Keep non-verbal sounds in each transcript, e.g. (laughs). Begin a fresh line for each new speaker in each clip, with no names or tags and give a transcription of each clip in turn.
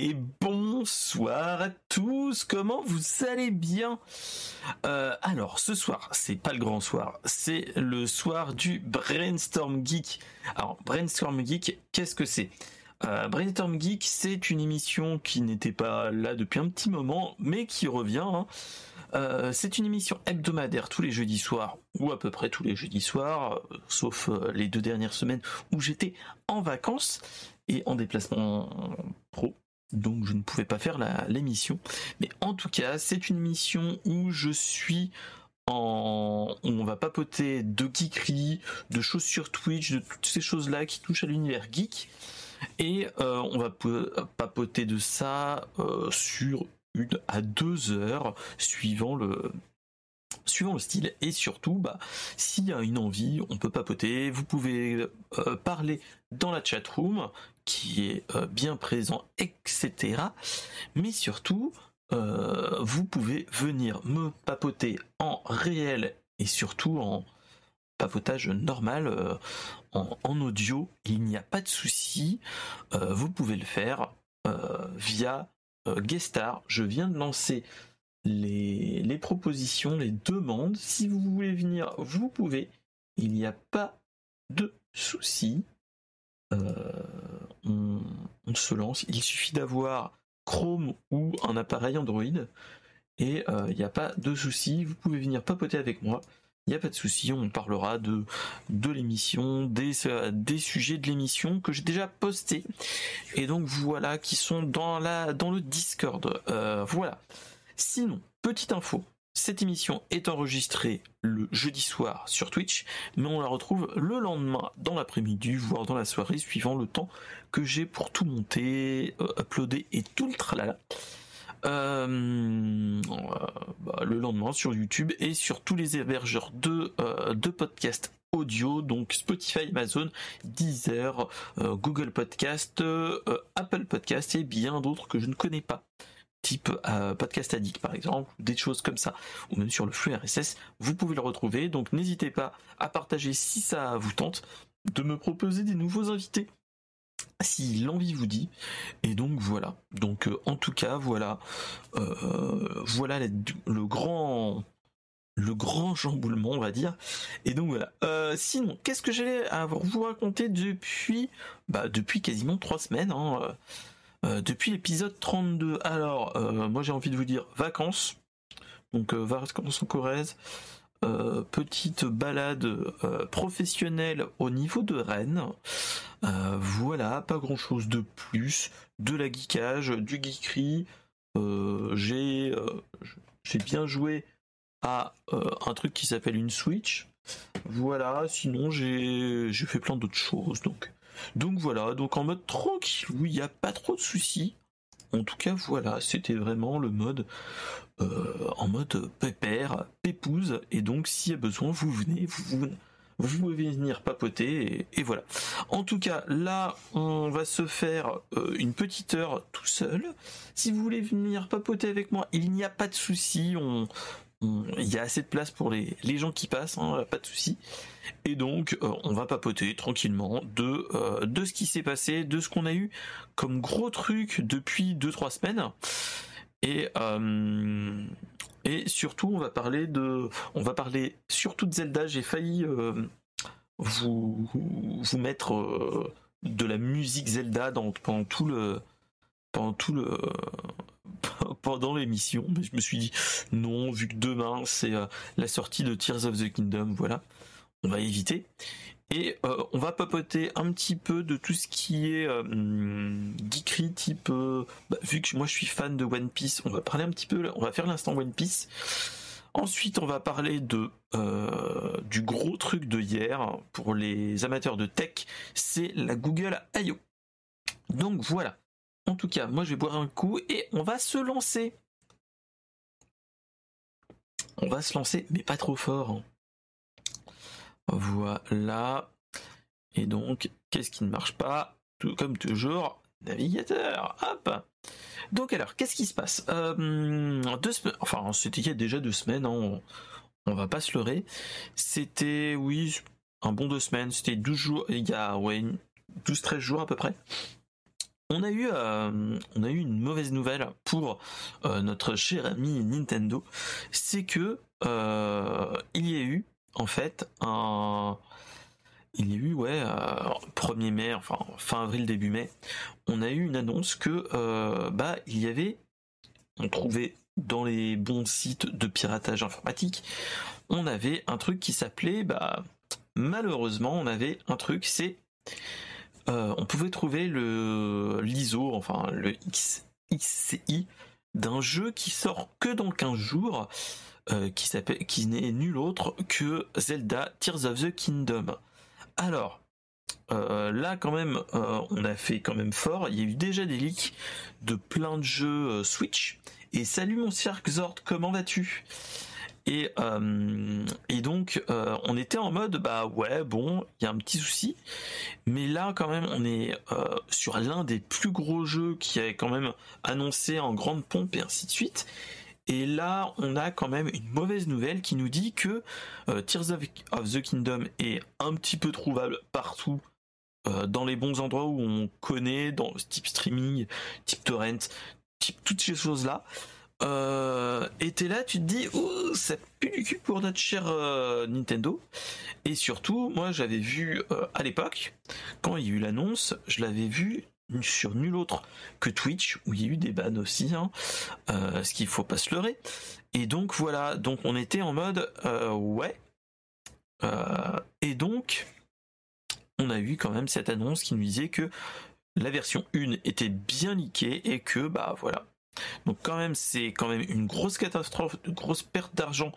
et bonsoir à tous. Comment vous allez bien? Euh, Alors ce soir, c'est pas le grand soir, c'est le soir du Brainstorm Geek. Alors Brainstorm Geek, qu'est-ce que c'est? Euh, Brainstorm Geek, c'est une émission qui n'était pas là depuis un petit moment, mais qui revient. Hein. Euh, c'est une émission hebdomadaire tous les jeudis soirs, ou à peu près tous les jeudis soirs, sauf les deux dernières semaines où j'étais en vacances et en déplacement pro donc je ne pouvais pas faire l'émission. Mais en tout cas, c'est une émission où je suis en... on va papoter de geekery, de choses sur Twitch, de toutes ces choses-là qui touchent à l'univers geek. Et euh, on va papoter de ça euh, sur une à deux heures, suivant le, style et surtout bah s'il y a une envie on peut papoter vous pouvez euh, parler dans la chat room qui est euh, bien présent etc mais surtout euh, vous pouvez venir me papoter en réel et surtout en papotage normal en, audio il n'y a pas de souci vous pouvez le faire via Guestar je viens de lancer les, propositions, les demandes. Si vous voulez venir, vous pouvez. Il n'y a pas de souci. Euh, on, se lance. Il suffit d'avoir Chrome ou un appareil Android. Et euh, il n'y a pas de souci. Vous pouvez venir papoter avec moi. Il n'y a pas de souci, on parlera de, de l'émission, des, des sujets de l'émission que j'ai déjà postés. Et donc voilà, qui sont dans, la, dans le Discord. Euh, voilà. Sinon, petite info, cette émission est enregistrée le jeudi soir sur Twitch, mais on la retrouve le lendemain dans l'après-midi, voire dans la soirée, suivant le temps que j'ai pour tout monter, euh, uploader et tout le tralala. Euh, bah, le lendemain sur YouTube et sur tous les hébergeurs de, euh, de podcasts audio, donc Spotify, Amazon, Deezer, Google Podcast, Apple Podcast et bien d'autres que je ne connais pas type euh, Podcast Addict par exemple, des choses comme ça, ou même sur le flux RSS, vous pouvez le retrouver. Donc n'hésitez pas à partager si ça vous tente, de me proposer des nouveaux invités si l'envie vous dit. Et donc voilà. Donc euh, en tout cas voilà, euh, voilà le grand le grand chamboulement on va dire. Et donc voilà. sinon, qu'est-ce que j'allais vous raconter depuis bah depuis quasiment trois semaines. Hein, euh, depuis l'épisode 32. Alors, euh, moi j'ai envie de vous dire vacances. Donc euh, vacances en Corrèze. petite balade professionnelle au niveau de Rennes. voilà, pas grand chose de plus. De la geekage, du geekery. j'ai j'ai bien joué à un truc qui s'appelle une Switch. Voilà, sinon j'ai fait plein d'autres choses. Donc donc voilà, donc en mode tranquille, il n'y a pas trop de soucis. En tout cas, voilà, c'était vraiment le mode euh, en mode pépère, pépouse, et donc s'il y a besoin, vous venez, vous, vous, pouvez venir papoter, et, voilà. En tout cas, là, on va se faire euh, une petite heure tout seul. Si vous voulez venir papoter avec moi, il n'y a pas de souci, on, il y a assez de place pour les, gens qui passent, hein, pas de souci. Et donc, euh, on va papoter tranquillement de, euh, de ce qui s'est passé, de ce qu'on a eu comme gros truc depuis 2-3 semaines. Et, euh, et surtout, on va parler de, on va parler surtout de Zelda. J'ai failli vous, vous mettre de la musique Zelda dans, pendant tout le, pendant tout le, (laughs) pendant l'émission, mais je me suis dit non, vu que demain c'est euh, la sortie de Tears of the Kingdom, voilà, on va éviter. Et euh, on va papoter un petit peu de tout ce qui est euh, geekery type. Bah, vu que moi je suis fan de One Piece, on va parler un petit peu, on va faire l'instant One Piece. Ensuite, on va parler de du gros truc de hier pour les amateurs de tech, c'est la Google I.O. Donc voilà. En tout cas, moi je vais boire un coup et on va se lancer. On va se lancer, mais pas trop fort. Voilà. Et donc, qu'est-ce qui ne marche pas? Tout comme toujours, navigateur. Hop. Donc alors, qu'est-ce qui se passe? Euh. Enfin, c'était il y a déjà deux semaines. Hein, on, va pas se leurrer. C'était, oui, un bon deux semaines. C'était 12 jours. Il y a, ouais, 12-13 jours à peu près on a eu, on a eu une mauvaise nouvelle pour notre cher ami Nintendo, c'est que il y a eu en fait un il y a eu, ouais, 1er mai, enfin fin avril, début mai, on a eu une annonce que, bah, il y avait, on trouvait dans les bons sites de piratage informatique, on avait un truc qui s'appelait, bah, malheureusement, on avait un truc, c'est, euh, on pouvait trouver le l'ISO, enfin le XCI d'un jeu qui sort que dans 15 jours, euh, qui n'est nul autre que Zelda Tears of the Kingdom. Alors, euh, là quand même, on a fait quand même fort. Il y a eu déjà des leaks de plein de jeux Switch. Et salut mon cirque Zord, comment vas-tu? Et, euh, et donc euh, on était en mode bah ouais bon il y a un petit souci. Mais là quand même on est euh, sur l'un des plus gros jeux qui est quand même annoncé en grande pompe et ainsi de suite. Et là on a quand même une mauvaise nouvelle qui nous dit que Tears of, the Kingdom est un petit peu trouvable partout dans les bons endroits où on connaît dans type streaming type torrent type toutes ces choses là euh, et t'es là, tu te dis, oh, ça pue du cul pour notre cher euh, Nintendo. Et surtout, moi j'avais vu euh, à l'époque, quand il y a eu l'annonce, je l'avais vu sur nul autre que Twitch, où il y a eu des bans aussi, hein, euh, ce qu'il faut pas se leurrer. Et donc voilà, donc on était en mode, ouais. et donc, on a eu quand même cette annonce qui nous disait que la version 1 était bien leakée et que, bah voilà, donc quand même, c'est quand même une grosse catastrophe, une grosse perte d'argent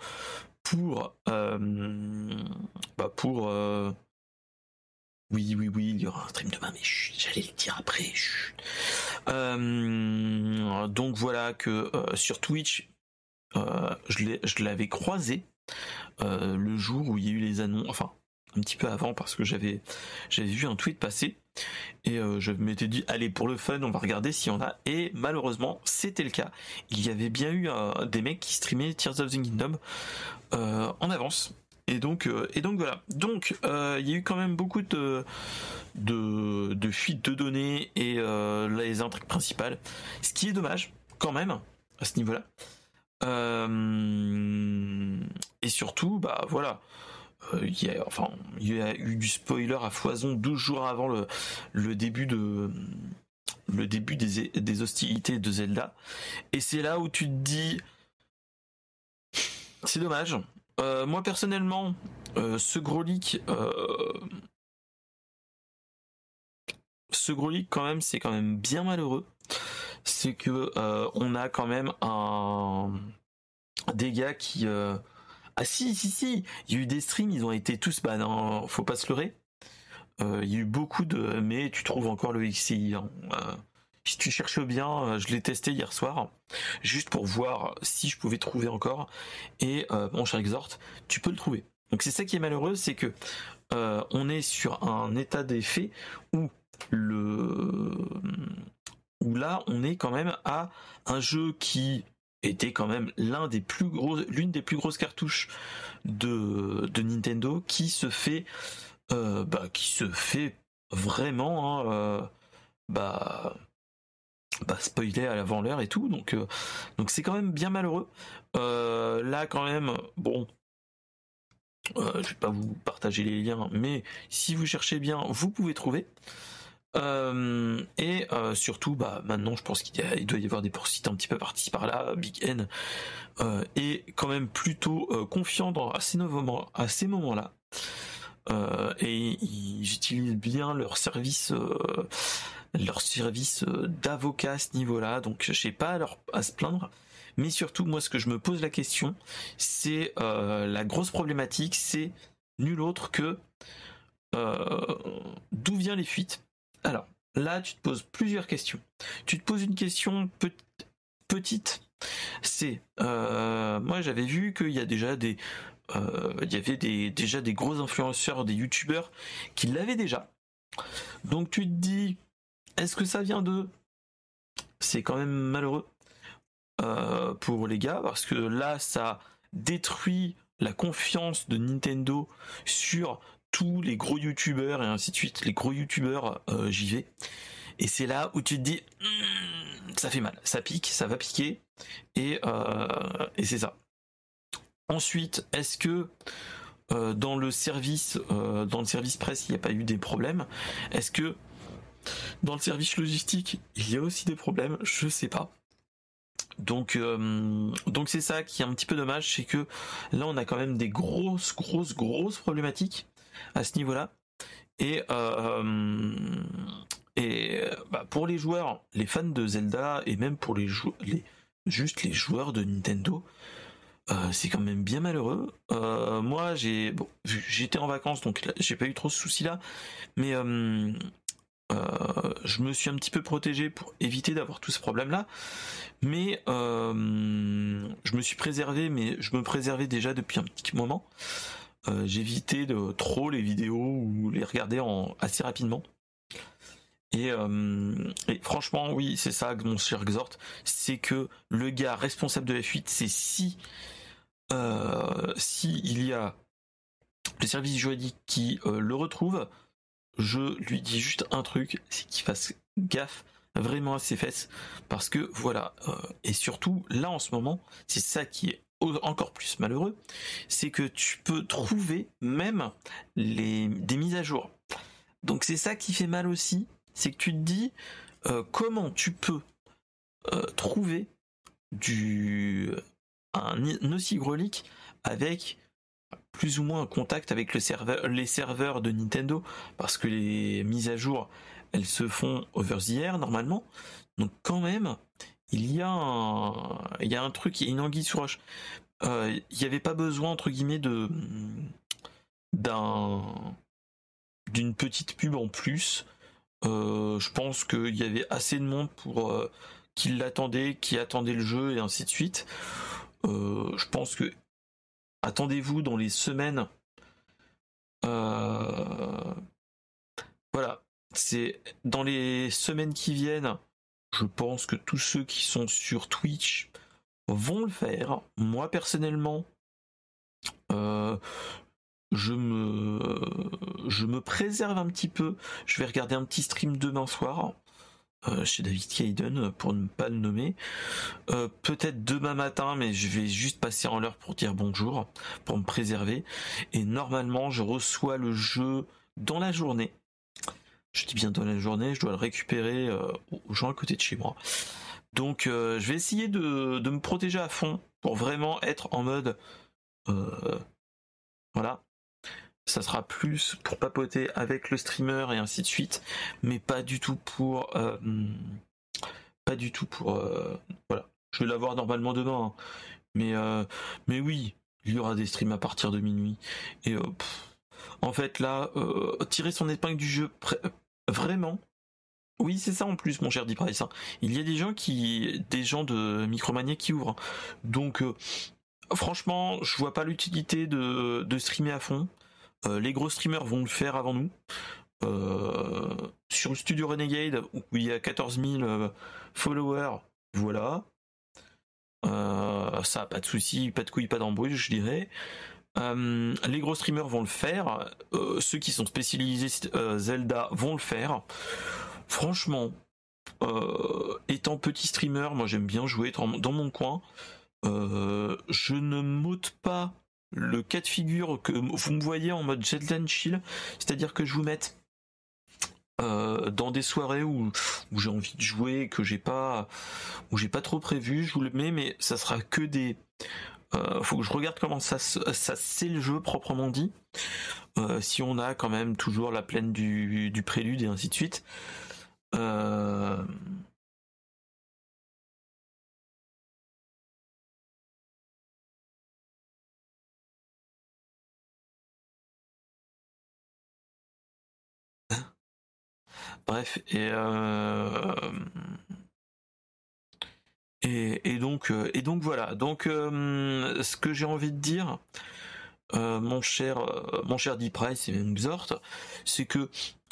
pour euh, bah pour euh, oui oui oui il y aura un stream demain mais j'allais le dire après euh, donc voilà que sur Twitch je l'avais croisé le jour où il y a eu les annonces enfin un petit peu avant parce que j'avais j'avais vu un tweet passer et euh, je m'étais dit allez pour le fun on va regarder s'il y en a. Et malheureusement c'était le cas. Il y avait bien eu euh, des mecs qui streamaient Tears of the Kingdom euh, en avance. Et donc et donc voilà. Donc il y a eu quand même beaucoup de de, de fuites de données et les intrigues principales. Ce qui est dommage quand même à ce niveau là et surtout bah voilà il y a, enfin, il y a eu du spoiler à foison 12 jours avant le, le début de le début des, des hostilités de Zelda. Et c'est là où tu te dis, c'est dommage. Euh, moi personnellement, euh, ce gros leak, ce gros leak quand même, c'est quand même bien malheureux. C'est que on a quand même un des gars qui ah si, si, si, il y a eu des streams, ils ont été tous, bah non, faut pas se leurrer. Euh, il y a eu beaucoup de, mais tu trouves encore le XCI. Hein. Euh, si tu cherches bien, euh, je l'ai testé hier soir, juste pour voir si je pouvais trouver encore. Et mon cher Exhort, tu peux le trouver. Donc c'est ça qui est malheureux, c'est que on est sur un état des faits où le où là on est quand même à un jeu qui était quand même l'un des plus l'une des plus grosses cartouches de, de Nintendo qui se fait, euh, bah, qui se fait vraiment, hein, euh, bah, bah, spoiler à l'avant l'heure et tout. Donc, euh, donc c'est quand même bien malheureux. là, quand même, bon, je vais pas vous partager les liens, mais si vous cherchez bien, vous pouvez trouver. Euh, et euh, surtout, bah, maintenant, je pense qu'il doit y avoir des poursuites un petit peu par-ci par-là. Big N euh, est quand même plutôt confiant dans, à ces, moments, à ces moments-là. et ils utilisent bien leur service, leur service d'avocat à ce niveau-là. Donc, je sais pas à, leur, à se plaindre. Mais surtout, moi, ce que je me pose la question, c'est la grosse problématique, c'est nul autre que d'où viennent les fuites alors, là, tu te poses plusieurs questions. Tu te poses une question petite. C'est, euh, moi, j'avais vu qu'il y a déjà des, euh, il y avait déjà des gros influenceurs, des youtubeurs qui l'avaient déjà. Donc, tu te dis, est-ce que ça vient d'eux? C'est quand même malheureux euh, pour les gars parce que là, ça détruit la confiance de Nintendo sur tous les gros youtubeurs et ainsi de suite, les gros youtubeurs euh, j'y vais. Et c'est là où tu te dis, hmm, ça fait mal, ça pique, ça va piquer, et, et c'est ça. Ensuite, est-ce que dans le service, dans le service presse, il n'y a pas eu des problèmes? Est-ce que dans le service logistique, il y a aussi des problèmes? Je sais pas. Donc, euh, donc c'est ça qui est un petit peu dommage, c'est que là on a quand même des grosses, grosses, grosses problématiques à ce niveau-là. Et, euh, et bah, pour les joueurs, les fans de Zelda et même pour les, les juste les joueurs de Nintendo, euh, c'est quand même bien malheureux. moi, j'ai bon, j'étais en vacances, donc j'ai pas eu trop ce souci-là, mais euh, je me suis un petit peu protégé pour éviter d'avoir tout ce problème-là, mais euh, je me suis préservé, mais je me préservais déjà depuis un petit moment. Euh, j'évitais de trop les vidéos ou les regarder assez rapidement. Et, franchement, oui, c'est ça, mon cher Xort, c'est que le gars responsable de F8, c'est si, si il y a le service juridique qui le retrouve, je lui dis juste un truc, c'est qu'il fasse gaffe vraiment à ses fesses, parce que voilà, euh, et surtout là en ce moment, c'est ça qui est encore plus malheureux, c'est que tu peux trouver même les, des mises à jour. Donc c'est ça qui fait mal aussi, c'est que tu te dis euh, comment tu peux euh, trouver du un, aussi gros avec plus ou moins en contact avec le serveur, les serveurs de Nintendo parce que les mises à jour elles se font over the air normalement. Donc quand même, il y a un, il y a un truc, il y une anguille sous roche. Euh, il n'y avait pas besoin entre guillemets de d'un d'une petite pub en plus. Euh, je pense qu'il y avait assez de monde pour euh, qui l'attendait, qui attendait le jeu et ainsi de suite. je pense que attendez-vous dans les semaines. Voilà, c'est dans les semaines qui viennent. Je pense que tous ceux qui sont sur Twitch vont le faire. Moi personnellement, euh, je me préserve un petit peu. Je vais regarder un petit stream demain soir. Euh, chez David Kayden pour ne pas le nommer. Euh, peut-être demain matin, mais je vais juste passer en l'heure pour dire bonjour, pour me préserver. Et normalement, je reçois le jeu dans la journée. Je dis bien dans la journée, je dois le récupérer euh, aux gens à côté de chez moi. Donc je vais essayer de, de, me protéger à fond pour vraiment être en mode voilà ça sera plus pour papoter avec le streamer et ainsi de suite, mais pas du tout pour, euh, pas du tout pour, euh, voilà. Je vais l'avoir normalement demain, hein. mais euh, mais oui, il y aura des streams à partir de minuit et en fait là, tirer son épingle du jeu, vraiment. Oui, c'est ça en plus, mon cher Deep hein. Il y a des gens qui, des gens de Micromania qui ouvrent. Donc, franchement, je vois pas l'utilité de, streamer à fond. Euh, les gros streamers vont le faire avant nous. Euh, sur le studio Renegade, où il y a 14 000 euh, followers, voilà. ça, pas de souci, pas de couilles, pas d'embrouille, je dirais. Les gros streamers vont le faire. ceux qui sont spécialisés Zelda vont le faire. Franchement, étant petit streamer, moi j'aime bien jouer dans mon coin. je ne m'ôte pas le cas de figure que vous me voyez en mode Jetland chill, c'est-à-dire que je vous mette euh, dans des soirées où, j'ai envie de jouer, que j'ai pas, où j'ai pas trop prévu, je vous le mets, mais ça sera que des. Euh, faut que je regarde comment ça, ça c'est le jeu proprement dit. Euh, si on a quand même toujours la plaine du, prélude et ainsi de suite. Euh, Bref, et, euh, et, donc euh, et donc voilà. Donc euh, ce que j'ai envie de dire, mon cher mon cher Price et même c'est que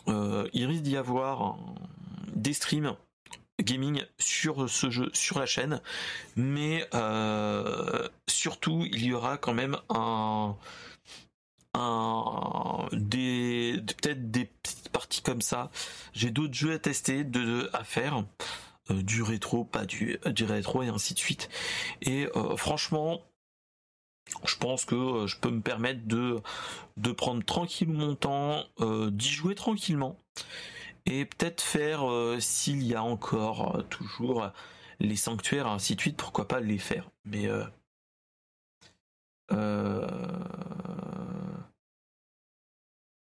il risque d'y avoir des streams gaming sur ce jeu sur la chaîne, mais surtout il y aura quand même des peut-être des petite partie comme ça. J'ai d'autres jeux à tester, de, à faire. Du rétro, pas du, du rétro et ainsi de suite. Et franchement, je pense que je peux me permettre de, de prendre tranquillement mon temps, d'y jouer tranquillement et peut-être faire s'il y a encore toujours les sanctuaires ainsi de suite pourquoi pas les faire mais euh,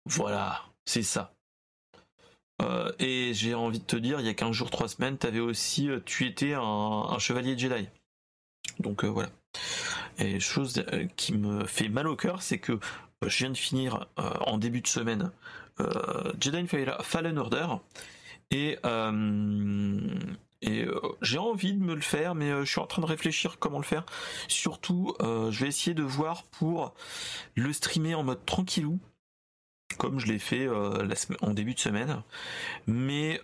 voilà, c'est ça. Euh, et j'ai envie de te dire, il y a 15 jours, 3 semaines, avais aussi, euh, tu étais un, chevalier Jedi. Donc voilà. Et chose qui me fait mal au cœur, c'est que je viens de finir en début de semaine Jedi Fallen Order et et euh, j'ai envie de me le faire, mais euh, je suis en train de réfléchir comment le faire. Surtout, euh, je vais essayer de voir pour le streamer en mode tranquillou, comme je l'ai fait en début de semaine. Mais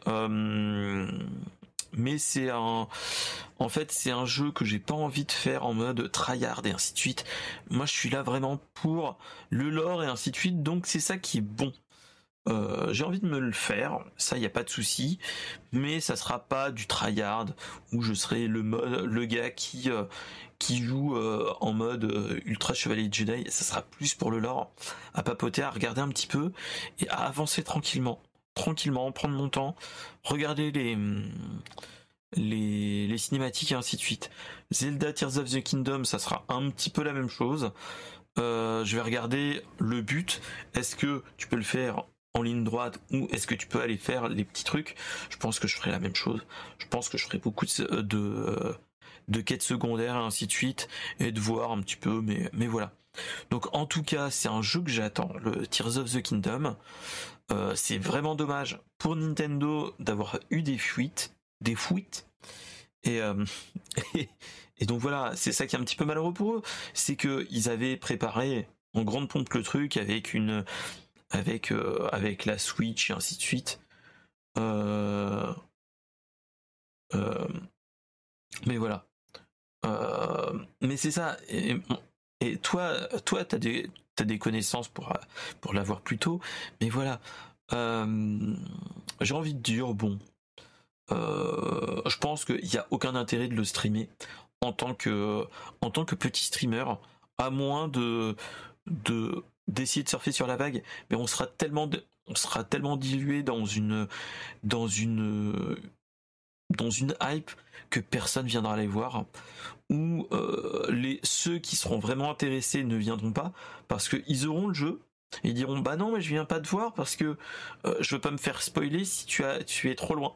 mais c'est un en fait c'est un jeu que j'ai pas envie de faire en mode tryhard et ainsi de suite. Moi je suis là vraiment pour le lore et ainsi de suite, donc c'est ça qui est bon. Euh, j'ai envie de me le faire, ça y a pas de souci, mais ça sera pas du tryhard où je serai le mode, le gars qui euh, qui joue euh, en mode ultra chevalier de Jedi. Ça sera plus pour le lore, à papoter, à regarder un petit peu et à avancer tranquillement, tranquillement, prendre mon temps, regarder les les, les cinématiques et ainsi de suite. Zelda Tears of the Kingdom, ça sera un petit peu la même chose. je vais regarder le but. Est-ce que tu peux le faire en ligne droite ou est-ce que tu peux aller faire les petits trucs Je pense que je ferai la même chose. Je pense que je ferai beaucoup de, de, de quêtes secondaires et ainsi de suite et de voir un petit peu, mais, voilà. Donc en tout cas, c'est un jeu que j'attends, le Tears of the Kingdom. Euh, c'est vraiment dommage pour Nintendo d'avoir eu des fuites, des fuites. Et, euh, (laughs) et, donc voilà, c'est ça qui est un petit peu malheureux pour eux, c'est que ils avaient préparé en grande pompe le truc avec une avec, euh, avec la Switch et ainsi de suite. Euh, euh, mais voilà. mais c'est ça. Et, toi, toi, t'as des, as des connaissances pour, pour l'avoir plus tôt. Mais voilà. J'ai envie de dire, bon, je pense qu'il n'y a aucun intérêt de le streamer en tant que, en tant que petit streamer, à moins de, de d'essayer de surfer sur la vague, mais on sera tellement, on sera tellement dilué dans une, dans une, dans une hype que personne viendra les voir, ou euh, les ceux qui seront vraiment intéressés ne viendront pas parce qu'ils auront le jeu. Et ils diront bah non mais je viens pas te voir parce que euh, je veux pas me faire spoiler si tu as tu es trop loin.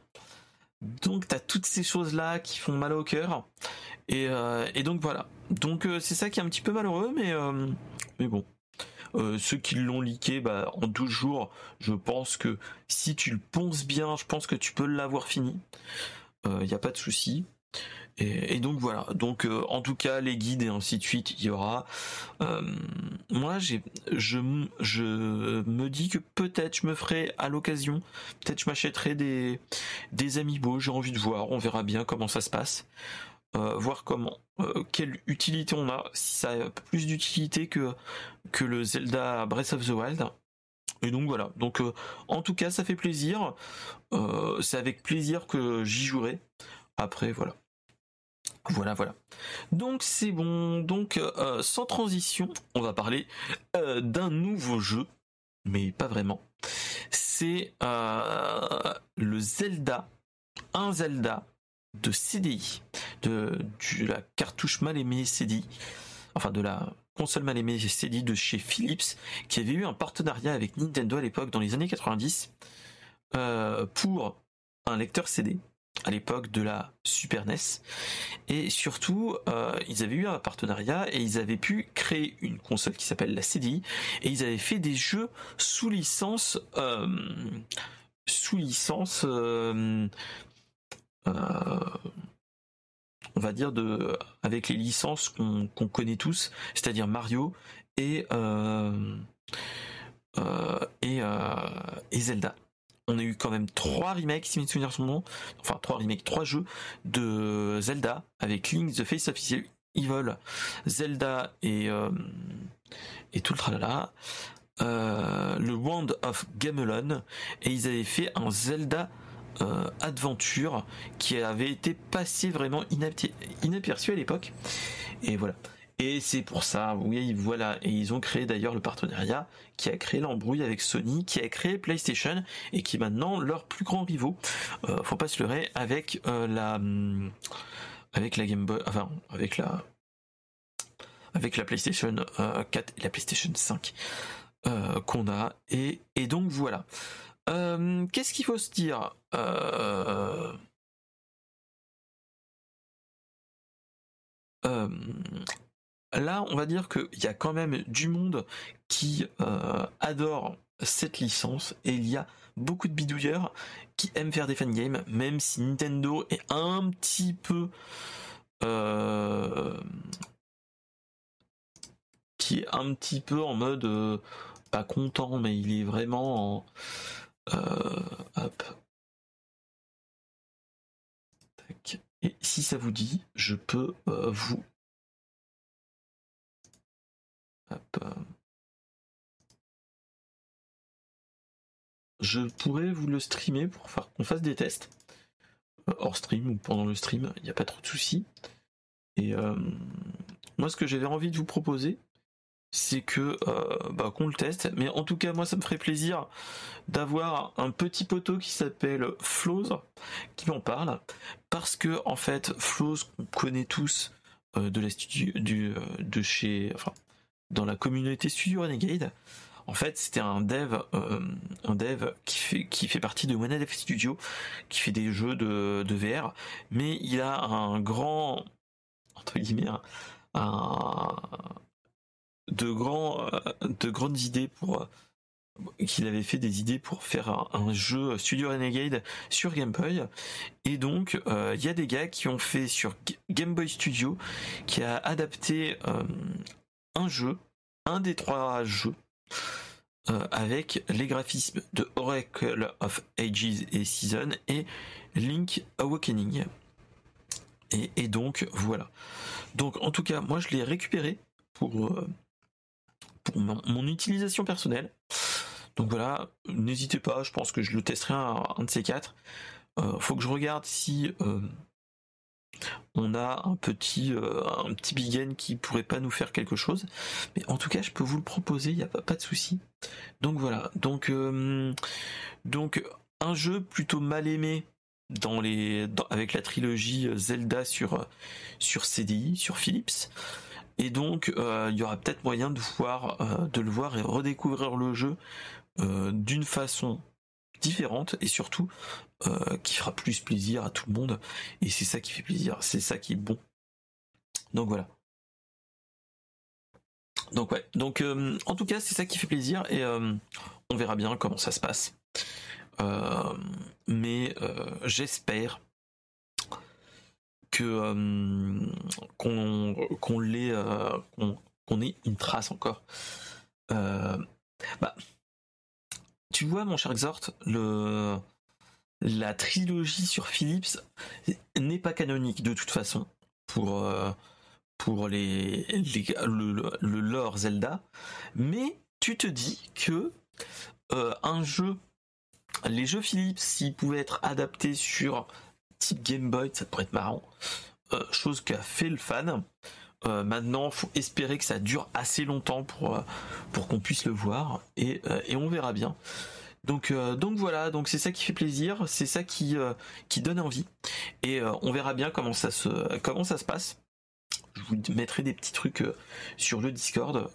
Donc t'as toutes ces choses là qui font mal au cœur et, euh, et donc voilà. Donc c'est ça qui est un petit peu malheureux mais mais bon euh, ceux qui l'ont leaké bah, en 12 jours, je pense que si tu le ponces bien, je pense que tu peux l'avoir fini. Il euh, n'y a pas de souci. Et, donc voilà. Donc euh, en tout cas les guides et ainsi de suite, il y aura. moi je, je me dis que peut-être je me ferai à l'occasion, peut-être je m'achèterai des des. J'ai envie de voir. On verra bien comment ça se passe. Euh, voir comment, euh, quelle utilité on a, si ça a plus d'utilité que, le Zelda Breath of the Wild. Et donc voilà, donc euh, en tout cas ça fait plaisir, c'est avec plaisir que j'y jouerai. Après voilà. Voilà, voilà. Donc c'est bon. Donc sans transition, on va parler d'un nouveau jeu, mais pas vraiment. C'est le Zelda, un Zelda de CDI, de, la cartouche mal aimée CDI, enfin de la console mal aimée CDI de chez Philips, qui avait eu un partenariat avec Nintendo à l'époque, dans les années 90, euh, pour un lecteur CD à l'époque de la Super NES. Et surtout, euh, ils avaient eu un partenariat et ils avaient pu créer une console qui s'appelle la CDI et ils avaient fait des jeux sous licence, euh, sous licence on va dire de avec les licences qu'on connaît tous, c'est-à-dire Mario et euh, euh, et, et, Zelda. On a eu quand même trois remakes, si mes souvenirs sont bons, enfin trois remakes, trois jeux de Zelda avec Link the Face of Evil, Zelda et et tout le tralala. le Wand of Gamelon et ils avaient fait un Zelda Adventure qui avait été passé vraiment inaperçu à l'époque. Et voilà. Et c'est pour ça, oui, voilà. Et ils ont créé d'ailleurs le partenariat qui a créé l'embrouille avec Sony, qui a créé PlayStation et qui est maintenant leur plus grand rivaux. Euh, faut pas se leurrer avec euh, la hum, avec la Game Boy, enfin avec la avec la PlayStation 4 euh, et la PlayStation 5 qu'on a. Et, et donc voilà. Qu'est-ce qu'il faut se dire? Là, on va dire qu'il y a quand même du monde qui euh, adore cette licence et il y a beaucoup de bidouilleurs qui aiment faire des fangames, même si Nintendo est un petit peu euh, qui est un petit peu en mode euh, pas content, mais il est vraiment en hop. Et si ça vous dit, je peux vous je pourrais vous le streamer pour faire qu'on fasse des tests euh, hors stream ou pendant le stream, il n'y a pas trop de soucis. Et euh, moi, ce que j'avais envie de vous proposer, c'est que euh, bah, qu'on le teste. Mais en tout cas, moi, ça me ferait plaisir d'avoir un petit poteau qui s'appelle Flows qui m'en parle, parce que en fait, Flows qu'on connaît tous de la studio, du, de chez, enfin, dans la communauté Studio Renegade. En fait, c'était un dev, euh, un dev qui fait, qui fait partie de Dev Studio, qui fait des jeux de, de VR, mais il a un grand, entre guillemets, un, de grands, euh, de grandes idées pour, qu'il avait fait des idées pour faire un, jeu Studio Renegade sur Game Boy. Et donc, euh, il y a des gars qui ont fait sur Game Boy Studio, qui a adapté un jeu, un des trois jeux, euh, avec les graphismes de Oracle of Ages et Season et Link Awakening. Et, donc voilà. Donc en tout cas, moi je l'ai récupéré pour, euh, pour mon, utilisation personnelle. Donc voilà, n'hésitez pas, je pense que je le testerai un, un de ces quatre. Euh, faut que je regarde si on a un petit euh, un petit big qui pourrait pas nous faire quelque chose mais en tout cas je peux vous le proposer il n'y a pas, de souci donc voilà donc euh, donc un jeu plutôt mal aimé dans les avec la trilogie Zelda sur sur CDI sur Philips et donc euh, il y aura peut-être moyen de voir de le voir et redécouvrir le jeu d'une façon différente et surtout euh, qui fera plus plaisir à tout le monde et c'est ça qui fait plaisir, c'est ça qui est bon. Donc voilà. Donc ouais, donc euh, en tout cas c'est ça qui fait plaisir et euh, on verra bien comment ça se passe. mais j'espère que qu'on qu'on l'ait qu'on ait une trace encore. bah tu vois, mon cher Exhort, le... la trilogie sur Philips n'est pas canonique de toute façon pour, euh, pour les, le, lore Zelda, mais tu te dis que euh, un jeu, les jeux Philips, s'ils pouvaient être adaptés sur type Game Boy, ça pourrait être marrant. Euh, chose qu'a fait le fan. Euh, maintenant, faut espérer que ça dure assez longtemps pour euh, pour qu'on puisse le voir et, euh, et on verra bien. Donc donc voilà, donc c'est ça qui fait plaisir, c'est ça qui qui donne envie et on verra bien comment ça se comment ça se passe. Je vous mettrai des petits trucs sur le Discord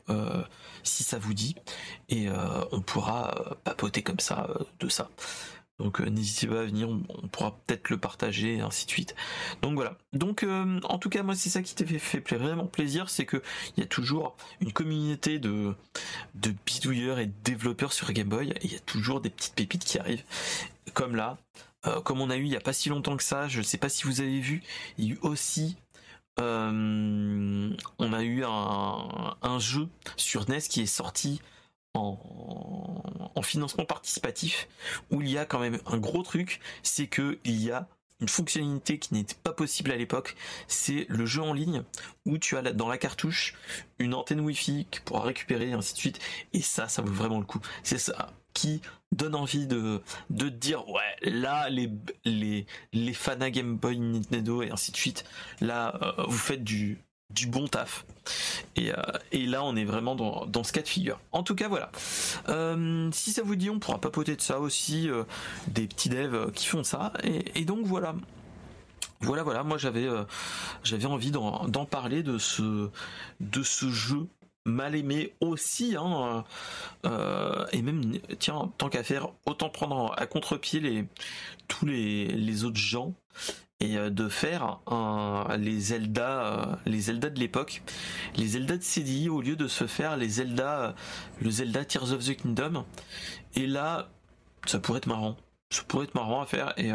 si ça vous dit et on pourra papoter comme ça de ça. Donc euh, n'hésitez pas à venir, on, pourra peut-être le partager et ainsi de suite. Donc voilà. Donc euh, en tout cas moi c'est ça qui t'a fait, vraiment plaisir, c'est que il y a toujours une communauté de bidouilleurs et de développeurs sur Game Boy il y a toujours des petites pépites qui arrivent. Comme là, euh, comme on a eu il y a pas si longtemps que ça, je ne sais pas si vous avez vu, il y a eu aussi on a eu un jeu sur NES qui est sorti en, financement participatif où il y a quand même un gros truc, c'est que il y a une fonctionnalité qui n'était pas possible à l'époque, c'est le jeu en ligne où tu as dans la cartouche une antenne Wi-Fi qui pourra récupérer et ainsi de suite. Et ça, ça vaut vraiment le coup. C'est ça qui donne envie de, de dire ouais là les les les fans Game Boy Nintendo et ainsi de suite là euh, vous faites du du bon taf. Et, euh, et, là, on est vraiment dans, ce cas de figure. En tout cas, voilà. Euh, si ça vous dit, on pourra papoter de ça aussi, euh, des petits devs qui font ça. Et, donc voilà. Voilà, voilà. Moi, j'avais, j'avais envie d'en, d'en parler de ce, de ce jeu mal aimé aussi, hein, et même tiens, tant qu'à faire, autant prendre à contre-pied les tous les, les autres gens et euh, de faire les Zelda, euh, les Zelda de l'époque, les Zelda de CDI au lieu de se faire les Zelda, euh, le Zelda Tears of the Kingdom. Et là, ça pourrait être marrant. Ça pourrait être marrant à faire et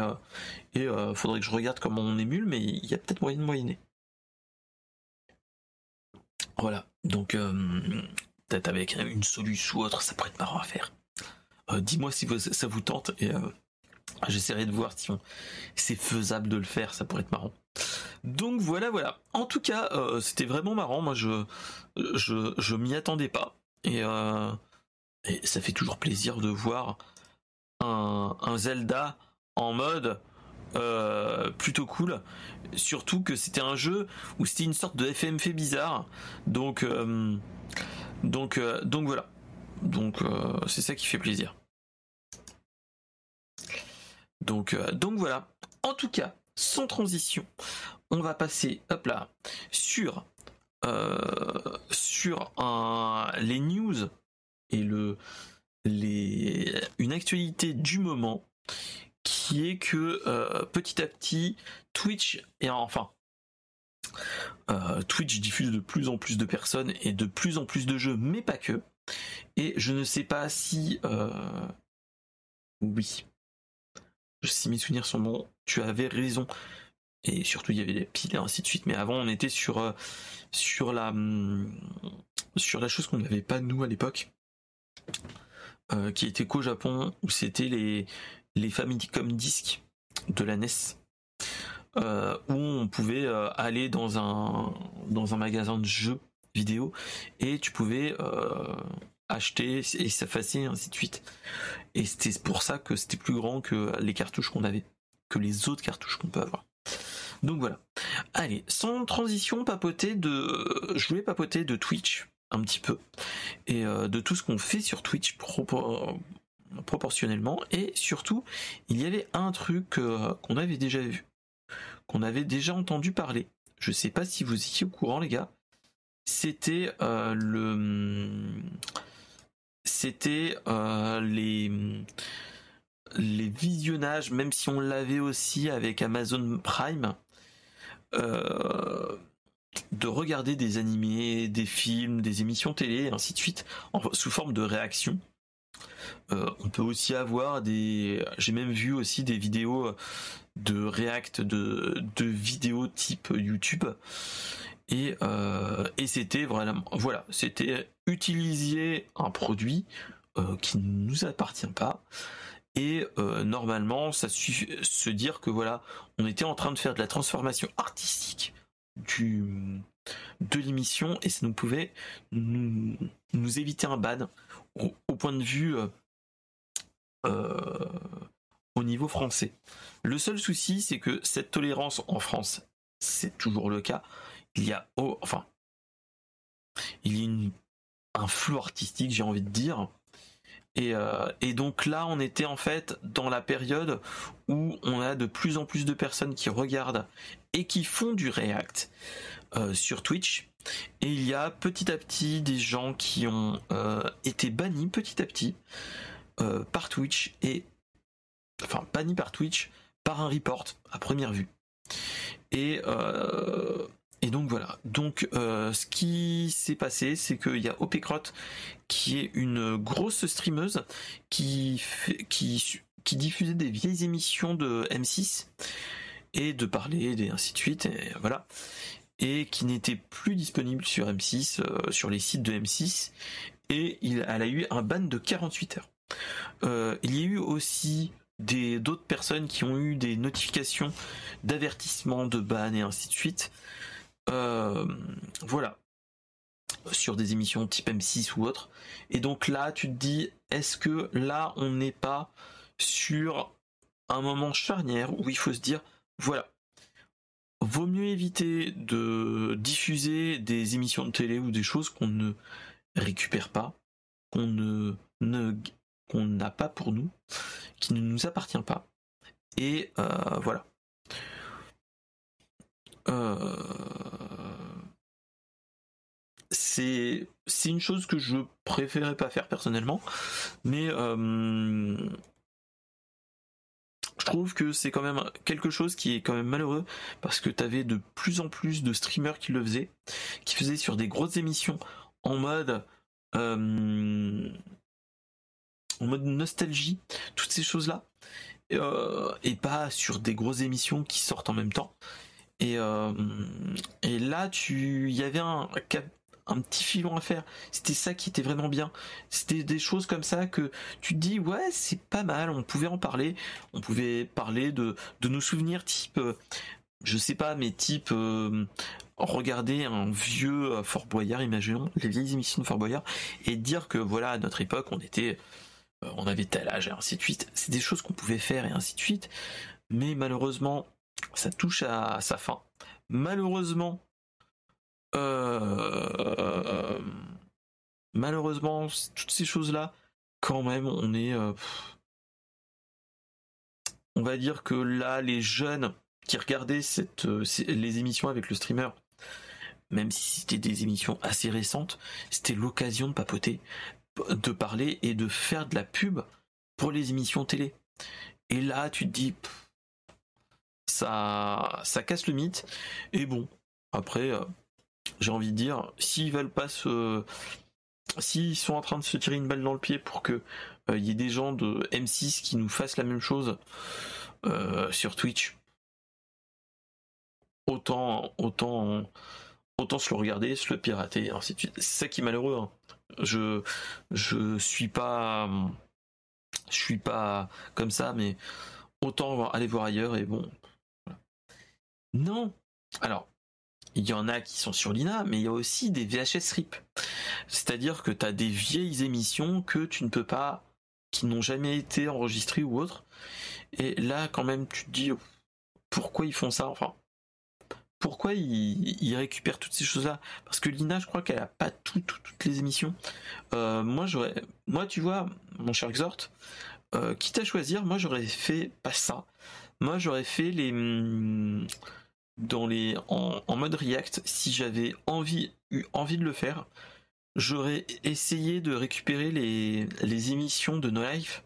et faudrait que je regarde comment on émule, mais il y a peut-être moyen de moyenner. Voilà. Donc peut-être avec une solution ou autre, ça pourrait être marrant à faire. Dis-moi si ça vous tente et J'essaierai de voir si c'est faisable de le faire, ça pourrait être marrant. Donc voilà, voilà. En tout cas, euh, c'était vraiment marrant. Moi, je, je, je m'y attendais pas. Et, euh, ça fait toujours plaisir de voir un, un Zelda en mode euh, plutôt cool. Surtout que c'était un jeu où c'était une sorte de FMF bizarre. Donc, donc, donc voilà. Donc c'est ça qui fait plaisir. Donc, euh, donc voilà. En tout cas, sans transition, on va passer, hop là, sur euh, les news et le une actualité du moment qui est que euh, petit à petit Twitch et enfin Twitch diffuse de plus en plus de personnes et de plus en plus de jeux, mais pas que. Et je ne sais pas si oui, si mes souvenirs sont bons, tu avais raison. Et surtout, il y avait des piles et ainsi de suite. Mais avant, on était sur, euh, sur, la, hum, sur la chose qu'on n'avait pas nous à l'époque, euh, qui était qu'au Japon, où c'était les, les Famicom Disc de la NES. Euh, où on pouvait aller dans un, dans un magasin de jeux vidéo et tu pouvais acheter et s'effacer, ainsi de suite. Et c'était pour ça que c'était plus grand que les cartouches qu'on avait, que les autres cartouches qu'on peut avoir. Donc voilà. Allez, sans transition, papoter de. Je voulais papoter de Twitch un petit peu. Et euh, de tout ce qu'on fait sur Twitch proportionnellement. Et surtout, il y avait un truc euh, qu'on avait déjà vu. Qu'on avait déjà entendu parler. Je sais pas si vous étiez au courant, les gars. C'était euh, le c'était euh, les visionnages, même si on l'avait aussi avec Amazon Prime, euh, de regarder des animés, des films, des émissions télé, et ainsi de suite, sous forme de réaction. Euh, on peut aussi avoir des. J'ai même vu aussi des vidéos de react de vidéos type YouTube. Et, et c'était vraiment. Voilà, c'était utiliser un produit euh, qui ne nous appartient pas. Et euh, normalement, ça suffit se dire que voilà, on était en train de faire de la transformation artistique du de l'émission et ça nous pouvait nous, éviter un ban au, point de vue euh, au niveau français. Le seul souci, c'est que cette tolérance en France, c'est toujours le cas. Il y a, enfin, il y a un flou artistique, j'ai envie de dire. Euh, et, donc là, on était en fait dans la période où on a de plus en plus de personnes qui regardent et qui font du React euh, sur Twitch. Et il y a petit à petit des gens qui ont euh, été bannis petit à petit par Twitch et enfin bannis par Twitch par un report à première vue. Et et donc voilà. Donc euh, ce qui s'est passé, c'est qu'il y a Opecrot qui est une grosse streameuse qui qui qui diffusait des vieilles émissions de M6 et de parler et ainsi de suite et voilà et qui n'était plus disponible sur M6 euh, sur les sites de M6 et il, elle a eu un ban de 48 heures. Euh, il y a eu aussi des d'autres personnes qui ont eu des notifications d'avertissement, de ban et ainsi de suite. Voilà sur des émissions type M6 ou autre. Et donc là, tu te dis, est-ce que là, on n'est pas sur un moment charnière où il faut se dire, voilà, vaut mieux éviter de diffuser des émissions de télé ou des choses qu'on ne récupère pas, qu'on ne, qu'on n'a pas pour nous, qui ne nous appartient pas. Et euh, voilà. Euh, c'est une chose que je préférais pas faire personnellement, mais euh, je trouve que c'est quand même quelque chose qui est quand même malheureux parce que tu avais de plus en plus de streamers qui le faisaient, qui faisaient sur des grosses émissions en mode euh, en mode nostalgie, toutes ces choses là, euh, et pas sur des grosses émissions qui sortent en même temps. Et, là, tu, y avait un, un petit filon à faire. C'était ça qui était vraiment bien. C'était des choses comme ça que tu te dis ouais c'est pas mal. On pouvait en parler. On pouvait parler de de nos souvenirs type euh, je sais pas mais type euh, regarder un vieux euh, Fort Boyard, imaginons les vieilles émissions de Fort Boyard et dire que voilà à notre époque on était on avait tel âge et ainsi de suite. C'est des choses qu'on pouvait faire et ainsi de suite. Mais malheureusement ça touche à sa fin. Malheureusement euh, malheureusement, toutes ces choses-là, quand même, on est. Euh, on va dire que là, les jeunes qui regardaient euh, les émissions avec le streamer, même si c'était des émissions assez récentes, c'était l'occasion de papoter, de parler et de faire de la pub pour les émissions télé. Et là, tu te dis, ça, ça casse le mythe. Et bon, après, j'ai envie de dire, s'ils veulent pas se, s'ils sont en train de se tirer une balle dans le pied pour que il euh, y ait des gens de M6 qui nous fassent la même chose euh, sur Twitch, autant, autant, autant se le regarder, se le pirater. C'est ça qui est malheureux. Hein. Je, je suis pas, je suis pas comme ça, mais autant aller voir ailleurs et bon. Non. Alors, il y en a qui sont sur l'INA, mais il y a aussi des VHS RIP. C'est-à-dire que tu as des vieilles émissions que tu ne peux pas, qui n'ont jamais été enregistrées ou autres. Et là, quand même, tu te dis, pourquoi ils font ça? Enfin, pourquoi ils, récupèrent toutes ces choses-là? Parce que l'INA, je crois qu'elle a pas toutes les émissions. Euh, moi, j'aurais, moi, tu vois, mon cher Exhort, euh, quitte à choisir, moi, j'aurais fait pas ça. Moi, j'aurais fait les, hum, dans les en, mode React, si j'avais envie eu envie de le faire, j'aurais essayé de récupérer les, les émissions de No Life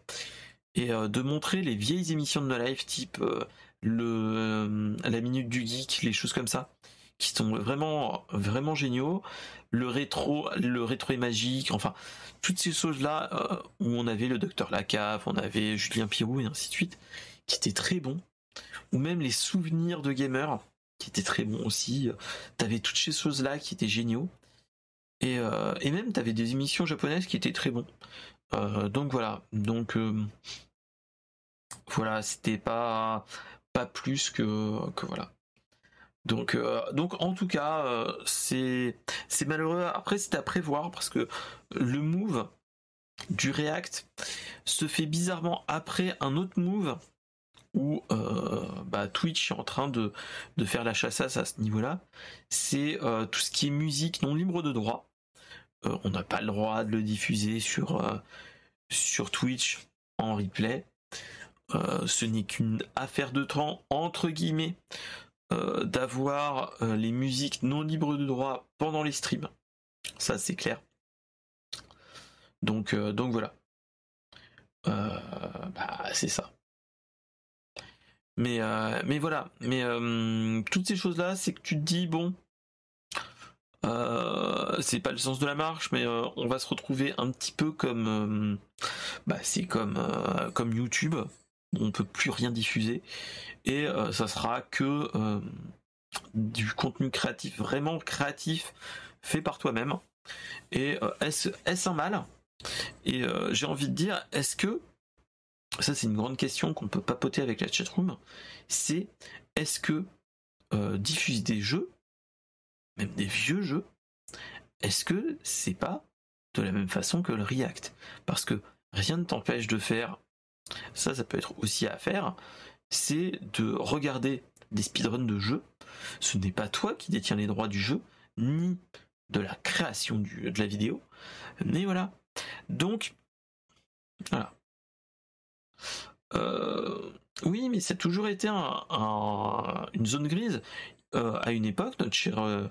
et euh, de montrer les vieilles émissions de No Life type euh, le euh, la minute du geek, les choses comme ça qui sont vraiment vraiment géniaux. Le rétro, le rétro est magique, enfin toutes ces choses là où on avait le docteur Lacave, on avait Julien Pirou et ainsi de suite, qui étaient très bons. Ou même les souvenirs de gamers qui était très bon aussi. T'avais toutes ces choses-là qui étaient géniaux. Et, euh, et même t'avais des émissions japonaises qui étaient très bons. Euh, donc voilà. Donc euh, voilà, c'était pas pas plus que, que voilà. Donc, donc en tout cas, c'est c'est malheureux. Après, c'était à prévoir parce que le move du React se fait bizarrement après un autre move où euh, bah, Twitch est en train de, faire la chassasse à ce niveau-là, c'est euh, tout ce qui est musique non libre de droit. Euh, on n'a pas le droit de le diffuser sur, Twitch en replay. ce n'est qu'une affaire de temps, entre guillemets, d'avoir les musiques non libres de droit pendant les streams. Ça, c'est clair. Donc, donc voilà. bah, c'est ça. Mais, euh, mais voilà. Mais euh, toutes ces choses-là, c'est que tu te dis, bon, euh, c'est pas le sens de la marche, mais on va se retrouver un petit peu comme, bah, c'est comme, YouTube. On peut plus rien diffuser et ça sera que du contenu créatif, vraiment créatif, fait par toi-même. Et est-ce est un mal? Et j'ai envie de dire, est-ce que ça c'est une grande question qu'on peut papoter avec la chatroom, c'est est-ce que euh, diffuser des jeux, même des vieux jeux, est-ce que c'est pas de la même façon que le React? Parce que rien ne t'empêche de faire, ça ça peut être aussi à faire, c'est de regarder des speedruns de jeux. Ce n'est pas toi qui détiens les droits du jeu, ni de la création de la vidéo. Mais voilà. Donc, voilà. Euh, oui, mais ça a toujours été une zone grise. Euh, à une époque, notre cher euh,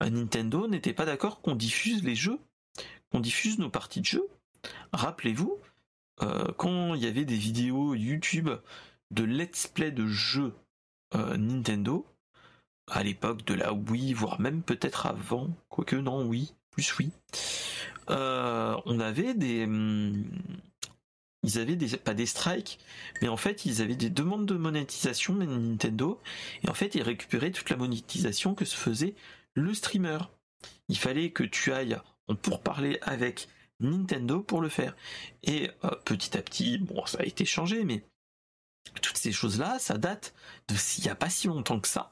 Nintendo n'était pas d'accord qu'on diffuse les jeux, qu'on diffuse nos parties de jeux. Rappelez-vous, quand il y avait des vidéos YouTube de let's play de jeux Nintendo, à l'époque de la Wii, voire même peut-être avant, quoique non, oui, plus oui, on avait des... Ils avaient des, pas des strikes, mais en fait ils avaient des demandes de monétisation de Nintendo, et en fait ils récupéraient toute la monétisation que se faisait le streamer. Il fallait que tu ailles en pourparler avec Nintendo pour le faire. Et euh, petit à petit, bon ça a été changé, mais toutes ces choses-là, ça date de s'il n'y a pas si longtemps que ça,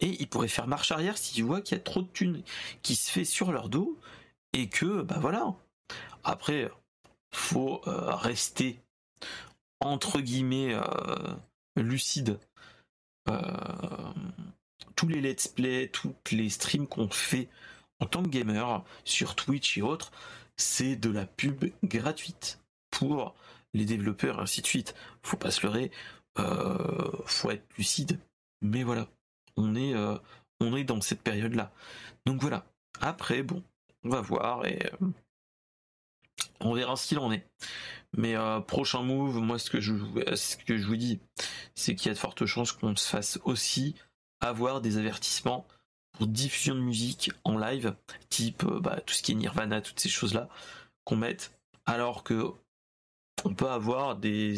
et ils pourraient faire marche arrière s'ils voient qu'il y a trop de thunes qui se fait sur leur dos, et que, bah voilà. Après, faut euh, rester entre guillemets euh, lucide. Euh, tous les let's play, toutes les streams qu'on fait en tant que gamer sur Twitch et autres, c'est de la pub gratuite pour les développeurs ainsi de suite. Faut pas se leurrer, faut être lucide. Mais voilà, on est, on est dans cette période-là. Donc voilà. Après, bon, on va voir et on verra ce qu'il en est. Mais euh, prochain move, moi ce que je, vous dis, c'est qu'il y a de fortes chances qu'on se fasse aussi avoir des avertissements pour diffusion de musique en live, type euh, bah, tout ce qui est Nirvana, toutes ces choses-là, qu'on mette, alors que on peut avoir des,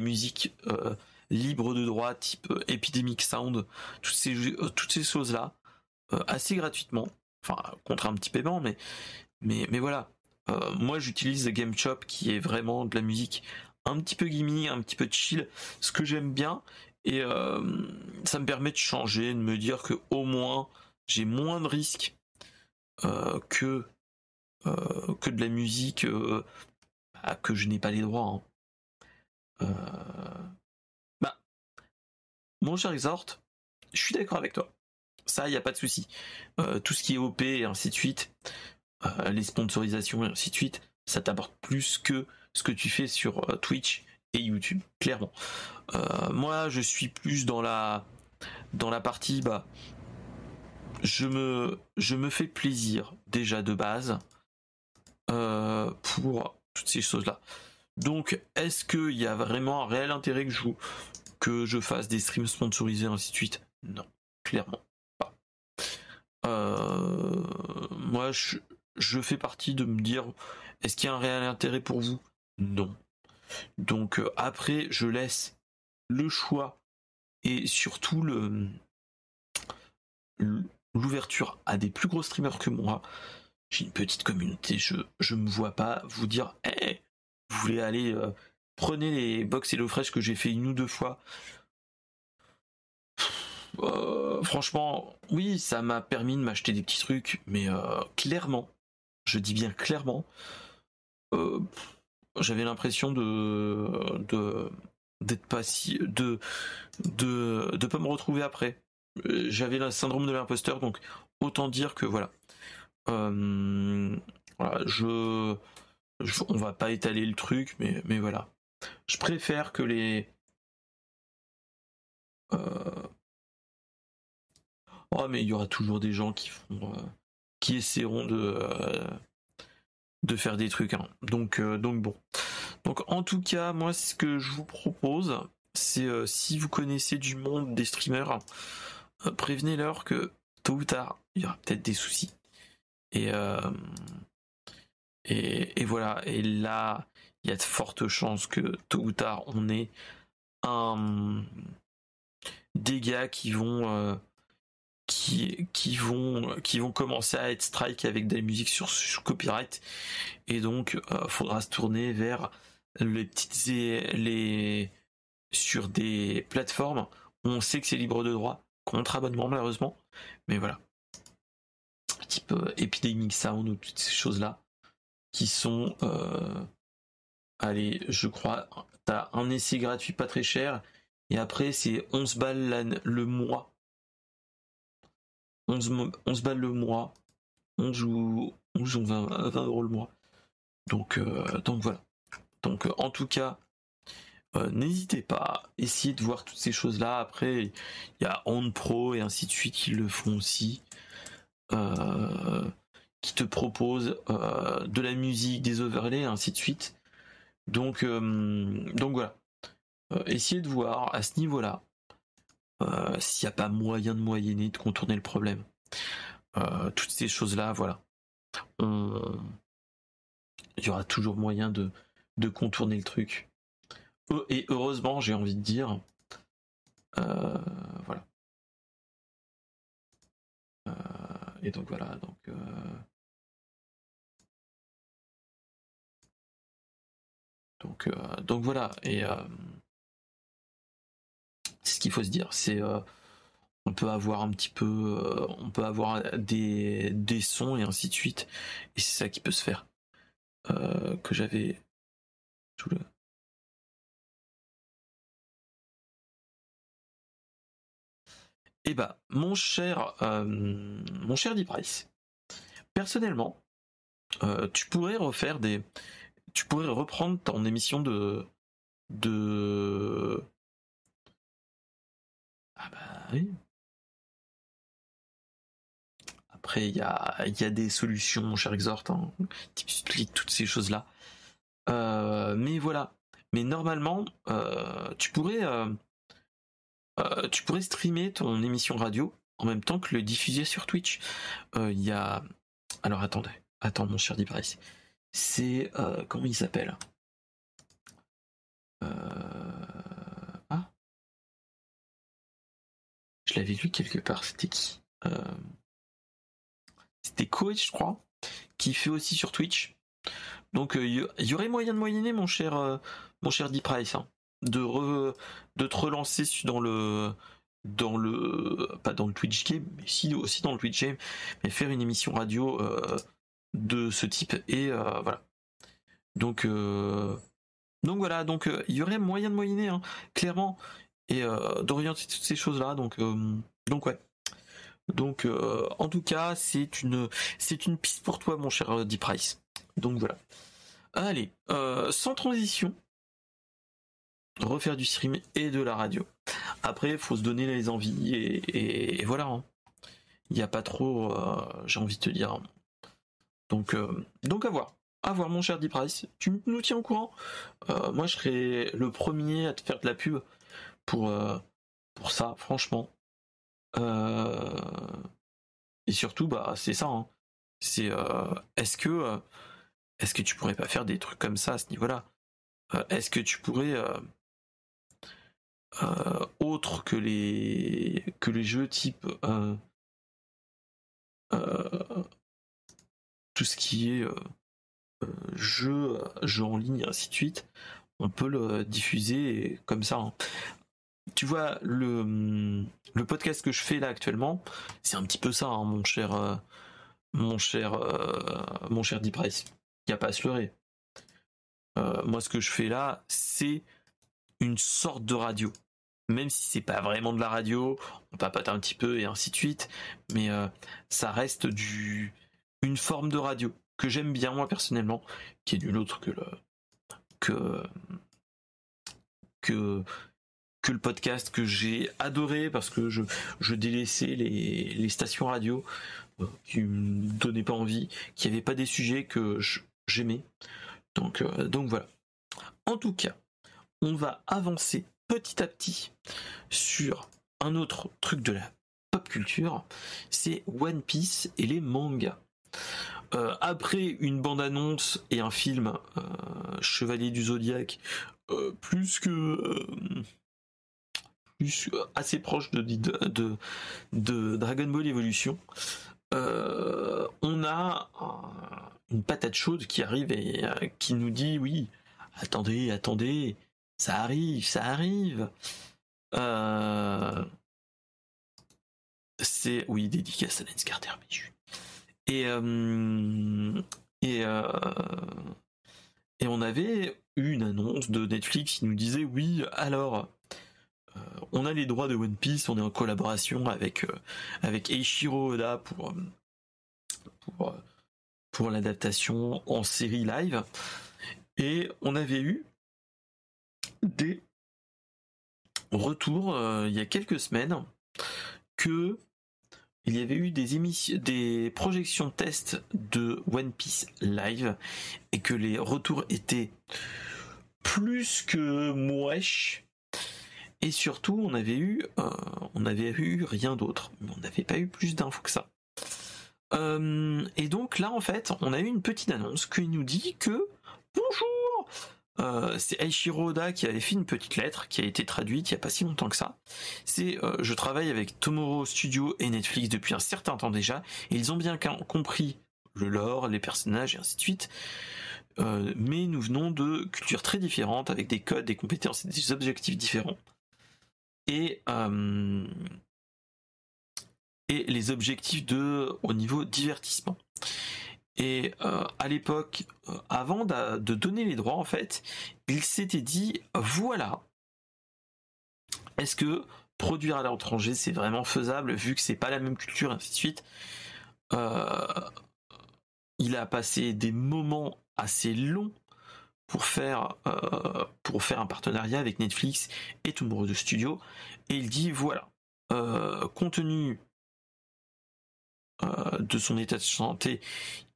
musiques euh, libres de droit, type Epidemic Sound, toutes ces, choses-là, assez gratuitement, enfin contre un petit paiement, mais, mais voilà, euh, moi, j'utilise Game Chop qui est vraiment de la musique un petit peu gimme, un petit peu chill, ce que j'aime bien. Et euh, ça me permet de changer, de me dire que au moins j'ai moins de risques euh, que que de la musique bah, que je n'ai pas les droits. Hein. Bah, mon cher Exhort, je suis d'accord avec toi. Ça, il n'y a pas de souci. tout ce qui est OP et ainsi de suite, euh, les sponsorisations et ainsi de suite, ça t'apporte plus que ce que tu fais sur euh, Twitch et YouTube, clairement. Euh, moi, je suis plus dans la dans la partie bah je me fais plaisir déjà de base pour toutes ces choses là. Donc, est-ce qu'il y a vraiment un réel intérêt que je que je fasse des streams sponsorisés ainsi de suite? Non, clairement pas. moi, je, je fais partie de me dire est-ce qu'il y a un réel intérêt pour vous? Non. Donc euh, après, je laisse le choix et surtout l'ouverture à des plus gros streamers que moi. J'ai une petite communauté, je je me vois pas vous dire hé, vous voulez aller euh, prenez les box et le fresh que j'ai fait une ou deux fois. Euh, franchement, oui, ça m'a permis de m'acheter des petits trucs, mais clairement, je dis bien clairement, euh, j'avais l'impression de, de d'être pas si de de de pas me retrouver après. J'avais le syndrome de l'imposteur, donc autant dire que voilà. Euh, voilà je, on va pas étaler le truc, mais mais voilà. Je préfère que les euh, Oh mais il y aura toujours des gens qui font qui essaieront de euh, de faire des trucs. Hein. Donc euh, donc bon. Donc en tout cas, moi ce que je vous propose, c'est euh, si vous connaissez du monde des streamers, prévenez-leur que tôt ou tard, il y aura peut-être des soucis. Et, et, et voilà. Et là, il y a de fortes chances que tôt ou tard, on ait un des gars qui vont qui, vont, qui vont commencer à être strike avec des musiques sur, copyright. Et donc, euh, faudra se tourner vers les petites les sur des plateformes où on sait que c'est libre de droit, contre abonnement malheureusement, mais voilà. Type Epidemic Sound ou toutes ces choses-là qui sont allez, je crois, t'as un essai gratuit pas très cher, et après c'est 11 balles le mois. 11, 11, balles le mois. 11 ou, 20, 20 euros le mois. Donc, euh, voilà. Donc euh, en tout cas, euh, n'hésitez pas à essayer de voir toutes ces choses-là. Après, il y a On Pro et ainsi de suite qui le font aussi. qui te proposent de la musique, des overlays, ainsi de suite. Donc, donc voilà. essayez de voir à ce niveau-là s'il n'y a pas moyen de moyenner, de contourner le problème. toutes ces choses-là, voilà. Il y aura toujours moyen de, contourner le truc. Et heureusement, j'ai envie de dire, euh, voilà. Euh, et donc voilà, donc. Euh, donc, donc voilà, et ce qu'il faut se dire. C'est on peut avoir un petit peu, on peut avoir des, des sons et ainsi de suite, et c'est ça qui peut se faire. Euh, que j'avais le Eh bah, mon cher, euh, mon cher Price, personnellement, euh, tu pourrais refaire des, tu pourrais reprendre ton émission de, de, après, il y a, y a, des solutions, mon cher Exhort, hein, toutes ces choses-là. Euh, mais voilà. Mais normalement, euh, tu pourrais, euh, tu pourrais streamer ton émission radio en même temps que le diffuser sur Twitch. Il y a, alors attendez, attends, mon cher Dibris. C'est comment il s'appelle? Je l'avais vu quelque part. C'était qui c'était Coach, je crois, qui fait aussi sur Twitch. Donc il euh, y, aurait moyen de moyenner, mon cher, euh, mon cher Deep Price, hein. de, de te relancer dans le dans le pas dans le Twitch game, mais si aussi dans le Twitch game, mais faire une émission radio euh, de ce type et voilà. Donc donc voilà, donc il y aurait moyen de moyenner, hein, clairement, et d'orienter toutes ces choses là. Donc donc ouais. Donc, euh, en tout cas, c'est une, c'est une piste pour toi, mon cher euh, Deep Price. Donc voilà. Allez, euh, sans transition, refaire du stream et de la radio. Après, il faut se donner les envies et, voilà. Hein. Il n'y a pas trop, j'ai envie de te dire. Donc, donc à voir. À voir, mon cher Deep Price. Tu nous tiens au courant. moi, je serai le premier à te faire de la pub pour, pour ça, franchement. Euh, et surtout, bah, c'est ça. Hein. C'est euh, est-ce que euh, est-ce que tu pourrais pas faire des trucs comme ça à ce niveau-là? Est-ce que tu pourrais autre que les que les jeux type tout ce qui est jeu jeu en ligne ainsi de suite on peut le diffuser comme ça hein tu vois, le, le podcast que je fais là actuellement, c'est un petit peu ça, hein, mon cher, euh, mon cher, euh, mon cher Price. Il n'y a pas à se leurrer. Euh, moi, ce que je fais là, c'est une sorte de radio. Même si c'est pas vraiment de la radio, on papote un petit peu et ainsi de suite, mais ça reste du, une forme de radio que j'aime bien moi personnellement, qui est d'une autre que le, que, que que le podcast que j'ai adoré parce que je, délaissais les, les stations radio euh, qui me donnaient pas envie, qui n'avaient pas des sujets que j'aimais. Donc, euh, donc voilà. En tout cas, on va avancer petit à petit sur un autre truc de la pop culture, c'est One Piece et les mangas. Euh, après une bande-annonce et un film Chevalier du Zodiaque, plus que assez proche de, Dragon Ball Evolution. Euh, on a une patate chaude qui arrive et euh, qui nous dit oui, attendez, attendez, ça arrive, ça arrive. Euh, c'est oui, dédicace à Lens Carter, Et euh, et et on avait une annonce de Netflix qui nous disait oui, alors on a les droits de One Piece, on est en collaboration avec avec Eiichiro Oda pour pour l'adaptation en série live. Et on avait eu des retours euh, il y a quelques semaines que il y avait eu des émissions, des projections test de One Piece live et que les retours étaient plus que moèches. Et surtout, on avait eu, euh, on eu rien d'autre, on n'avait pas eu plus d'infos que ça. Euh, et donc là, en fait, on a eu une petite annonce qui nous dit que bonjour, euh, c'est Eiichiro Oda qui avait fait une petite lettre qui a été traduite il n'y a pas si longtemps que ça. C'est je travaille avec Tomorrow Studio et Netflix depuis un certain temps déjà ils ont bien compris le lore, les personnages et ainsi de suite. mais nous venons de cultures très différentes avec des codes, des compétences et des objectifs différents. Et et les objectifs de au niveau divertissement. Et euh, à l'époque, euh, avant de, donner les droits, en fait, il s'était dit voilà, est-ce que produire à l'étranger c'est vraiment faisable vu que c'est pas la même culture, ainsi de suite. Euh, il a passé des moments assez longs pour faire pour faire un partenariat avec Netflix et de studio. Et il dit voilà compte tenu euh, de son état de santé,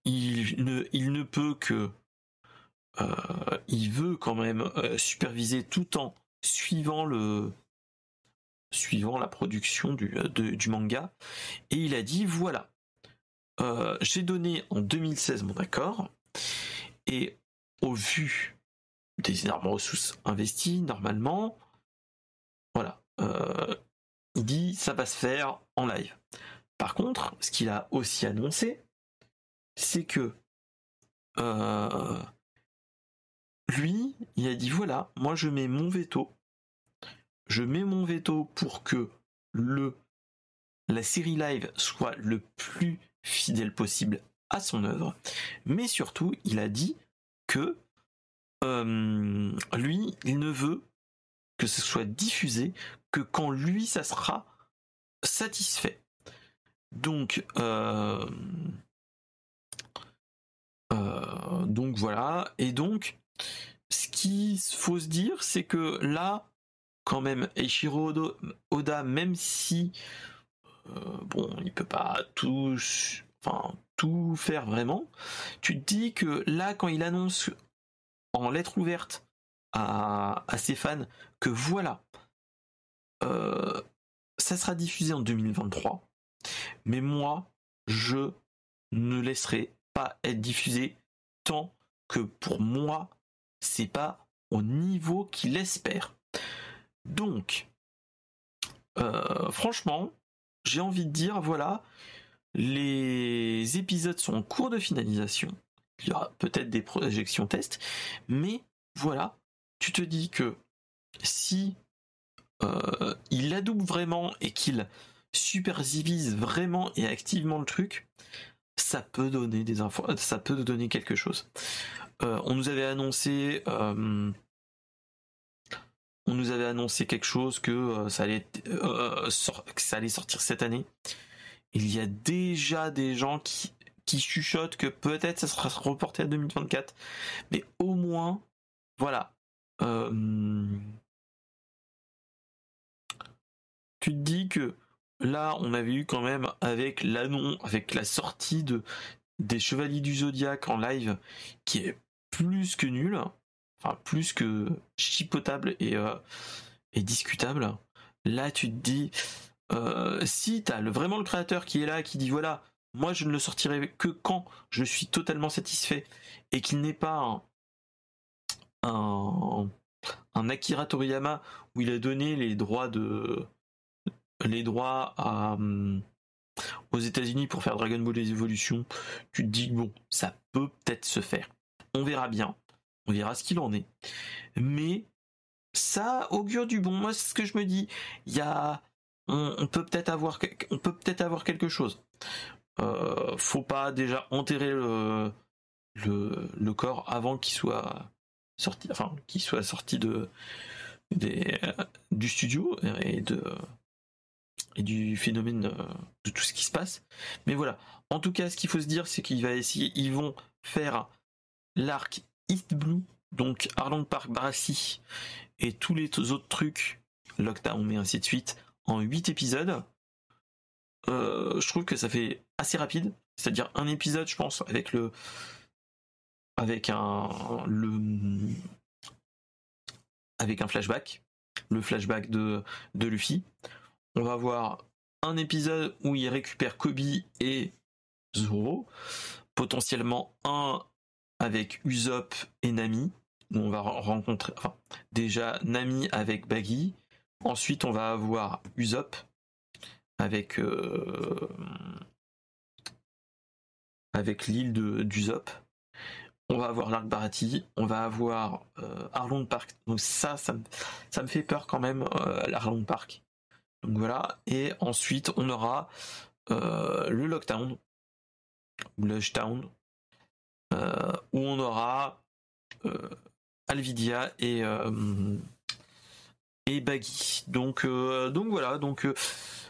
il ne, il ne peut que euh, il veut quand même euh, superviser tout en suivant le suivant la production du, du manga. Et il a dit voilà j'ai donné en 2016 mon accord. Et au vu des énormes ressources investies normalement voilà il dit ça va se faire en live. Par contre, ce qu'il a aussi annoncé, c'est que euh, lui, il a dit voilà, moi je mets mon veto, je mets mon veto pour que le la série live soit le plus fidèle possible à son œuvre, mais surtout il a dit que euh, lui, il ne veut que ce soit diffusé que quand lui ça sera satisfait. Donc, euh, euh, donc voilà. Et donc, ce qu'il faut se dire, c'est que là, quand même, Eiichiro Oda, même si bon, il peut pas tout, enfin, tout faire vraiment, tu te dis que là, quand il annonce en lettre ouverte à, à ses fans que voilà, ça sera diffusé en 2023 mais moi, je ne laisserai pas être diffusé tant que pour moi, c'est pas au niveau qu'il espère. Donc, euh, franchement, j'ai envie de dire, voilà, les épisodes sont en cours de finalisation. Il y aura peut-être des projections tests, mais voilà, tu te dis que si euh, il adoube vraiment et qu'il supervise vraiment et activement le truc, ça peut donner des infos, ça peut donner quelque chose. Euh, on nous avait annoncé, euh, on nous avait annoncé quelque chose que ça allait sortir cette année. Il y a déjà des gens qui, qui chuchotent que peut-être ça sera reporté à 2024, mais au moins, voilà. tu te dis que là, on avait eu quand même avec l'annonce, avec la sortie de des Chevaliers du Zodiaque en live, qui est plus que nul, enfin plus que chipotable et, euh, et discutable. Là, tu te dis, euh, si t'as le, vraiment le créateur qui est là, qui dit voilà, moi je ne le sortirai que quand je suis totalement satisfait et qu'il n'est pas un, Akira Toriyama où il a donné les droits de les droits aux États-Unis pour faire Dragon Ball Evolution, tu te dis bon, ça peut peut-être se faire. On verra bien. On verra ce qu'il en est. Mais ça augure du bon. Moi, c'est ce que je me dis. Il y a, on, peut peut-être avoir, on peut peut-être avoir quelque chose. Euh, faut pas déjà enterrer le, corps avant qu'il soit sorti, enfin, qu'il soit sorti de, des, du studio et de, et du phénomène de tout ce qui se passe. Mais voilà. En tout cas, ce qu'il faut se dire, c'est qu'ils va essayer, ils vont faire l'arc East Blue, donc Arlong Park Barassi et tous les autres trucs, Lockdown et ainsi de suite, en 8 épisodes. Euh, je trouve que ça fait assez rapide, c'est-à-dire un épisode, je pense, avec le, avec un, le, avec un flashback, le flashback de, de Luffy. On va voir un épisode où il récupère Kobe et Zoro, potentiellement un avec Usopp et Nami, où on va rencontrer, déjà Nami avec Baggy, ensuite on va avoir Usopp avec euh, avec l'île d'Usopp, on va avoir l'Arc Barati, on va avoir euh, Arlong Park, donc ça, ça, me fait peur quand même, euh, l'Arlong Park. Donc voilà, et ensuite on aura euh, le Lockdown, ou Town, euh, où on aura euh, Alvidia et et Baggy. Donc donc voilà, donc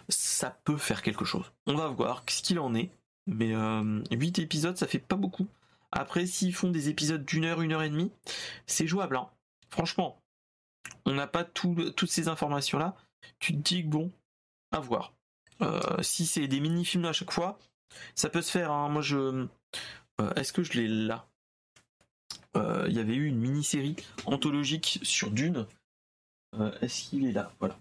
ça peut faire quelque chose. On va voir ce qu'il en est, mais 8 épisodes ça fait pas beaucoup. Après s'ils font des épisodes d'une heure, une heure et demie, c'est jouable. Hein. Franchement, on n'a pas toutes ces informations là tu te dis que bon, à voir. Euh, si c'est des mini-films à chaque fois, ça peut se faire. Hein. Moi, je. Euh, est-ce que je l'ai là? Euh, Il y avait eu une mini-série anthologique sur Dune. Est-ce qu'il est là? Voilà.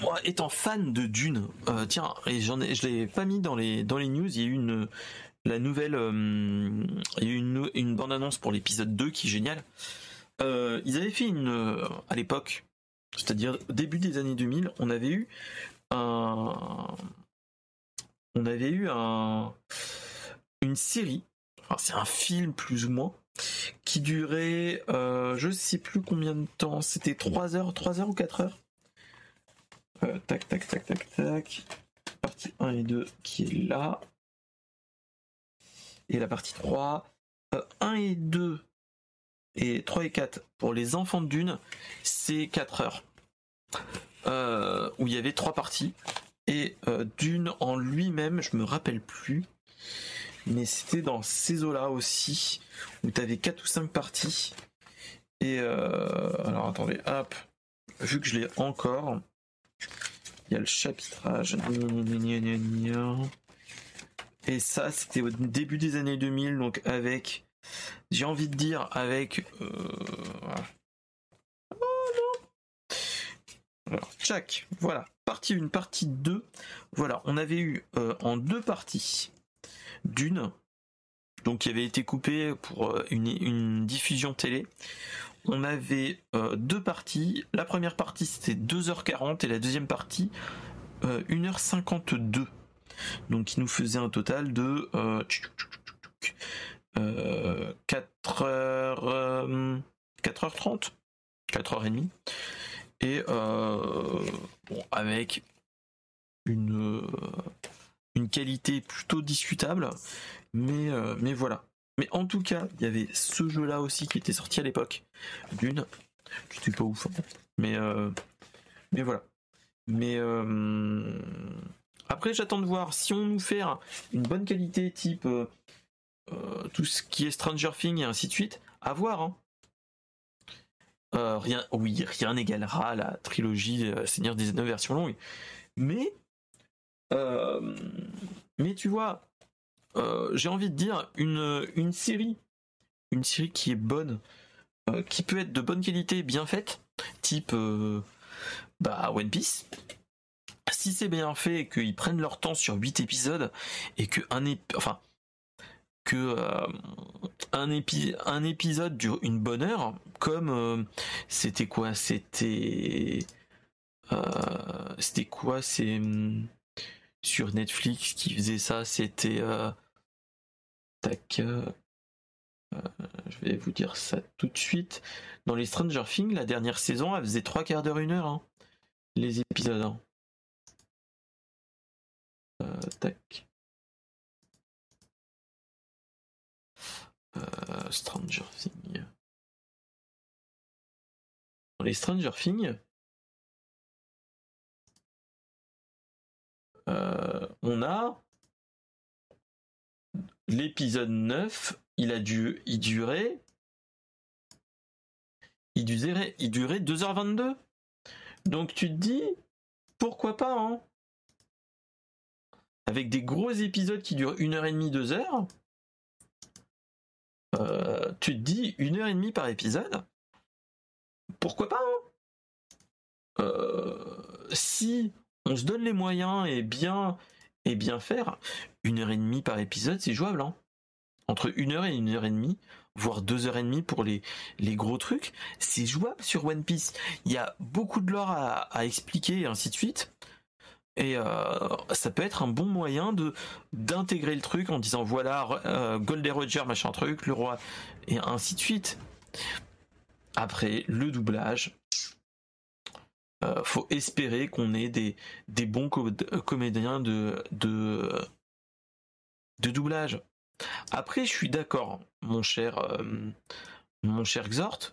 Moi, étant fan de Dune, tiens, et j'en ai, je l'ai pas mis dans les dans les news. Il y a eu une la nouvelle, euh, il y a eu une, une bande-annonce pour l'épisode 2 qui est géniale. Euh, ils avaient fait une, euh, à l'époque, c'est-à-dire début des années 2000, on avait eu un, on avait eu un, une série, c'est un film plus ou moins, qui durait, euh, je sais plus combien de temps, c'était 3 heures, 3 heures ou 4 heures? tac, tac, tac, tac, tac. Partie 1 et 2 qui est là et la partie 3. 1 euh, et 2 et 3 et 4 pour les enfants de Dune, c'est 4 heures. Euh, où il y avait 3 parties. Et euh, Dune en lui-même, je me rappelle plus. Mais c'était dans ces eaux-là aussi, où tu avais 4 ou 5 parties. Et alors attendez, hop, vu que je l'ai encore, il y a le chapitrage. Et ça, c'était au début des années 2000, donc avec, j'ai envie de dire, avec... Euh... Oh non Alors, tchac, voilà, partie 1, partie 2. Voilà, on avait eu euh, en deux parties d'une, donc qui avait été coupée pour euh, une, une diffusion télé. On avait euh, deux parties. La première partie c'était 2h40 et la deuxième partie 1h52 donc qui nous faisait un total de 4 h 4h30 4h30 et euh, bon, avec une euh, une qualité plutôt discutable mais euh, mais voilà mais en tout cas il y avait ce jeu là aussi qui était sorti à l'époque d'une qui était pas ouf hein. mais mais voilà mais après, j'attends de voir si on nous fait une bonne qualité, type euh, euh, tout ce qui est Stranger Things et ainsi de suite, à voir. Hein. Euh, rien, oui, rien n'égalera la trilogie Seigneur des Anneaux version longue. Mais, mais tu vois, j'ai envie de dire une, une série, une série qui est bonne, qui peut être de bonne qualité, bien faite, type bah, One Piece. Si c'est bien fait et qu'ils prennent leur temps sur 8 épisodes et que un enfin que euh, un, un, épisode dure une bonne heure, comme euh, c'était quoi? C'était euh, c'était quoi? C'est sur Netflix qui faisait ça, c'était tac. je vais vous dire ça tout de suite. Dans les Stranger Things, la dernière saison, elle faisait trois quarts d'heure, une heure, hein, les épisodes. Hein. tac. Stranger Things. Dans les Stranger Things, on a l'épisode 9, il a dû il durait il durait, il durait 2h22. Donc tu te dis pourquoi pas hein Avec des gros épisodes qui durent 1h30, 2h, euh, tu te dis 1h30 par épisode. Pourquoi pas hein euh, Si on se donne les moyens et bien et bien faire, une heure et demie par épisode, c'est jouable. Hein. Entre une heure et une heure et demie, voire deux heures et demie pour les, gros trucs, c'est jouable sur One Piece. Il y a beaucoup de lore à, expliquer et ainsi de suite. Et euh, ça peut être un bon moyen d'intégrer le truc en disant voilà euh, Roger machin truc, le roi et ainsi de suite. Après le doublage, euh, faut espérer qu'on ait des, bons comédiens de, doublage. Après, je suis d'accord, mon cher, euh, mon cher Xort.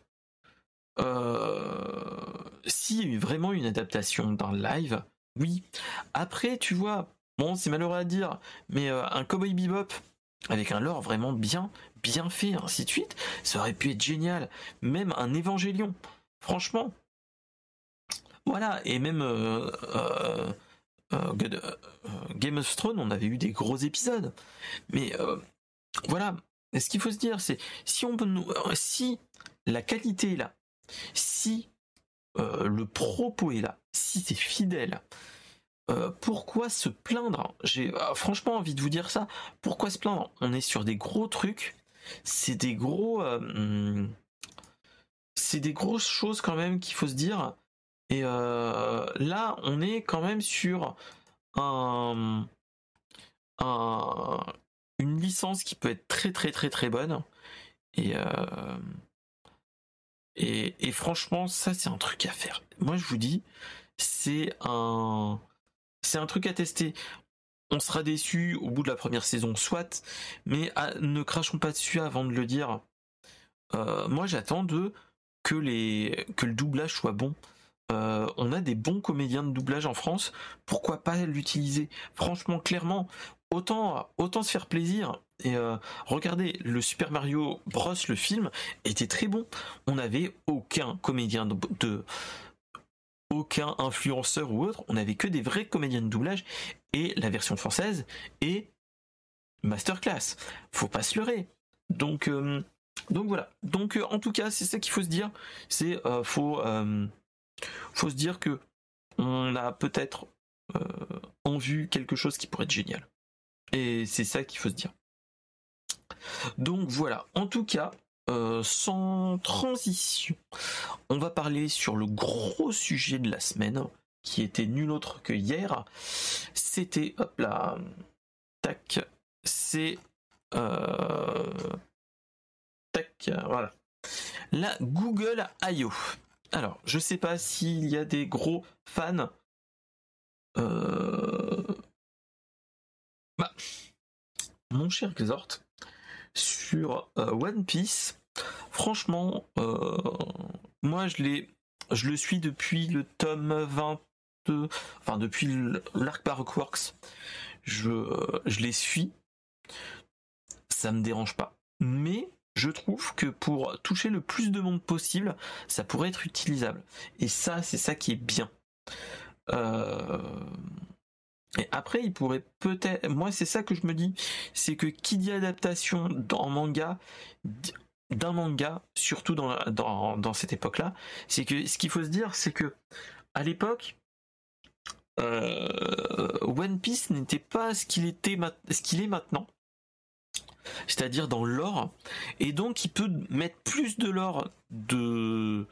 Euh, S'il y a vraiment une adaptation d'un live, oui. Après, tu vois, bon, c'est malheureux à dire, mais euh, un Cowboy Bebop avec un lore vraiment bien, bien fait, ainsi de suite, ça aurait pu être génial. Même un Évangélion. Franchement, voilà, et même euh, euh, euh, Game of Thrones, on avait eu des gros épisodes. Mais voilà, ce qu'il faut se dire, c'est si on peut si la qualité est là, si le propos est là, si c'est fidèle, pourquoi se plaindre? J'ai franchement envie de vous dire ça. Pourquoi se plaindre? On est sur des gros trucs. C'est des gros. Hmm, c'est des grosses choses quand même qu'il faut se dire. Et euh, là, on est quand même sur un, une licence qui peut être très très très très bonne. Et, euh, et, franchement, ça c'est un truc à faire. Moi je vous dis, c'est un, c'est un truc à tester. On sera déçu au bout de la première saison, soit, mais ah, ne crachons pas dessus avant de le dire. Euh, moi j'attends de que les que le doublage soit bon. Euh, on a des bons comédiens de doublage en France, pourquoi pas l'utiliser? Franchement, clairement, autant, se faire plaisir. Et euh, regardez, le Super Mario Bros, le film, était très bon. On n'avait aucun comédien de, aucun influenceur ou autre, on n'avait que des vrais comédiens de doublage, et la version française est masterclass. Faut pas se leurrer. Donc, euh, donc voilà. Donc en tout cas, c'est ça qu'il faut se dire. C'est faut faut se dire que on a peut-être euh, en vue quelque chose qui pourrait être génial. Et c'est ça qu'il faut se dire. Donc voilà, en tout cas, euh, sans transition, on va parler sur le gros sujet de la semaine, qui était nul autre que hier. C'était, hop là, tac, c'est, euh, tac, voilà, la Google I.O. Alors, je sais pas s'il y a des gros fans. Euh, bah, mon cher Xort, sur euh, One Piece, franchement, euh, moi je l'ai, je le suis depuis le tome 22, enfin depuis l'arc Baroque Works. Je, je les suis. Ça me dérange pas. Mais je trouve que pour toucher le plus de monde possible, ça pourrait être utilisable. Et ça, c'est ça qui est bien. Euh, et après, il pourrait peut-être. Moi, c'est ça que je me dis, c'est que qui dit adaptation dans manga, d'un manga, surtout dans, cette époque-là, c'est que ce qu'il faut se dire, c'est que à l'époque, euh, One Piece n'était pas ce qu'il est maintenant c'est-à-dire dans l'or, et donc il peut mettre plus de l'or de,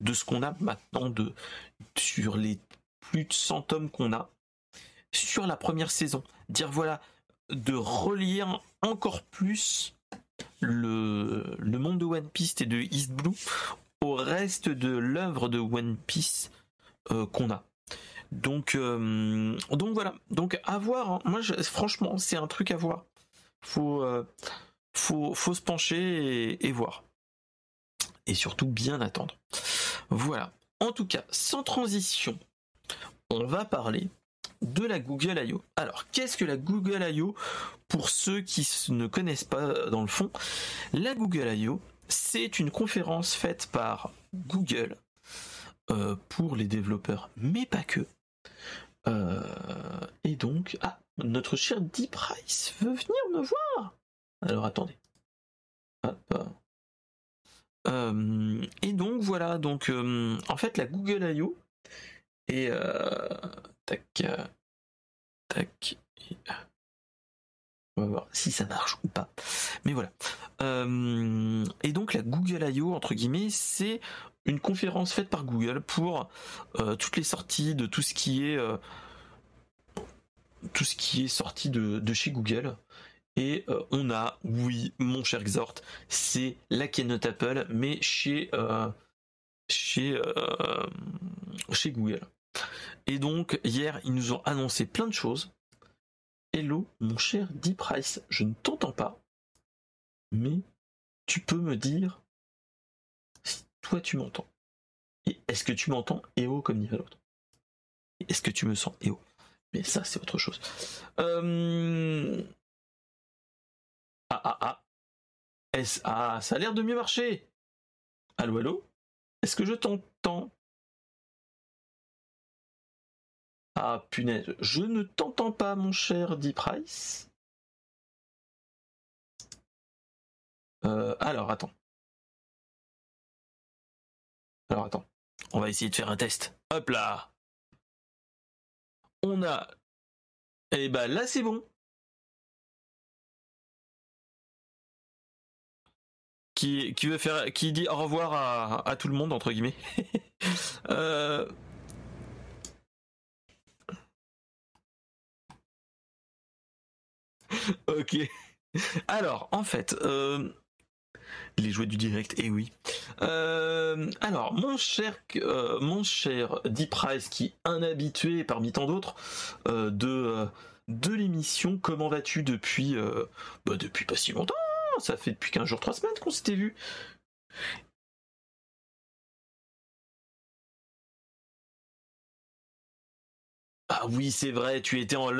de ce qu'on a maintenant de, sur les plus de 100 tomes qu'on a. sur la première saison. Dire voilà, de relire encore plus le, le monde de One Piece et de East Blue au reste de l'œuvre de One Piece euh, qu'on a. Donc, euh, donc voilà. Donc à voir. Hein. Moi, franchement, c'est un truc à voir. Faut, euh, faut, faut se pencher et, voir. Et surtout bien attendre. Voilà. En tout cas, sans transition, on va parler de la Google I.O. Alors, qu'est-ce que la Google I.O. Pour ceux qui ne connaissent pas dans le fond, la Google I.O. c'est une conférence faite par Google euh, pour les développeurs, mais pas que. Euh, et donc, ah, notre cher Deep Price veut venir me voir. Alors attendez. Euh, et donc voilà, donc en fait la Google I.O. et tac, tac. On va voir si ça marche ou pas. Mais voilà. et donc la Google I.O. entre guillemets, c'est une conférence faite par Google pour euh, toutes les sorties de tout ce qui est euh, tout ce qui est sorti de, chez Google. Et euh, on a, oui, mon cher Xort, c'est la keynote Apple, mais chez chez chez Google. Et donc hier, ils nous ont annoncé plein de choses. Hello, mon cher Deep Price, je ne t'entends pas, mais tu peux me dire toi tu m'entends. Et est-ce que tu m'entends EO comme dirait l'autre? Est-ce que tu me sens EO? Mais ça c'est autre chose. Euh, ah ah ah. Ah, ça a l'air de mieux marcher. Allô allô Est-ce que je t'entends? Ah punaise, je ne t'entends pas mon cher Deep Price. Euh, alors attends. Alors attends, on va essayer de faire un test. Hop là On a... Et eh ben là c'est bon. Qui, veut faire, qui dit au revoir à, à tout le monde entre guillemets. (laughs) euh... ok. Alors, en fait, euh, les jouets du direct, et eh oui. Euh, alors, mon cher, euh, mon cher Deep Price, qui un habitué parmi tant d'autres euh, de de l'émission, comment vas-tu depuis bah, depuis pas si longtemps Ça fait depuis 15 jours, 3 semaines qu'on s'était vu. Ah oui, c'est vrai, tu étais en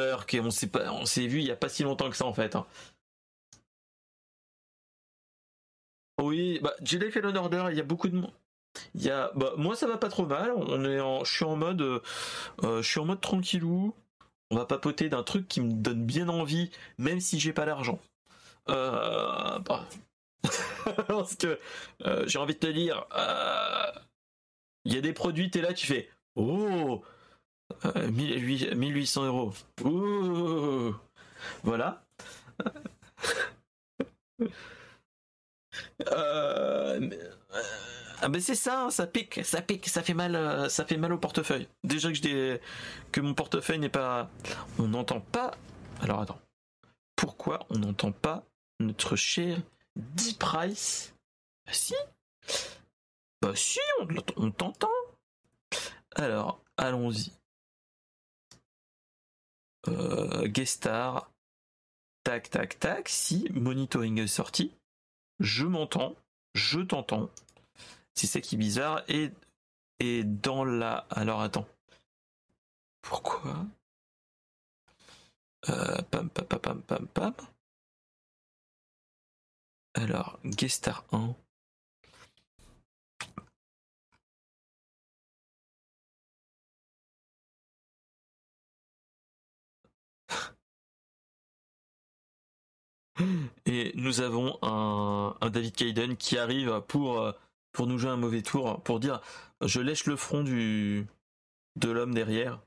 s'est pas, on s'est vu il y a pas si longtemps que ça en fait. Hein. Oui, bah, Jedi Fallen Order, il y a beaucoup de monde. Il y bah, moi ça va pas trop mal. On est en, je suis en mode, euh, je suis en mode tranquillou. On va papoter d'un truc qui me donne bien envie, même si j'ai pas l'argent. Euh, bah. (laughs) Parce que euh, j'ai envie de te dire, il y a des produits, t'es là, tu fais, oh, 1800 euros. Voilà. Euh, ah ben c'est ça, ça pique, ça pique, ça fait mal, euh, ça fait mal au portefeuille. Déjà que je que mon portefeuille n'est pas, on n'entend pas. Alors attends, pourquoi on n'entend pas notre cher D Price Bah si, bah si, on, t'entend. Alors allons-y. Euh, Guestar, tac tac tac. Si monitoring est sorti je m'entends, je t'entends. C'est ça qui est bizarre. Et, et dans la... Alors attends. Pourquoi? Euh, Pam pam pam pam pam. Alors, Guestar 1. Et nous avons un, David Kaiden qui arrive pour, pour nous jouer un mauvais tour, pour dire je lèche le front du, de l'homme derrière,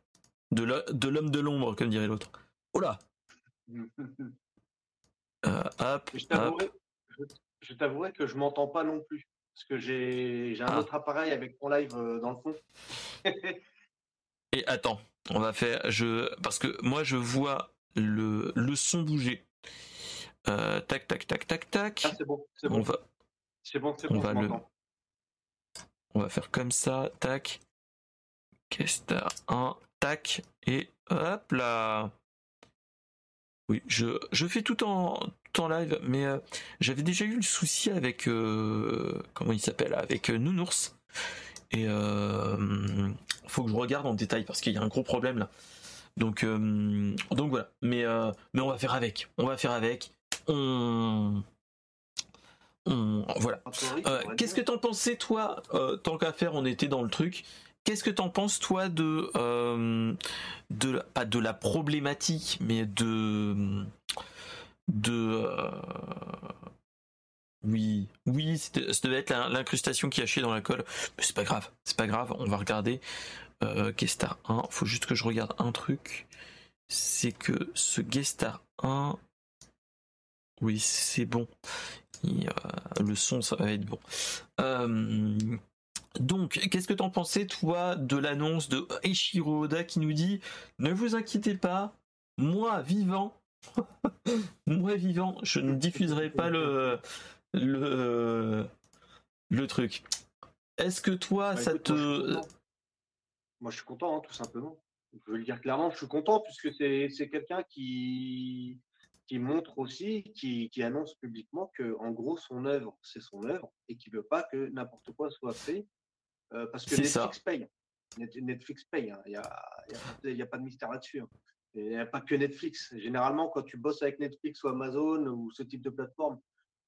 de l'homme de l'ombre, comme dirait l'autre. Oh là (laughs)
euh, Je t'avouerai que je m'entends pas non plus, parce que j'ai un ah. autre appareil avec mon live euh, dans le fond. (laughs)
Et attends, On va faire, je, parce que moi je vois le, le son bouger. Euh, tac, tac, tac, tac, tac.
Ah, c'est bon, c'est
On
bon.
va,
C'est bon, c'est
on va
je
le- on va faire comme ça, tac. Kestar 1, tac, et hop là. Oui, je, je fais tout en, tout en live, mais euh, j'avais déjà eu le souci avec, euh, comment il s'appelle, avec euh, Nounours. Et euh, faut que je regarde en détail parce qu'il y a un gros problème là. Donc, euh, donc voilà. Mais, euh, mais on va faire avec. On va faire avec. On, on voilà. Euh, Qu'est-ce que t'en pensais toi euh, Tant qu'à faire, on était dans le truc. Qu'est-ce que t'en penses toi de euh, de pas de la problématique, mais de de oui oui ça devait être l'incrustation qui a chié dans la colle. Mais c'est pas grave, c'est pas grave. On va regarder. Euh, Guestar 1. Faut juste que je regarde un truc. C'est que ce Guestar 1 oui, c'est bon. Euh, le son, ça va être bon. Euh, donc, qu'est-ce que t'en pensais, toi, de l'annonce de Eiichiro Oda qui nous dit Ne vous inquiétez pas, moi vivant, (laughs) moi vivant, je ne diffuserai pas le, le, le truc. Est-ce que toi,
Bah,
ça
écoute,
te.
Moi, je suis content, hein, tout simplement. Je veux le dire clairement, je suis content puisque c'est quelqu'un qui, qui montre aussi, qui, qui annonce publiquement que, en gros, son œuvre, c'est son œuvre et qui veut pas que n'importe quoi soit fait euh, parce que
ça.
Netflix paye. Net- Netflix paye. hein. Il n'y a, a pas de- il y a pas de mystère là-dessus. hein. Il n'y a pas que Netflix. Généralement, quand tu bosses avec Netflix ou Amazon ou ce type de plateforme,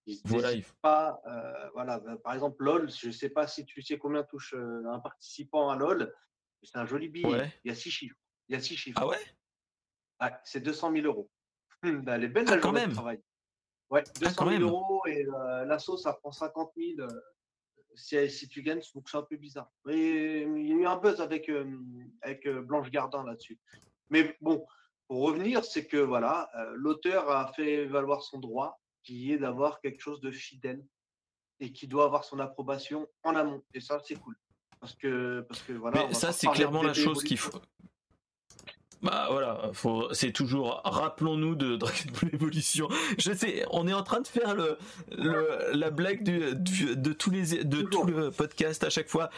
ils se
Voilà, il-
pas. euh, voilà, par exemple, LOL, je ne sais pas si tu sais combien touche euh, un participant à LOL. C'est un joli billet.
Ouais.
Il y a six chiffres. Il y a six chiffres.
Ah ouais?
Ouais, c'est 200 000 euros. Bah, elle est belle
Ah,
la
quand
journée
même.
de travail. Ouais, 200
quand
000
même.
euros et euh, l'assaut, ça prend 50 000 euh, si, si tu gagnes, donc c'est un peu bizarre. Et il y a eu un buzz avec, euh, avec euh, Blanche Gardin là-dessus. Mais bon, pour revenir, c'est que voilà, euh, l'auteur a fait valoir son droit, qui est d'avoir quelque chose de fidèle et qui doit avoir son approbation en amont. Et ça, c'est cool. Parce que, parce que voilà.
Mais ça, c'est clairement la chose qu'il faut. Bah voilà, faut, c'est toujours, rappelons-nous de Dragon Ball Evolution. Je sais, on est en train de faire le, le- la blague du, du- de tous les, de tout le podcast à chaque fois.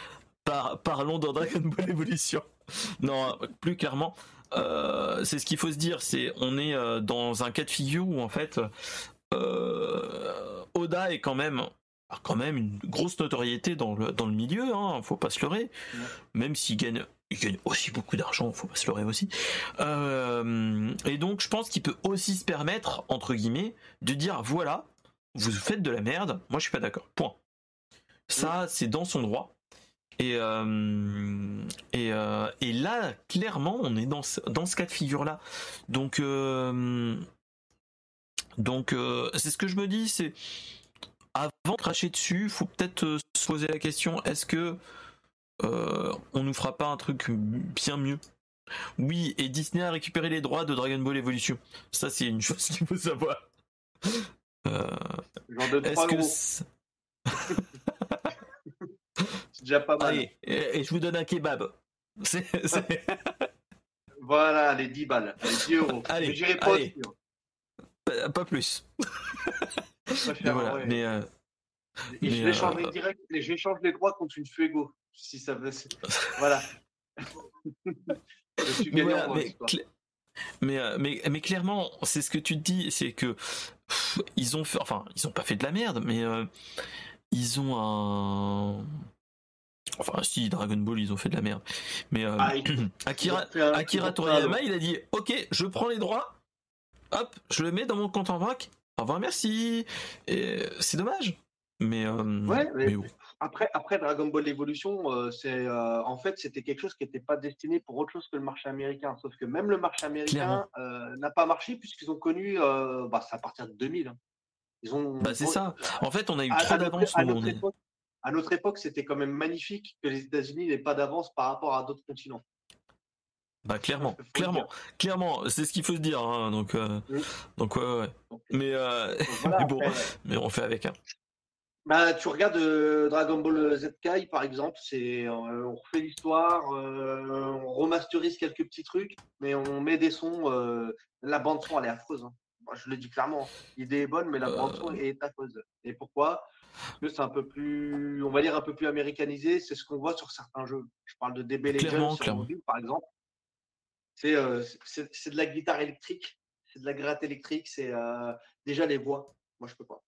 Par, parlons dans Dragon Ball Evolution. Non, plus clairement, euh, c'est ce qu'il faut se dire. C'est, on est euh, dans un cas de figure où en fait, euh, Oda est quand même, quand même une grosse notoriété dans le, dans le milieu. Hein, faut pas se leurrer.
Ouais.
Même s'il gagne il gagne aussi beaucoup d'argent, faut pas se leurrer aussi. Euh, et donc, je pense qu'il peut aussi se permettre, entre guillemets, de dire voilà, vous faites de la merde, moi je suis pas d'accord. Point. Ça, c'est dans son droit. Et, euh, et, euh, et là, clairement, on est dans ce, dans ce cas de figure-là. Donc, donc c'est ce que je me dis, c'est avant de cracher dessus, faut peut-être se poser la question est-ce que euh, on nous fera pas un truc bien mieux Oui, et Disney a récupéré les droits de Dragon Ball Evolution. Ça, c'est une chose qu'il faut savoir. Euh,
Genre de 3
est-ce que (laughs) c'est-
déjà pas mal.
allez, et, et je vous donne un kebab. (laughs)
Voilà, les 10 balles, les 10 euros. (laughs)
Allez,
j'irai pas
allez. pas- pas plus.
Je préfère,
Mais voilà.
ouais.
Mais euh,
Et je
mais, euh,
direct, et j'échange les droits contre une Fuego. Si ça veut. Voilà. (laughs) je suis gagnant
Voilà, mais, euh, mais, mais clairement, c'est ce que tu te dis, c'est que pff, ils ont fait, enfin, ils ont pas fait de la merde, mais euh, ils ont un, enfin, si Dragon Ball, ils ont fait de la merde, mais euh,
Ah, (clears throat)
Akira,
un-
Toriyama, il a dit, ok, je prends les droits, hop, je le mets dans mon compte en banque, au revoir, merci, et c'est dommage, mais, euh,
Ouais, mais-. Après, après Dragon Ball Evolution, euh, c'est euh, en fait c'était quelque chose qui n'était pas destiné pour autre chose que le marché américain. Sauf que même le marché américain euh, n'a pas marché puisqu'ils ont connu, bah, c'est à partir de 2000. hein. Ils ont.
Bah, c'est ça. En fait, on a eu trop
à notre,
d'avance.
à notre époque, à notre époque, c'était quand même magnifique que les États-Unis n'aient pas d'avance par rapport à d'autres continents.
Bah clairement, clairement, clairement, c'est ce qu'il faut se dire. hein, donc, euh,
Oui.
donc ouais, Mais, euh,
donc (laughs) voilà,
mais bon,
après,
mais on fait avec. Hein.
Bah, tu regardes euh, Dragon Ball Z Kai, par exemple, c'est euh, on refait l'histoire, euh, on remasterise quelques petits trucs, mais on met des sons. la bande son, elle est affreuse. hein. Moi, je le dis clairement. L'idée est bonne, mais la bande son est affreuse. Et pourquoi? Parce que c'est un peu plus, on va dire un peu plus américanisé. C'est ce qu'on voit sur certains jeux. Je parle de DB Legends sur mobile, par exemple. C'est euh, c'est de la guitare électrique, c'est de la gratte électrique, c'est déjà les voix. Moi, je peux pas.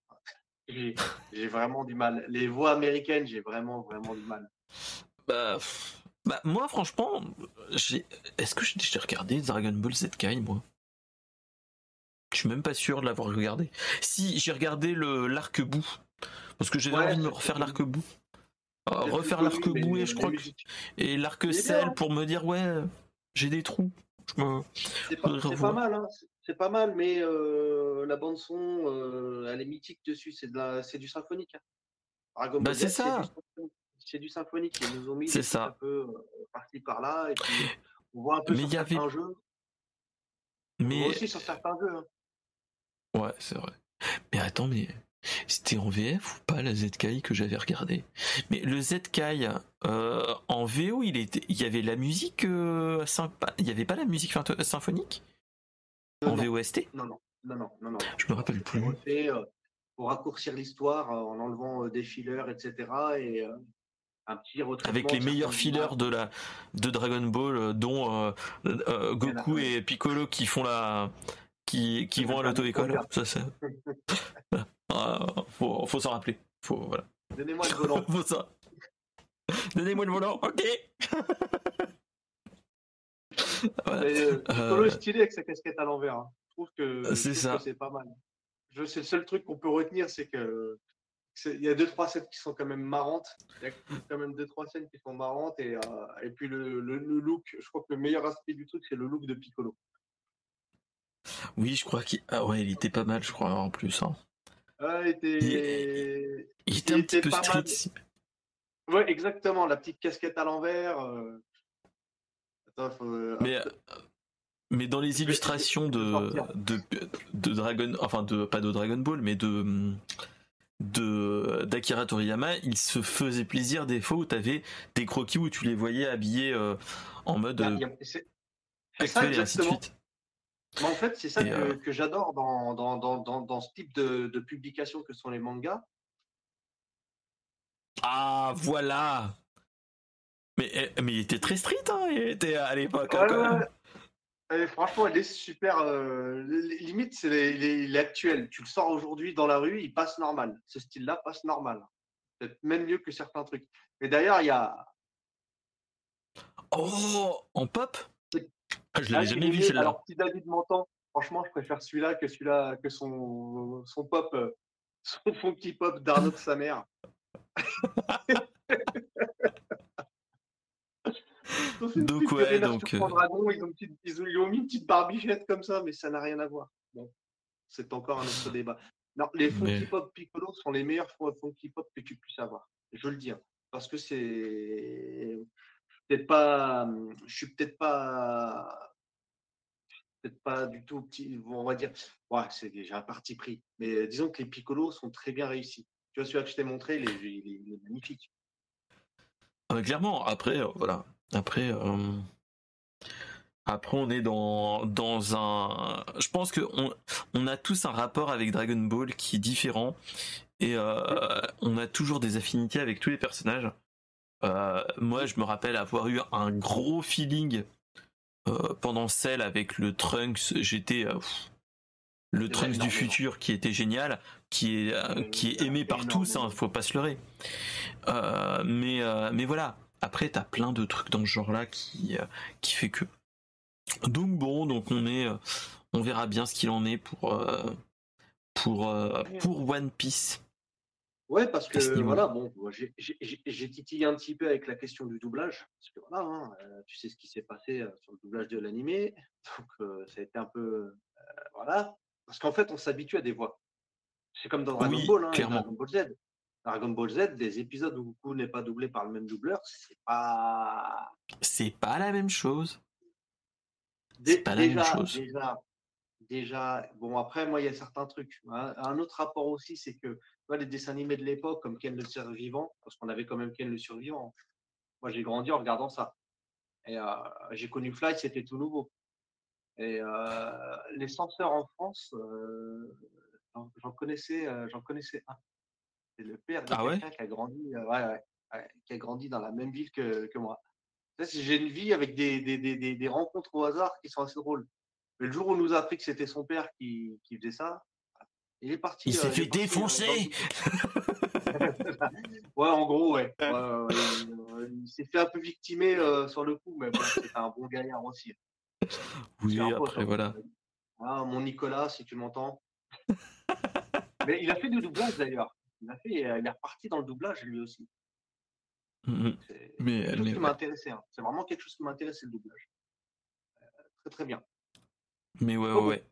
J'ai vraiment du mal. Les voix américaines, j'ai vraiment, vraiment du mal.
Bah, bah, moi, franchement, j'ai. Est-ce que j'ai déjà regardé Dragon Ball Z Kai, moi? Je suis même pas sûr de l'avoir regardé. Si, j'ai regardé le l'arc-bout. Parce que j'ai
Ouais,
envie de me refaire l'arc-bout.
Plus
refaire l'arc-bout et je crois que. Et l'arc-ciel
est bien.
pour me dire, ouais, j'ai des trous.
C'est pas, pas mal, hein. C'est- pas mal, mais euh, la bande son, euh, elle est mythique dessus. C'est de la, c'est du symphonique. hein.
Bah, c'est ça.
C'est du symphonique. Ils nous ont mis
C'est
des
ça.
un peu euh, par-ci par-là, et puis (laughs) on voit un peu
Mais
sur
y avait-
certains jeux.
Mais.
aussi sur certains jeux. hein.
Ouais, c'est vrai. Mais attends, mais c'était en VF ou pas la ZKI que j'avais regardé? Mais le ZKI euh, en VO, il était, il y avait la musique, sympa- il y avait pas la musique symphonique? En
non,
VOST
non, non, non, non, non, non.
Je me rappelle plus.
refait euh, pour raccourcir l'histoire euh, en enlevant euh, des fillers, etc. Et euh, un petit.
Avec les meilleurs fillers de la de Dragon Ball, euh, dont euh, euh, Goku et Piccolo qui font la qui, qui vont à
la
l'auto-école. Ça, c'est- (laughs) Ah, faut, faut s'en rappeler. Faut voilà.
Donnez-moi le volant. (laughs)
Faut ça. Donnez-moi le volant, ok. (laughs) Voilà.
Mais, euh, Piccolo
Euh,
est stylé avec sa casquette à l'envers. hein. Je trouve que
C'est ça.
pas mal. Je c'est le seul truc qu'on peut retenir, c'est que il y a deux trois scènes qui sont quand même marrantes. Il y a quand même deux trois scènes qui sont marrantes et euh, et puis le, le, le look. Je crois que le meilleur aspect du truc, c'est le look de Piccolo.
Oui, je crois qu'il ah ouais, il était pas mal, je crois en plus. hein.
Ah, il était...
Il
Il
un petit peu street.
mal. Ouais, exactement. La petite casquette à l'envers. euh. Euh,
Mais euh, mais dans les illustrations de de de Dragon, enfin de pas de Dragon Ball, mais de de d'Akira Toriyama, il se faisait plaisir des fois où t'avais des croquis où tu les voyais habillés euh, en mode euh,
a- c'est
actuel et ainsi de
exactement.
suite.
Mais en fait, c'est ça
Et,
que,
euh,
que j'adore dans, dans, dans, dans, dans ce type de, de publication que sont les mangas.
Ah voilà. Mais eh, mais il était très street, hein, il était à l'époque. hein,
Ouais. Et franchement, il est super. euh, li- limite, c'est les- actuel. Tu le sors aujourd'hui dans la rue, il passe normal. Ce style-là passe normal. Peut-être même mieux que certains trucs. Et d'ailleurs, il y a.
Oh, en pop? Ah, Je l'avais jamais vu celle-là.
Alors, si David m'entend, franchement, je préfère celui-là que celui-là, que son, son pop, euh, (laughs) son funky pop d'Arnaud de sa mère. (laughs) Ils ont fait une
Donc, ouais, donc, euh,
Dragon, ils, ont une petite- ils ont- ils ont mis une petite barbichette comme ça, mais ça n'a rien à voir. Bon, c'est encore un autre débat. Non, les funky
Mais-
pop Piccolo sont les meilleurs fun- funky pop que tu puisses avoir. Je le dis, hein, parce que c'est peut-être pas, je suis peut-être pas, peut-être pas du tout petit. On va dire, ouais, c'est déjà un parti pris. Mais disons que les Piccolo sont très bien réussis. Tu vois celui-là que je t'ai montré, il est, il magnifique.
Ah, clairement, après, euh, voilà. Après, euh, après, on est dans, dans un. Je pense que on, on a tous un rapport avec Dragon Ball qui est différent et euh, on a toujours des affinités avec tous les personnages. Euh, moi, je me rappelle avoir eu un gros feeling pendant celle avec le Trunks. J'étais le Trunks du futur qui était génial, qui est qui est aimé par tous. Hein, faut pas se leurrer. Mais mais voilà. Après, t'as plein de trucs dans ce genre-là qui euh, qui fait que. Donc bon, donc on est, euh, on verra bien ce qu'il en est pour euh, pour pour One Piece.
Ouais, parce que voilà, bon, j'ai- titillé un petit peu avec la question du doublage, parce que voilà, hein, tu sais ce qui s'est passé sur le doublage de l'animé, (laughs) donc euh, ça a été un peu, euh, voilà, parce qu'en fait, on s'habitue à des voix. C'est comme dans Dragon
Oui,
Ball, hein. Dragon Ball Z. Dragon Ball Z, des épisodes où Goku n'est pas doublé par le même doubleur, c'est pas
C'est pas la même chose.
Dé-
C'est pas la même
déjà,
chose.
déjà, déjà, bon, après, moi, il y a certains trucs. Un, un autre rapport aussi, c'est que vois, les dessins animés de l'époque, comme Ken le survivant, parce qu'on avait quand même Ken le survivant. Moi, j'ai grandi en regardant ça. Et euh, j'ai connu Fly, c'était tout nouveau. Et euh, les censeurs en France, euh, j'en- connaissais, j'en connaissais un. C'est le père de
Ah ouais?
quelqu'un qui a grandi, euh, ouais, ouais, ouais, qui a grandi dans la même ville que, que moi. J'ai une vie avec des, des, des, des, rencontres au hasard qui sont assez drôles. Mais le jour où on nous a appris que c'était son père qui, qui faisait ça, il est parti.
Il
euh,
s'est
est
fait
parti, euh,
défoncer (laughs)
Ouais, en gros, ouais. Euh, Il s'est fait un peu victimer euh, sur le coup, mais bon, c'était un bon gaillard aussi.
Oui,
un pote,
après,
hein.
voilà.
Ah, mon Nicolas, si tu m'entends. mais il a fait du doublage d'ailleurs. Il a fait, euh, il est reparti dans le doublage lui aussi.
Mhm.
C'est
Mais,
quelque chose
mais
qui m'a intéressé. hein. C'est vraiment quelque chose qui m'a intéressé le doublage. Euh, très très bien.
Mais ouais, ouais,
Oh
ouais.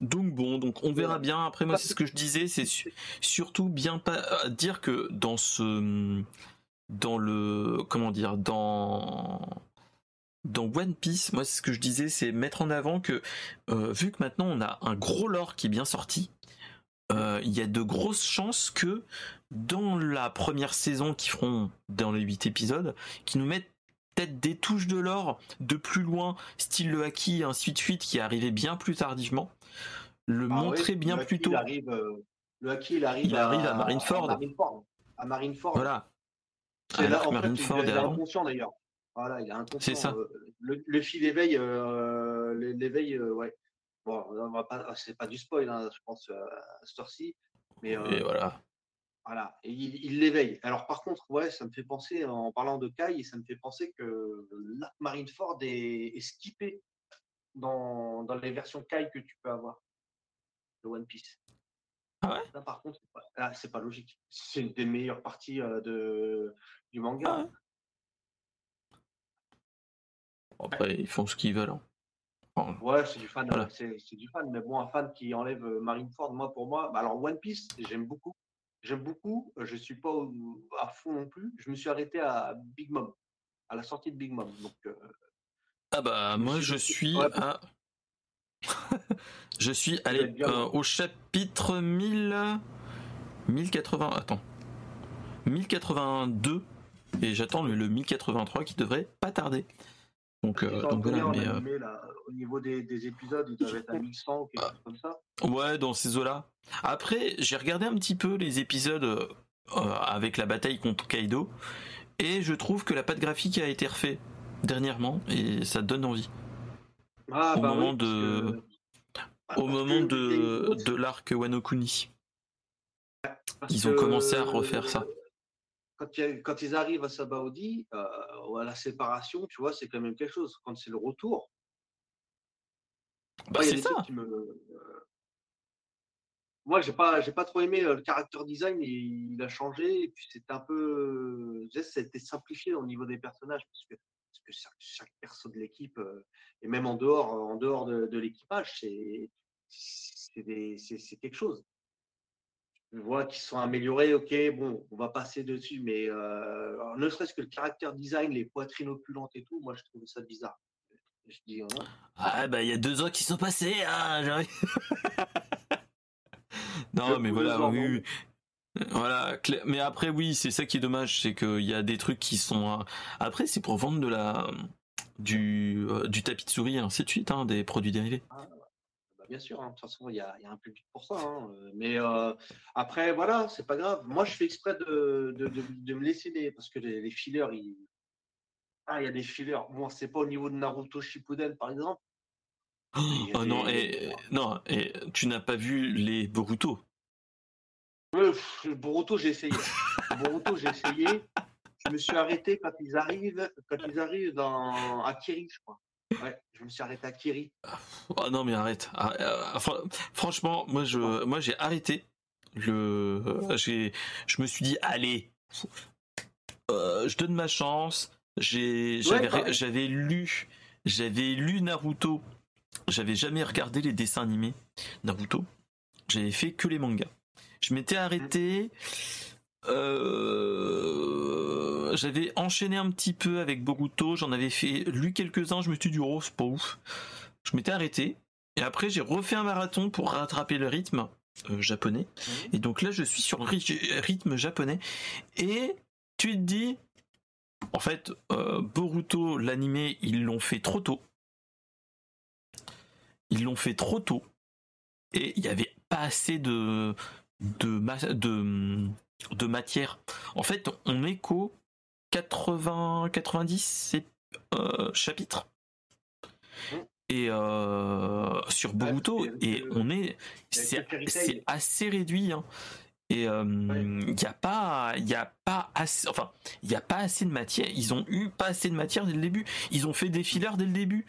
Donc bon, donc on verra bien. Après moi, c'est ce que je disais, c'est su- surtout bien pas euh, dire que dans ce, dans le, comment dire, dans dans One Piece, moi c'est ce que je disais, c'est mettre en avant que euh, vu que maintenant on a un gros lore qui est bien sorti, il y a de grosses chances que dans la première saison qui feront dans les 8 épisodes, qui nous mettent peut-être des touches de l'or de plus loin, style le haki et ainsi de suite, qui arrivait bien plus tardivement, le
Ah
montrer
oui,
bien
le
plus tôt.
Il arrive, euh, le Haki, il arrive,
Il arrive à Marineford.
Marineford. À Marineford.
Voilà.
C'est là, en
Marineford
il,
est
il est inconscient d'ailleurs. Voilà, il est inconscient.
C'est ça.
euh, le, le fil éveille, euh, l'éveil, euh, ouais. Bon, pas, c'est pas du spoil, hein, je pense, euh, à cette heure-ci. Mais euh,
Et voilà.
voilà, et il il l'éveille. Alors par contre, ouais, ça me fait penser, en parlant de Kai, ça me fait penser que l'arc Marineford est, est skippé dans, dans les versions Kai que tu peux avoir de One Piece.
Ah ouais?
Là, par contre, c'est pas, ah, c'est pas logique. C'est une des meilleures parties euh, de, du manga.
Ah ouais? Après, ils font ce qu'ils veulent. hein.
Ouais, c'est du fan,
Voilà.
c'est c'est du fan, mais bon, un fan qui enlève euh, Marineford, moi pour moi, bah alors One Piece, j'aime beaucoup, j'aime beaucoup, je suis pas au- à fond non plus, je me suis arrêté à Big Mom, à la sortie de Big Mom, donc euh,
Ah bah moi je suis
ouais.
à (laughs) je suis allé euh, au chapitre 1000 1080 attends 1082 et j'attends le, le 1083 qui devrait pas tarder. Donc, euh, donc voilà mais euh,
animé, là, au niveau des, des épisodes, ils doivent être à 1100 ou quelque chose comme ça.
ouais dans ces eaux-là. Après j'ai regardé un petit peu les épisodes euh, avec la bataille contre Kaido et je trouve que la patte graphique a été refait dernièrement et ça donne envie.
Ah,
Au
bah
moment
oui, parce
de-
que-
Au moment de, l'arc Wano Kuni.
parce
Ils ont commencé à refaire ça.
Quand, il y a- quand ils arrivent à Sabaody, euh, ou à la séparation, tu vois, c'est quand même quelque chose. Quand c'est le retour,
Bah c'est ça.
qui me. euh, Moi, j'ai pas, j'ai pas trop aimé euh, le character design. Il, il a changé et puis c'était un peu. été simplifié au niveau des personnages parce que, parce que chaque, chaque perso de l'équipe euh, et même en dehors, en dehors de, de l'équipage, c'est quelque chose. Je vois qu'ils sont améliorés. Ok, bon, on va passer dessus, mais euh, alors, ne serait-ce que le character design, les poitrines opulentes et tout, moi, je trouvais ça bizarre. Je dis, hein,
Ah bah il y a deux ans qui sont passés. Ah, j'arrive. (laughs) non mais voilà, oui, oui. Voilà, mais après oui, c'est ça qui est dommage, c'est qu'il y a des trucs qui sont. euh, Après, c'est pour vendre de la du euh, du tapis de souris et ainsi de suite, hein, des produits dérivés.
Bah, bien sûr, hein, de toute façon, il y a, il y a un public pour ça. hein, euh, Mais euh, après, voilà, c'est pas grave. Moi, je fais exprès de, de, de- de me laisser des. Parce que les, les fillers, ils... ah, il y a des fillers. Bon, c'est pas au niveau de Naruto Shippuden, par exemple.
Oh non, et non, et tu n'as pas vu les Boruto?
Pff, Boruto, j'ai essayé. Boruto, j'ai essayé. Je me suis arrêté quand ils arrivent, quand ils arrivent dans Akiri, je crois. Ouais, je me suis arrêté à Akiri.
Oh non mais arrête. Ah, euh, fran- franchement, moi je moi j'ai arrêté le j'ai je me suis dit allez euh, je donne ma chance. J'ai j'avais lu j'avais lu Naruto. J'avais jamais regardé les dessins animés Naruto. J'avais fait que les mangas. Je m'étais arrêté euh, j'avais enchaîné un petit peu avec Boruto, j'en avais fait lu quelques-uns, je me suis dit oh c'est pas ouf. Je m'étais arrêté Et après, j'ai refait un marathon pour rattraper le rythme euh, japonais. Et donc là, je suis sur le rythme japonais. Et tu te dis, en fait, euh, Boruto, l'animé, ils l'ont fait trop tôt. Ils l'ont fait trop tôt. Et il n'y avait pas assez de, de, de, de matière. En fait, on est qu'au 80, 90 euh, chapitres. Mmh. Et euh, sur Boruto, et on est, c'est assez réduit. Hein. Et il euh, n'y a pas, il a pas assez, enfin, il y a pas assez de matière. Ils ont eu pas assez de matière dès le début. Ils ont fait des fillers dès le début.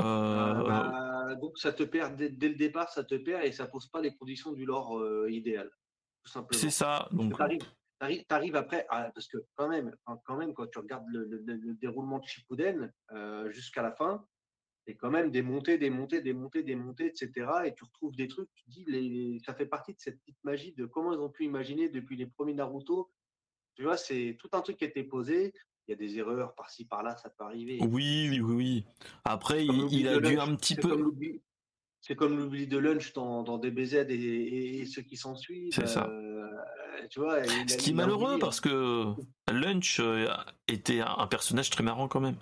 Euh, bah, donc ça te perd dès, le départ, ça te perd et ça pose pas les conditions du lore idéal, tout simplement.
C'est ça. Donc
tu arrives après, parce que quand même, quand même, quand tu regardes le, déroulement de Shippuden jusqu'à la fin, c'est quand même des montées, des montées, des montées, des montées, etc. Et tu retrouves des trucs, tu dis, les, ça fait partie de cette petite magie de comment ils ont pu imaginer depuis les premiers Naruto. Tu vois, c'est tout un truc qui a été posé. Il y a des erreurs par-ci, par-là, ça peut arriver.
Oui, oui, oui. Après, il, a dû un petit peu.
C'est comme l'oubli de lunch dans, dans DBZ et, et, ceux qui s'en suivent.
C'est ça. Euh, tu vois, Ce qui est malheureux parce que Lunch euh, était un personnage très marrant quand même.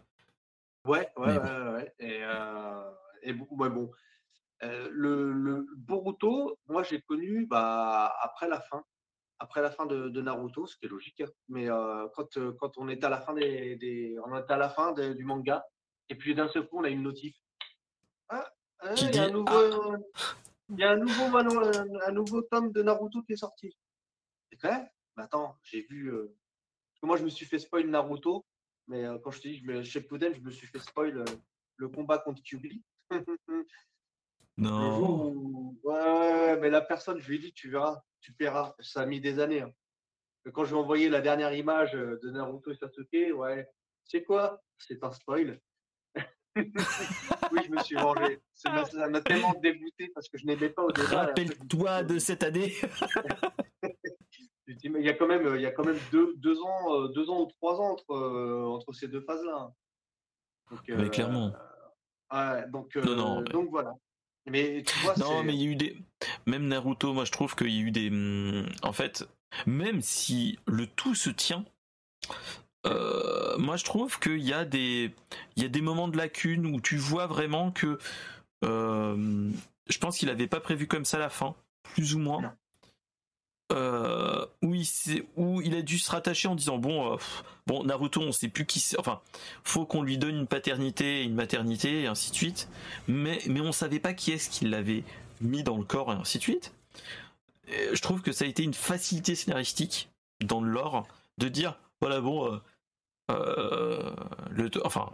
Ouais, ouais, ouais, ouais. Et, euh, et bon, bon. Euh, le, le, Boruto, moi j'ai connu bah, après la fin, après la fin de, de Naruto, ce qui est logique. Hein. Mais quand, quand on était à la fin des, des on était à la fin du manga, et puis d'un seul coup on a une notif. Ah, ah il y a un nouveau, ah. il y a un nouveau, un, nouveau tome de Naruto qui est sorti. C'est quand Mais attends, j'ai vu. Que moi je me suis fait spoil Naruto mais euh, quand je te dis, je chez Pouden, je me suis fait spoil euh, le combat contre Kyubi. (laughs)
non.
Ouais, mais la personne, je lui ai dit, tu verras, tu paieras. Ça a mis des années. Hein. Quand je lui ai envoyé la dernière image euh, de Naruto et Sasuke, ouais, c'est quoi? C'est un spoil. Oui, je me suis vengé. Ça m'a tellement dégoûté parce que je n'aimais pas au départ.
Rappelle-toi de cette année. (laughs)
il y a quand même, il y a quand même deux, deux ans, euh, deux ans ou trois ans entre, euh, entre ces deux phases-là.
mais clairement.
Euh, donc, donc voilà. Mais tu vois,
non, mais il y a eu des. Même Naruto, moi je trouve qu'il y a eu des. Hmm, en fait, même si le tout se tient, moi je trouve qu'il y a des. Il y a des moments de lacune où tu vois vraiment que. je pense qu'il n'avait pas prévu comme ça la fin, plus ou moins. Euh, où, il où il a dû se rattacher en disant bon euh, bon Naruto on sait plus qui c'est enfin faut qu'on lui donne une paternité une maternité et ainsi de suite mais mais on savait pas qui est-ce qui l'avait mis dans le corps et ainsi de suite je trouve que ça a été une facilité scénaristique dans le lore de dire voilà bon euh, le enfin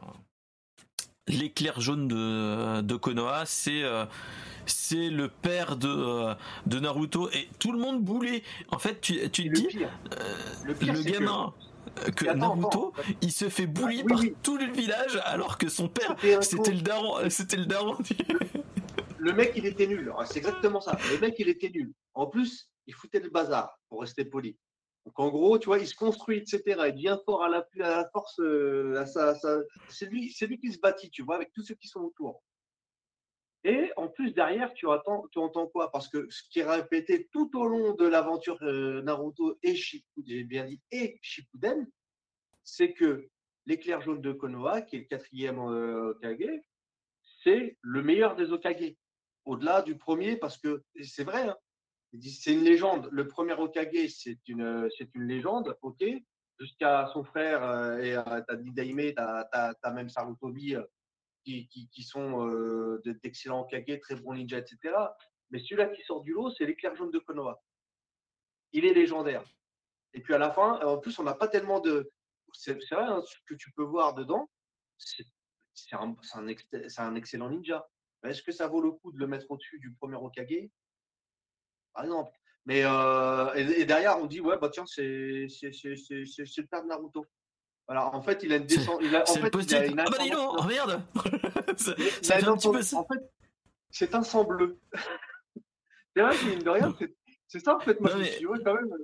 l'éclair jaune de, de Konoha c'est c'est le père de, euh, de Naruto et tout le monde boulait. En fait, tu, tu te dis, euh, le, gamin. Que, Naruto, il se fait bouler par tout le village alors que son père, c'était le daron, c'était le daron.
le mec, il était nul. Ah, c'est exactement ça. Le mec, il était nul. En plus, il foutait le bazar, pour rester poli. Donc en gros, tu vois, il se construit, etc. Il devient fort à la, force. Euh, c'est lui, c'est lui qui se bâtit, tu vois, avec tous ceux qui sont autour. Et en plus, derrière, tu, attends, tu entends quoi? Parce que ce qui est répété tout au long de l'aventure euh, Naruto et Shippuden, c'est que l'éclair jaune de Konoha, qui est le quatrième euh, Okage, c'est le meilleur des Okage. Au-delà du premier, parce que c'est vrai, hein, c'est une légende. Le premier Okage, c'est une, c'est une légende, ok Jusqu'à son frère, euh, et t'as Nidaime, t'as, as, même Sarutobi, qui, sont euh, d'excellents Kage, très bons ninjas, etc. Mais celui-là qui sort du lot, c'est l'éclair jaune de Konoha. Il est légendaire. Et puis à la fin, en plus, on n'a pas tellement de. C'est vrai, hein, ce que tu peux voir dedans, c'est un, un, excellent ninja. Est-ce que ça vaut le coup de le mettre au-dessus du premier Okage Par exemple. Mais euh, et, derrière, on dit ouais, bah tiens, c'est le père de Naruto. Voilà, en fait, il a une descente.
En fait, il a une ah bah dis donc, oh merde (laughs)
ça, un petit peu... En fait, c'est un sang bleu. (laughs) c'est vrai, mine de rien, c'est ça en fait. Moi, je me suis quand même.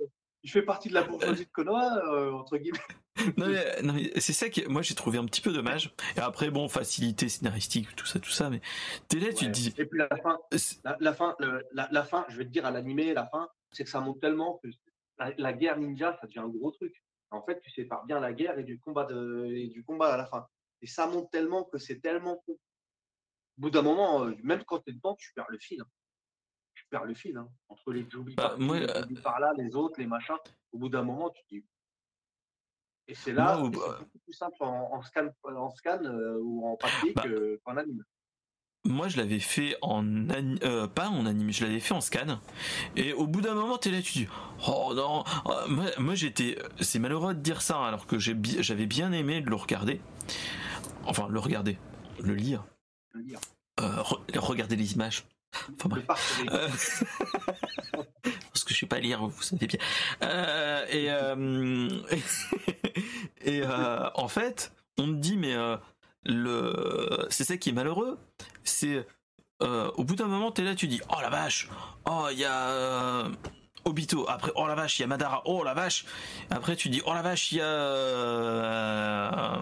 Il fait partie de la bourgeoisie de Konoha, euh, entre guillemets. (laughs)
non mais, non, mais c'est ça que moi j'ai trouvé un petit peu dommage. Et après bon, facilité scénaristique, tout ça, tout ça, mais t'es là, tu te dis.
Et puis la fin, la, la fin, le- la, la fin, je vais te dire à l'animé, la fin, c'est que ça monte tellement que la, la guerre ninja, ça devient un gros truc. En fait, tu sépares bien la guerre et du combat de, et du combat à la fin. Et ça monte tellement que c'est tellement. Au bout d'un moment, euh, même quand tu es dedans, tu perds le fil. hein. Perds le fil. hein. Entre les
Bah, moi, euh,
Jubi par là, les autres, les machins. Au bout d'un moment, tu te dis. Et c'est là, c'est beaucoup plus simple en, en scan, en scan euh, ou en papier
Bah,
que- qu'en anime.
Moi, je l'avais fait en ani- euh, pas en anime, je l'avais fait en scan. Et au bout d'un moment, t'es là, tu dis, oh non, euh, moi, moi, j'étais, c'est malheureux de dire ça, hein, alors que j'ai bi- j'avais bien aimé de le regarder. Enfin, le regarder, le lire,
veux dire.
euh, re- regarder les images. Enfin bref. Euh, (laughs) Parce que je sais pas lire, vous savez bien. Euh, et (laughs) euh, (laughs) et euh, en fait, on me dit mais euh, le c'est ça qui est malheureux, c'est euh, au bout d'un moment t'es là tu dis oh la vache, oh il y a euh, Obito, après oh la vache il y a Madara, oh la vache, après tu dis oh la vache il y a euh,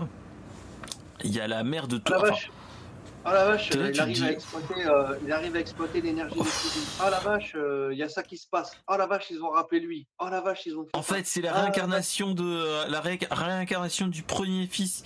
il y a la mère de tout.
la
enfin,
vache. Ah la vache,
Là,
il, arrive
dis-
à exploiter, euh, il arrive à exploiter l'énergie Kujin. Ah la vache, euh, il y a ça qui se passe. Ah la vache, ils ont rappelé lui. Ah la vache, ils ont fait
En fait, c'est la
Ah,
réincarnation de euh, la ré- réincarnation du premier fils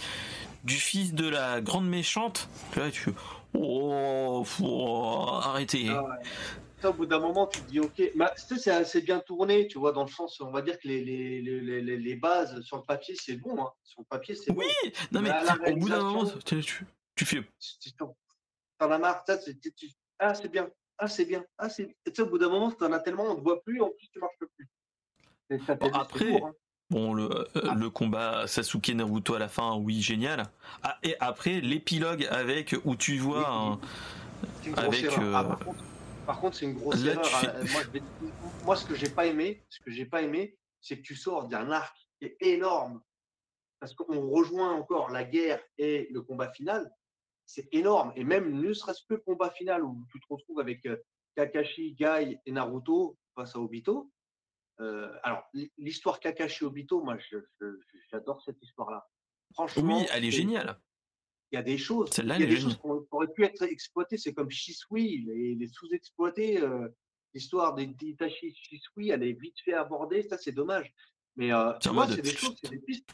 du fils de la grande méchante. Là, tu oh, faut arrêter.
Ah ouais. Au bout d'un moment, tu te dis, ok, bah, c'est assez bien tourné, tu vois, dans le sens, on va dire que les, les, les, les- les- bases sur le papier, c'est bon. Hein. Sur le papier, c'est
Oui,
bon.
non mais
la- la
au bout d'un moment, tu, tu-
T'en as marre, ça, c'est- ah c'est bien, ah c'est bien, ah c'est. Tu sais, au bout d'un moment, t'en as tellement, on ne te voit plus, en plus tu marches plus. Et ça fait
Bon,
c'est
après,
lourd, hein.
bon le, euh, le combat Sasuke Naruto à la fin, oui génial. Ah, et après l'épilogue avec où tu vois un, avec,
erreur. Ah,
euh,
par contre, par contre, c'est une grosse
là,
erreur.
fais-
hein. Moi, je vais- moi, ce que j'ai pas aimé, ce que j'ai pas aimé, c'est que tu sors d'un arc qui est énorme. Parce qu'on rejoint encore la guerre et le combat final. C'est énorme. Et même ne serait-ce que le combat final où tu te retrouves avec euh, Kakashi, Gai et Naruto face à Obito. Euh, alors, l'histoire Kakashi-Obito, moi, j'adore cette histoire-là. Franchement,
oui, elle est géniale.
il y a des choses, il y a des choses qui auraient pu être exploitées. C'est comme Shisui, les, les sous-exploités. euh, L'histoire des d'Itachi Shisui, elle est vite fait abordée. Ça, c'est dommage. Mais euh,
c'est
des choses, c'est des pistes.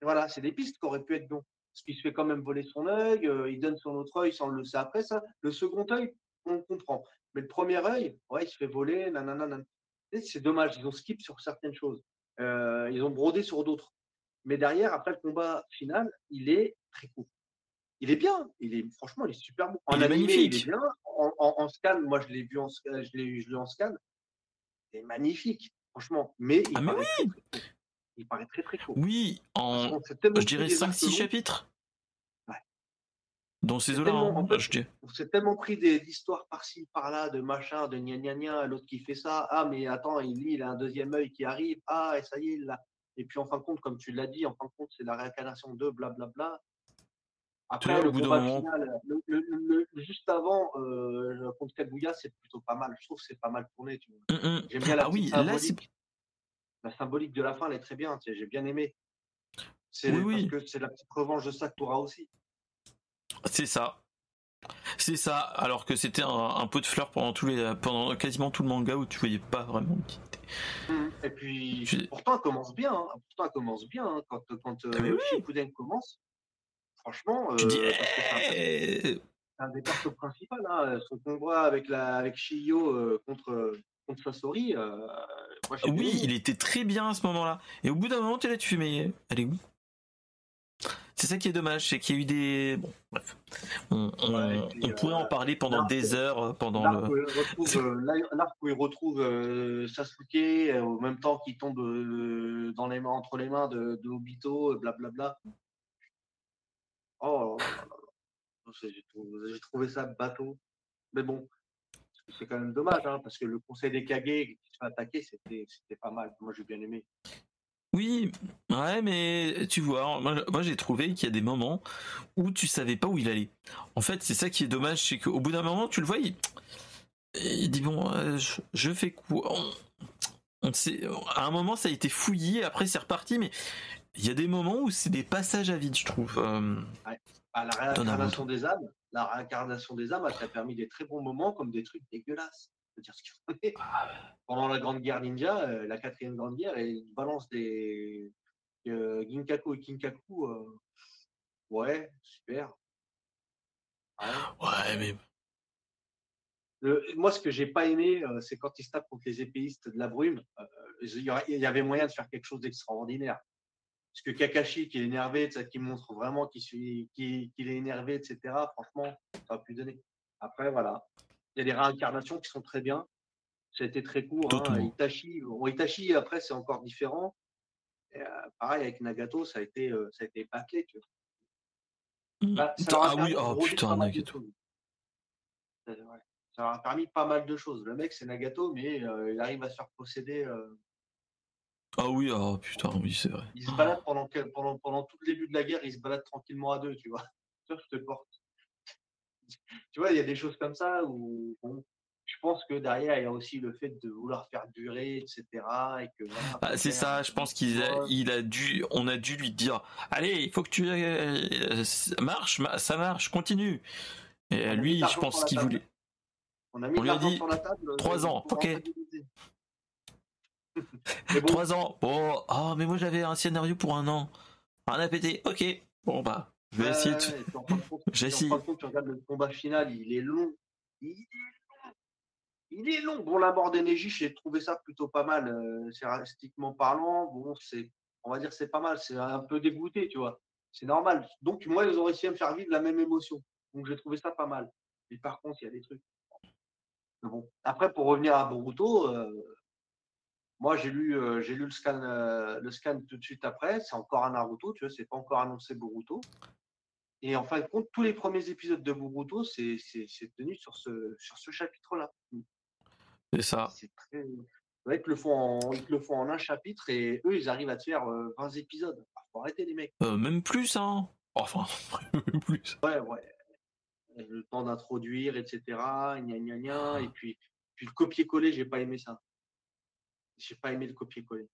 Voilà, c'est des pistes qui auraient pu être bon. Parce qu'il se fait quand même voler son œil, euh, il donne son autre œil sans le sait après ça. Le second œil, on comprend. Mais le premier œil, ouais, il se fait voler, nanana. C'est dommage, ils ont skip sur certaines choses. Euh, ils ont brodé sur d'autres. Mais derrière, après le combat final, il est très court. Il est bien, il est franchement, il est super beau. En
Il est
animé, il est bien. En, en- en scan, moi je l'ai vu en scan, je l'ai je l'ai en scan. C'est magnifique, franchement. Mais il
Ah, mais
court. Il paraît très très court.
Oui, en je dirais
pris des
5-6
arcs longs,
chapitres.
Ouais.
Dans ces eaux-là, hein,
en fait,
je dis.
On s'est tellement pris des histoires par-ci, par-là, de machin, de gna gna gna, l'autre qui fait ça. Ah, mais attends, il, lui, il a un deuxième œil qui arrive. Ah, et ça y est, il l'a. Et puis en fin de compte, comme tu l'as dit, en fin de compte, c'est la réincarnation de blablabla. Après, le
bout
combat
moment-
final, le, le- le- le- juste avant, euh, contre Kaguya, c'est plutôt pas mal. Je trouve que c'est pas mal tourné. Tu vois.
Hum, hum.
J'aime bien la
Ah oui, là.
La symbolique de la fin, elle est très bien. tu J'ai bien aimé. C'est
Oui,
parce
oui.
que c'est la petite revanche de Sakura aussi.
C'est ça. C'est ça, alors que c'était un, un pot de fleurs pendant tous les, pendant quasiment tout le manga où tu voyais pas vraiment l'utilité.
Et puis, pourtant, elle commence bien. hein. Pourtant, elle commence bien. hein. Quand, quand euh,
oui.
Commence, franchement,
Tu
euh, parce que c'est un-
eh,
c'est un des persos principaux. Hein. Son combat avec, la, avec Shiyo euh, contre, contre euh, moi,
oui, il était très bien à ce moment-là. Et au bout d'un moment, tu là, tu fais, mais elle est où C'est ça qui est dommage, c'est qu'il y a eu des. Bon, bref. On, on-
Ouais, et puis,
on pourrait en
euh,
parler pendant des heures, euh, pendant
L'arc
le.
où il retrouve, euh, euh, Sasuke euh, au même temps qu'il tombe euh, dans les mains, entre les mains de, de Obito, euh, blablabla. Oh, j'ai trouvé ça bateau. Mais bon, c'est quand même dommage, hein, parce que le conseil des Kage qui se fait attaquer, c'était pas mal. Moi, j'ai bien aimé.
Oui, ouais, mais tu vois, moi, j'ai trouvé qu'il y a des moments où tu savais pas où il allait. En fait, c'est ça qui est dommage, c'est qu'au bout d'un moment, tu le vois, il, il dit bon, euh, je, je fais quoi? On sait, à un moment, ça a été fouillé, après c'est reparti, mais il y a des moments où c'est des passages à vide, je trouve. Euh,
bah, la réincarnation des âmes, la réincarnation des âmes, a permis des très bons moments comme des trucs dégueulasses. Dire ce ah, Pendant la Grande Guerre Ninja, euh, la quatrième Grande Guerre, et balance des euh, Ginkaku et Kinkaku. Euh, ouais, super.
Ouais, mais.
moi, ce que j'ai pas aimé, c'est quand ils se tapent contre les épéistes de la brume. il y avait moyen de faire quelque chose d'extraordinaire. Parce que Kakashi qui est énervé, qui montre vraiment qu'il est énervé, etc. Franchement, ça a pu donner. Après, voilà. Il y a des réincarnations qui sont très bien. Ça a été très court. Hein. Itachi, Itachi, après, c'est encore différent. Euh, pareil, avec Nagato, ça a été, euh, ça a été bâclé. Tu vois.
Mmh. Bah, ah oui, oh putain, Nagato.
Euh, ça a permis pas mal de choses. Le mec, c'est Nagato, mais il arrive à se faire posséder
ah oui, oh putain, oui, c'est vrai.
Il se balade pendant, pendant, pendant tout le début de la guerre, il se balade tranquillement à deux, tu vois. (laughs) je te porte. tu vois, il y a des choses comme ça où je pense que derrière, il y a aussi le fait de vouloir faire durer, etc. Et que,
bah, c'est ça, je pense qu'il a, il a dû, on a dû lui dire, allez, il faut que tu euh, marche, ça marche, continue. Et lui, je pense qu'il voulait. On, a mis on lui a dit trois ans, ok. Trois ans. Bon, oh, mais moi j'avais un scénario pour un an. Un a pété. Ok. Bon bah, je vais essayer. (laughs)
J'essaie. tu regardes le combat final, il est long. Il est long. Il est long. Bon, la mort d'énergie, j'ai trouvé ça plutôt pas mal, euh, scénaristiquement parlant. Bon, c'est, on va dire, c'est pas mal. C'est un peu dégoûté, tu vois. C'est normal. Donc, moi, ils ont réussi à me faire vivre la même émotion. Donc, j'ai trouvé ça pas mal. Mais par contre, il y a des trucs. Bon. Après, pour revenir à Boruto, euh, moi, j'ai lu, euh, j'ai lu le scan, euh, le scan tout de suite après. C'est encore un Naruto, tu vois, c'est pas encore annoncé Boruto. Et en fin de compte, tous les premiers épisodes de Boruto, c'est, tenu sur ce, sur ce chapitre-là.
C'est ça.
C'est très... ils, le font en, ils le font en un chapitre et eux, ils arrivent à te faire 20 euh, épisodes. Il faut arrêter les mecs.
même plus, hein. Enfin, (laughs) même plus.
Ouais, ouais. Le temps d'introduire, etc. Gna, gna, gna, et puis, puis le copier-coller, j'ai pas aimé ça. J'ai pas aimé le copier-coller.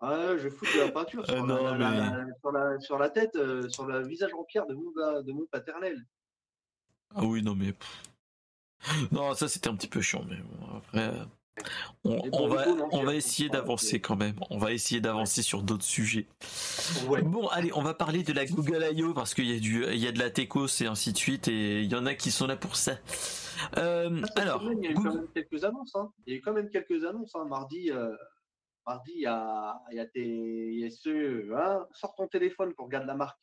ah, je fous de la peinture sur, la, tête, euh, sur le visage en pierre de mon, de mon paternel.
Ah oui, non, mais. Non, ça c'était un petit peu chiant, mais après. On, va, on va essayer d'avancer quand même. On va essayer d'avancer sur d'autres sujets. Bon, allez, on va parler de la Google I.O. parce qu'il y a du, il y a de la Tecos et ainsi de suite et il y en a qui sont là pour ça. Euh, ah, alors,
il y a eu quand même quelques annonces. Hein. Il y a eu quand même quelques annonces. Hein. Mardi, euh, mardi, il y a, il y a, tes, il y a ceux. Hein, sors ton téléphone pour regarder la marque.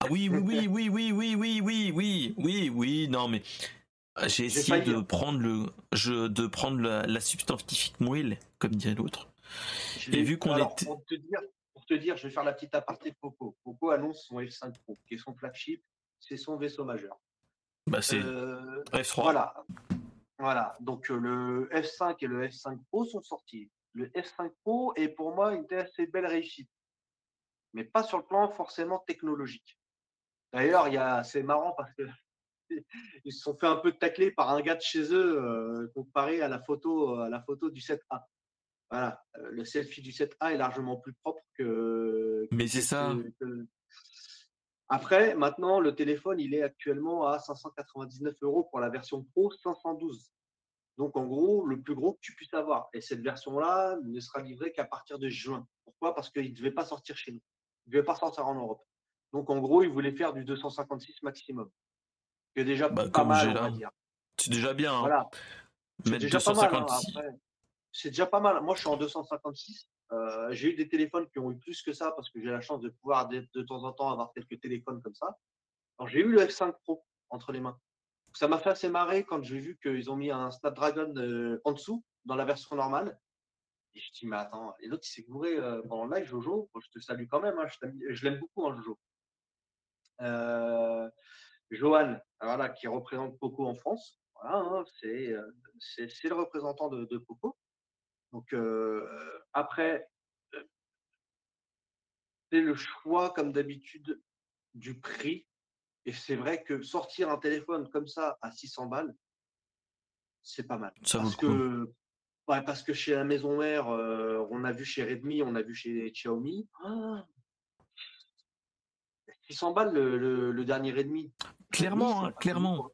Ah oui, oui, oui, oui, oui, oui, oui, oui, oui, oui, non mais j'ai essayé de prendre le, je, de prendre la, la substantifique moelle, comme dirait l'autre.
Et vu qu'on est. Pour te, dire, pour te dire, je vais faire la petite aparté de Poco. Poco annonce son F5 Pro, qui est son flagship, c'est son vaisseau majeur.
Bah, c'est euh,
F3. Voilà. Voilà. Donc euh, le F5 et le F5 Pro sont sortis. Le F5 Pro est pour moi une assez belle réussite, mais pas sur le plan forcément technologique. D'ailleurs, il y a, c'est marrant parce que (laughs) ils se sont fait un peu tacler par un gars de chez eux euh, comparé à la photo, à la photo du 7A. Voilà, le selfie du 7A est largement plus propre que.
Mais c'est ça.
Après, maintenant, le téléphone, il est actuellement à 599 euros pour la version Pro 512. Donc, en gros, le plus gros que tu puisses avoir. Et cette version-là ne sera livrée qu'à partir de juin. Pourquoi? Parce qu'il ne devait pas sortir chez nous. Il ne devait pas sortir en Europe. Donc, en gros, il voulait faire du 256 maximum. C'est déjà bah, pas mal, on va dire.
C'est déjà bien. Hein.
Voilà. C'est déjà pas mal. Hein, c'est déjà pas mal. Moi, je suis en 256. Euh, j'ai eu des téléphones qui ont eu plus que ça parce que j'ai la chance de pouvoir de, temps en temps avoir quelques téléphones comme ça. Alors j'ai eu le F5 Pro entre les mains. Ça m'a fait assez marrer quand j'ai vu qu'ils ont mis un Snapdragon euh, en dessous dans la version normale. Et je dis mais attends, et l'autre il s'est gouré euh, pendant le live, Jojo. je te salue quand même, hein, je, l'aime beaucoup, hein, Jojo. Johan, voilà, qui représente Poco en France. Hein, c'est le représentant de, de Poco. Donc après, c'est le choix, comme d'habitude, du prix. Et c'est vrai que sortir un téléphone comme ça à 600 balles, c'est pas mal.
Ça
parce que ouais, parce que chez la maison mère, euh, on a vu chez Redmi, on a vu chez Xiaomi. Ah 600 balles le, le- le dernier Redmi.
Clairement,
Redmi,
hein, clairement.
pour-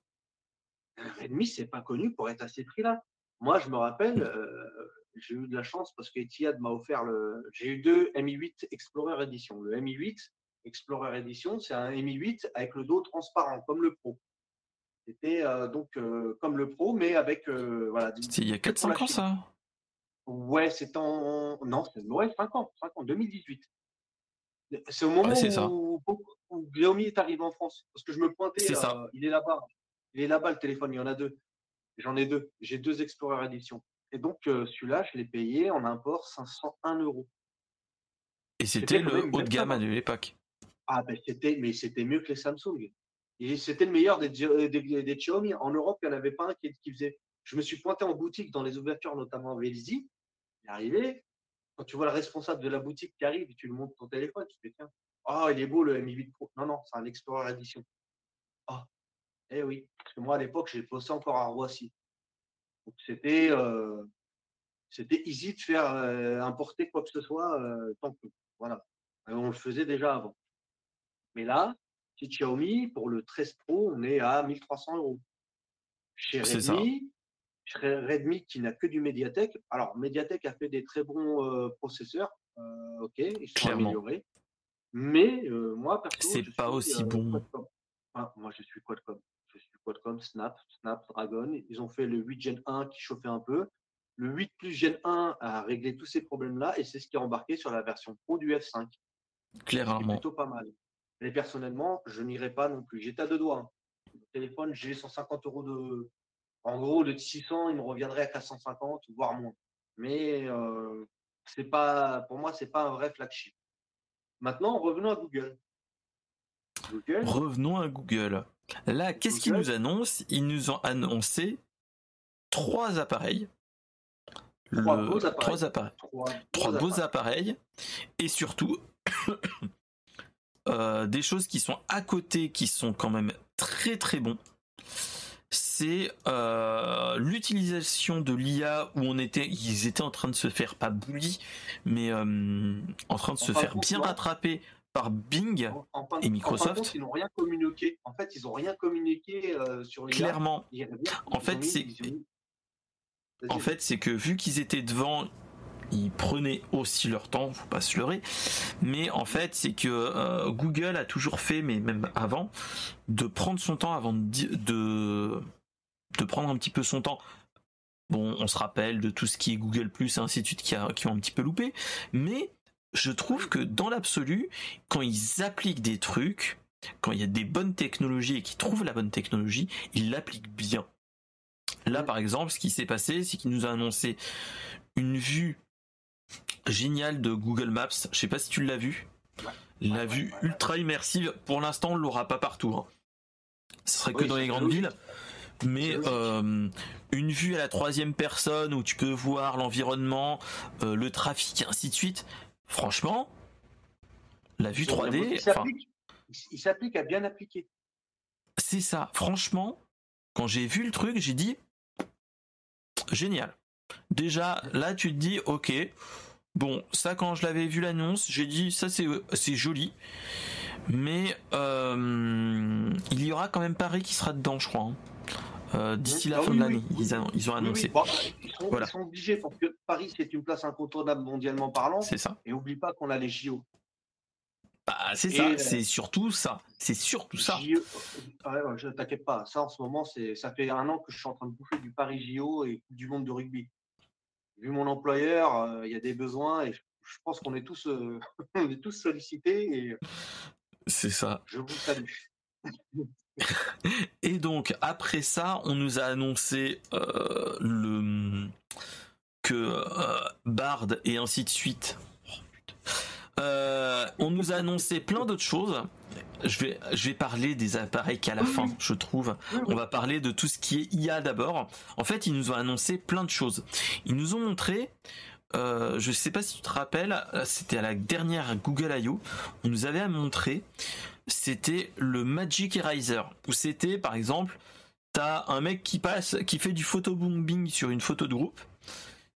Redmi, c'est pas connu pour être à ces prix-là. Moi, je me rappelle, euh, j'ai eu de la chance parce qu'Etihad m'a offert le. J'ai eu deux Mi8 Explorer Edition. Le Mi8 Explorer Edition, c'est un Mi8 avec le dos transparent, comme le Pro. C'était euh, donc euh, comme le Pro, mais avec euh, voilà.
il y a
que pour la
4-5 ans ça?
Ouais, c'est en. Non, c'est ouais, 5 ans, 5 ans, 2018. C'est au moment
Ouais,
où, où Xiaomi est arrivé en France. Parce que je me pointais,
C'est
euh,
ça.
il est là-bas. Il est là-bas le téléphone, il y en a deux. J'en ai deux. J'ai deux Explorer Edition. Et donc, euh, celui-là, je l'ai payé en import 501 euros.
Et c'était le haut de gamme à l'époque.
Ah, ben c'était, mais c'était mieux que les Samsung. Et c'était le meilleur des, des, des- des Xiaomi. En Europe, il n'y en avait pas un qui, qui faisait. Je me suis pointé en boutique dans les ouvertures, notamment à Vélizy. Il est arrivé. Quand tu vois le responsable de la boutique qui arrive et tu lui montres ton téléphone, tu te dis tiens, ah, il est beau le Mi8 Pro. Non, non, c'est un Explorer Edition. Ah, eh oui. Parce que moi, à l'époque, j'ai bossé encore à Roissy. Donc, c'était, euh, c'était easy de faire euh, importer quoi que ce soit euh, tant que. Voilà. Et on le faisait déjà avant. Mais là, chez Xiaomi, pour le 13 Pro, on est à 1300 euros. Chez. Redmi, chez Redmi qui n'a que du Mediatek. Alors, Mediatek a fait des très bons processeurs. ok, ils sont
Clairement.
améliorés. Mais moi, perso,
C'est pas aussi bon.
Ah, moi, je suis Qualcomm. Qualcomm, Snap, Snapdragon. Ils ont fait le 8 Gen 1 qui chauffait un peu. Le 8 Plus Gen 1 a réglé tous ces problèmes-là et c'est ce qui est embarqué sur la version Pro du F5 qui est
Clairement.
plutôt pas mal. Mais personnellement, je n'irai pas non plus. J'étais à deux doigts. hein. Le téléphone, j'ai 150 euros de. En gros, le 600, il me reviendrait à 450, voire moins. Mais euh, c'est pas, pour moi, c'est pas un vrai flagship. Maintenant, revenons à Google. Google,
Revenons à Google. Là, qu'est-ce qu'ils nous annoncent? Ils nous ont annoncé trois appareils.
Trois
Le-
beaux appareils.
trois appareils.
trois,
trois
beaux
beaux appareils et surtout (coughs) euh, des choses qui sont à côté qui sont quand même très très bons c'est euh, l'utilisation de l'IA où on était ils étaient en train de se faire pas bully mais euh, en train de se faire bien rattraper par Bing
En, en
Et
en
Microsoft.
compte, ils n'ont rien communiqué. En fait, ils n'ont rien communiqué euh, sur les
clairement
Ils-
En
ils
fait, c'est- En fait, c'est que vu qu'ils étaient devant, ils prenaient aussi leur temps, faut pas se leurrer. Mais en fait, c'est que euh, Google a toujours fait, mais même avant, de prendre son temps avant de, de de prendre un petit peu son temps. Bon, on se rappelle de tout ce qui est Google Plus et ainsi de suite qui, a- qui ont un petit peu loupé, mais je trouve que dans l'absolu, quand ils appliquent des trucs, quand il y a des bonnes technologies et qu'ils trouvent la bonne technologie, ils l'appliquent bien. Là, par exemple, ce qui s'est passé, c'est qu'il nous a annoncé une vue géniale de Google Maps. Je sais pas si tu l'as vu. La vue ultra immersive, pour l'instant, on l'aura pas partout. hein. Ce serait que
Oui,
dans les grandes
logique.
villes. Mais euh, une vue à la troisième personne où tu peux voir l'environnement, euh, le trafic, et ainsi de suite. Franchement, la vue
Ils ont bien bossé.
3D,
Il s'applique- à bien appliquer.
c'est ça. Franchement, quand j'ai vu le truc, j'ai dit génial. Déjà, là, tu te dis, ok. Bon, ça, quand je l'avais vu l'annonce, j'ai dit, ça, c'est c'est joli. Mais euh, il y aura quand même Paris qui sera dedans, je crois. hein. Euh, D'ici la
Ah
fin
oui,
de l'année,
oui,
ils, ils ont annoncé.
oui, bon, ils, sont,
Voilà.
ils sont obligés parce que Paris, c'est une place incontournable mondialement parlant.
C'est ça.
Et oublie pas qu'on a les JO.
Bah, c'est ça.
euh,
C'est surtout ça. C'est surtout ça.
JO, ah ouais, ouais, je t'inquiète pas. Ça, en ce moment, c'est, ça fait un an que je suis en train de bouffer du Paris JO et du Monde de rugby. Vu mon employeur, euh, il y a des besoins et je, je pense qu'on est tous, euh, (laughs) on est tous sollicités et
C'est ça.
je vous salue. (laughs) (laughs)
Et donc après ça, on nous a annoncé euh, le que euh, Bard et ainsi de suite. Oh. Euh, on nous a annoncé plein d'autres choses. Je vais, je vais parler des appareils qu'à la fin, je trouve. On va parler de tout ce qui est IA d'abord. En fait, ils nous ont annoncé plein de choses. Ils nous ont montré, euh, je sais pas si tu te rappelles, c'était à la dernière Google I.O. On nous avait montré, c'était le Magic Eraser, où c'était par exemple, t'as un mec qui passe, qui fait du photobombing sur une photo de groupe.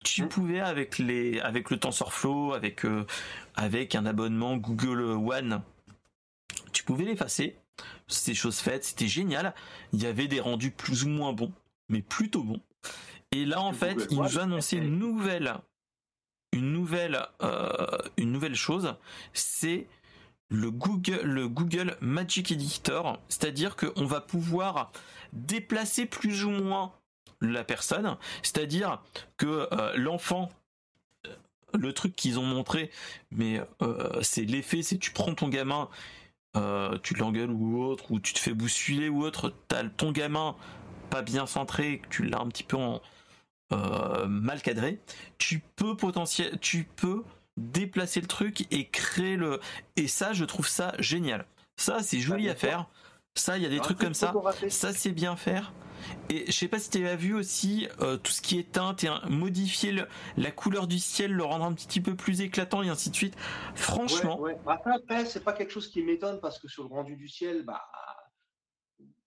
Tu
Mm.
pouvais avec les, avec le TensorFlow, avec euh, avec un abonnement Google One, tu pouvais l'effacer. C'était chose faite, c'était génial. Il y avait des rendus plus ou moins bons, mais plutôt bons. Et là, en fait,
Google
il
One
nous a annoncé une nouvelle, une nouvelle, euh, une nouvelle chose. C'est le Google, le Google Magic Editor, c'est-à-dire qu'on va pouvoir déplacer plus ou moins la personne, c'est-à-dire que euh, l'enfant, euh, le truc qu'ils ont montré, mais euh, c'est l'effet, c'est tu prends ton gamin, tu l'engueules ou autre, ou tu te fais bousculer ou autre, t'as ton gamin pas bien centré, tu l'as un petit peu mal cadré, tu peux potentiel, tu peux déplacer le truc et créer le, et ça, je trouve ça génial. Ça, c'est joli
bien
à faire. Ça, il y a des trucs
truc
comme ça. Ça, c'est bien faire. Et je sais pas si tu as vu aussi euh, tout ce qui est teinte et un- modifier le- la couleur du ciel, le rendre un petit peu plus éclatant et ainsi de suite. Franchement,
Ouais, ouais. Après, après, c'est pas quelque chose qui m'étonne parce que sur le rendu du ciel, bah,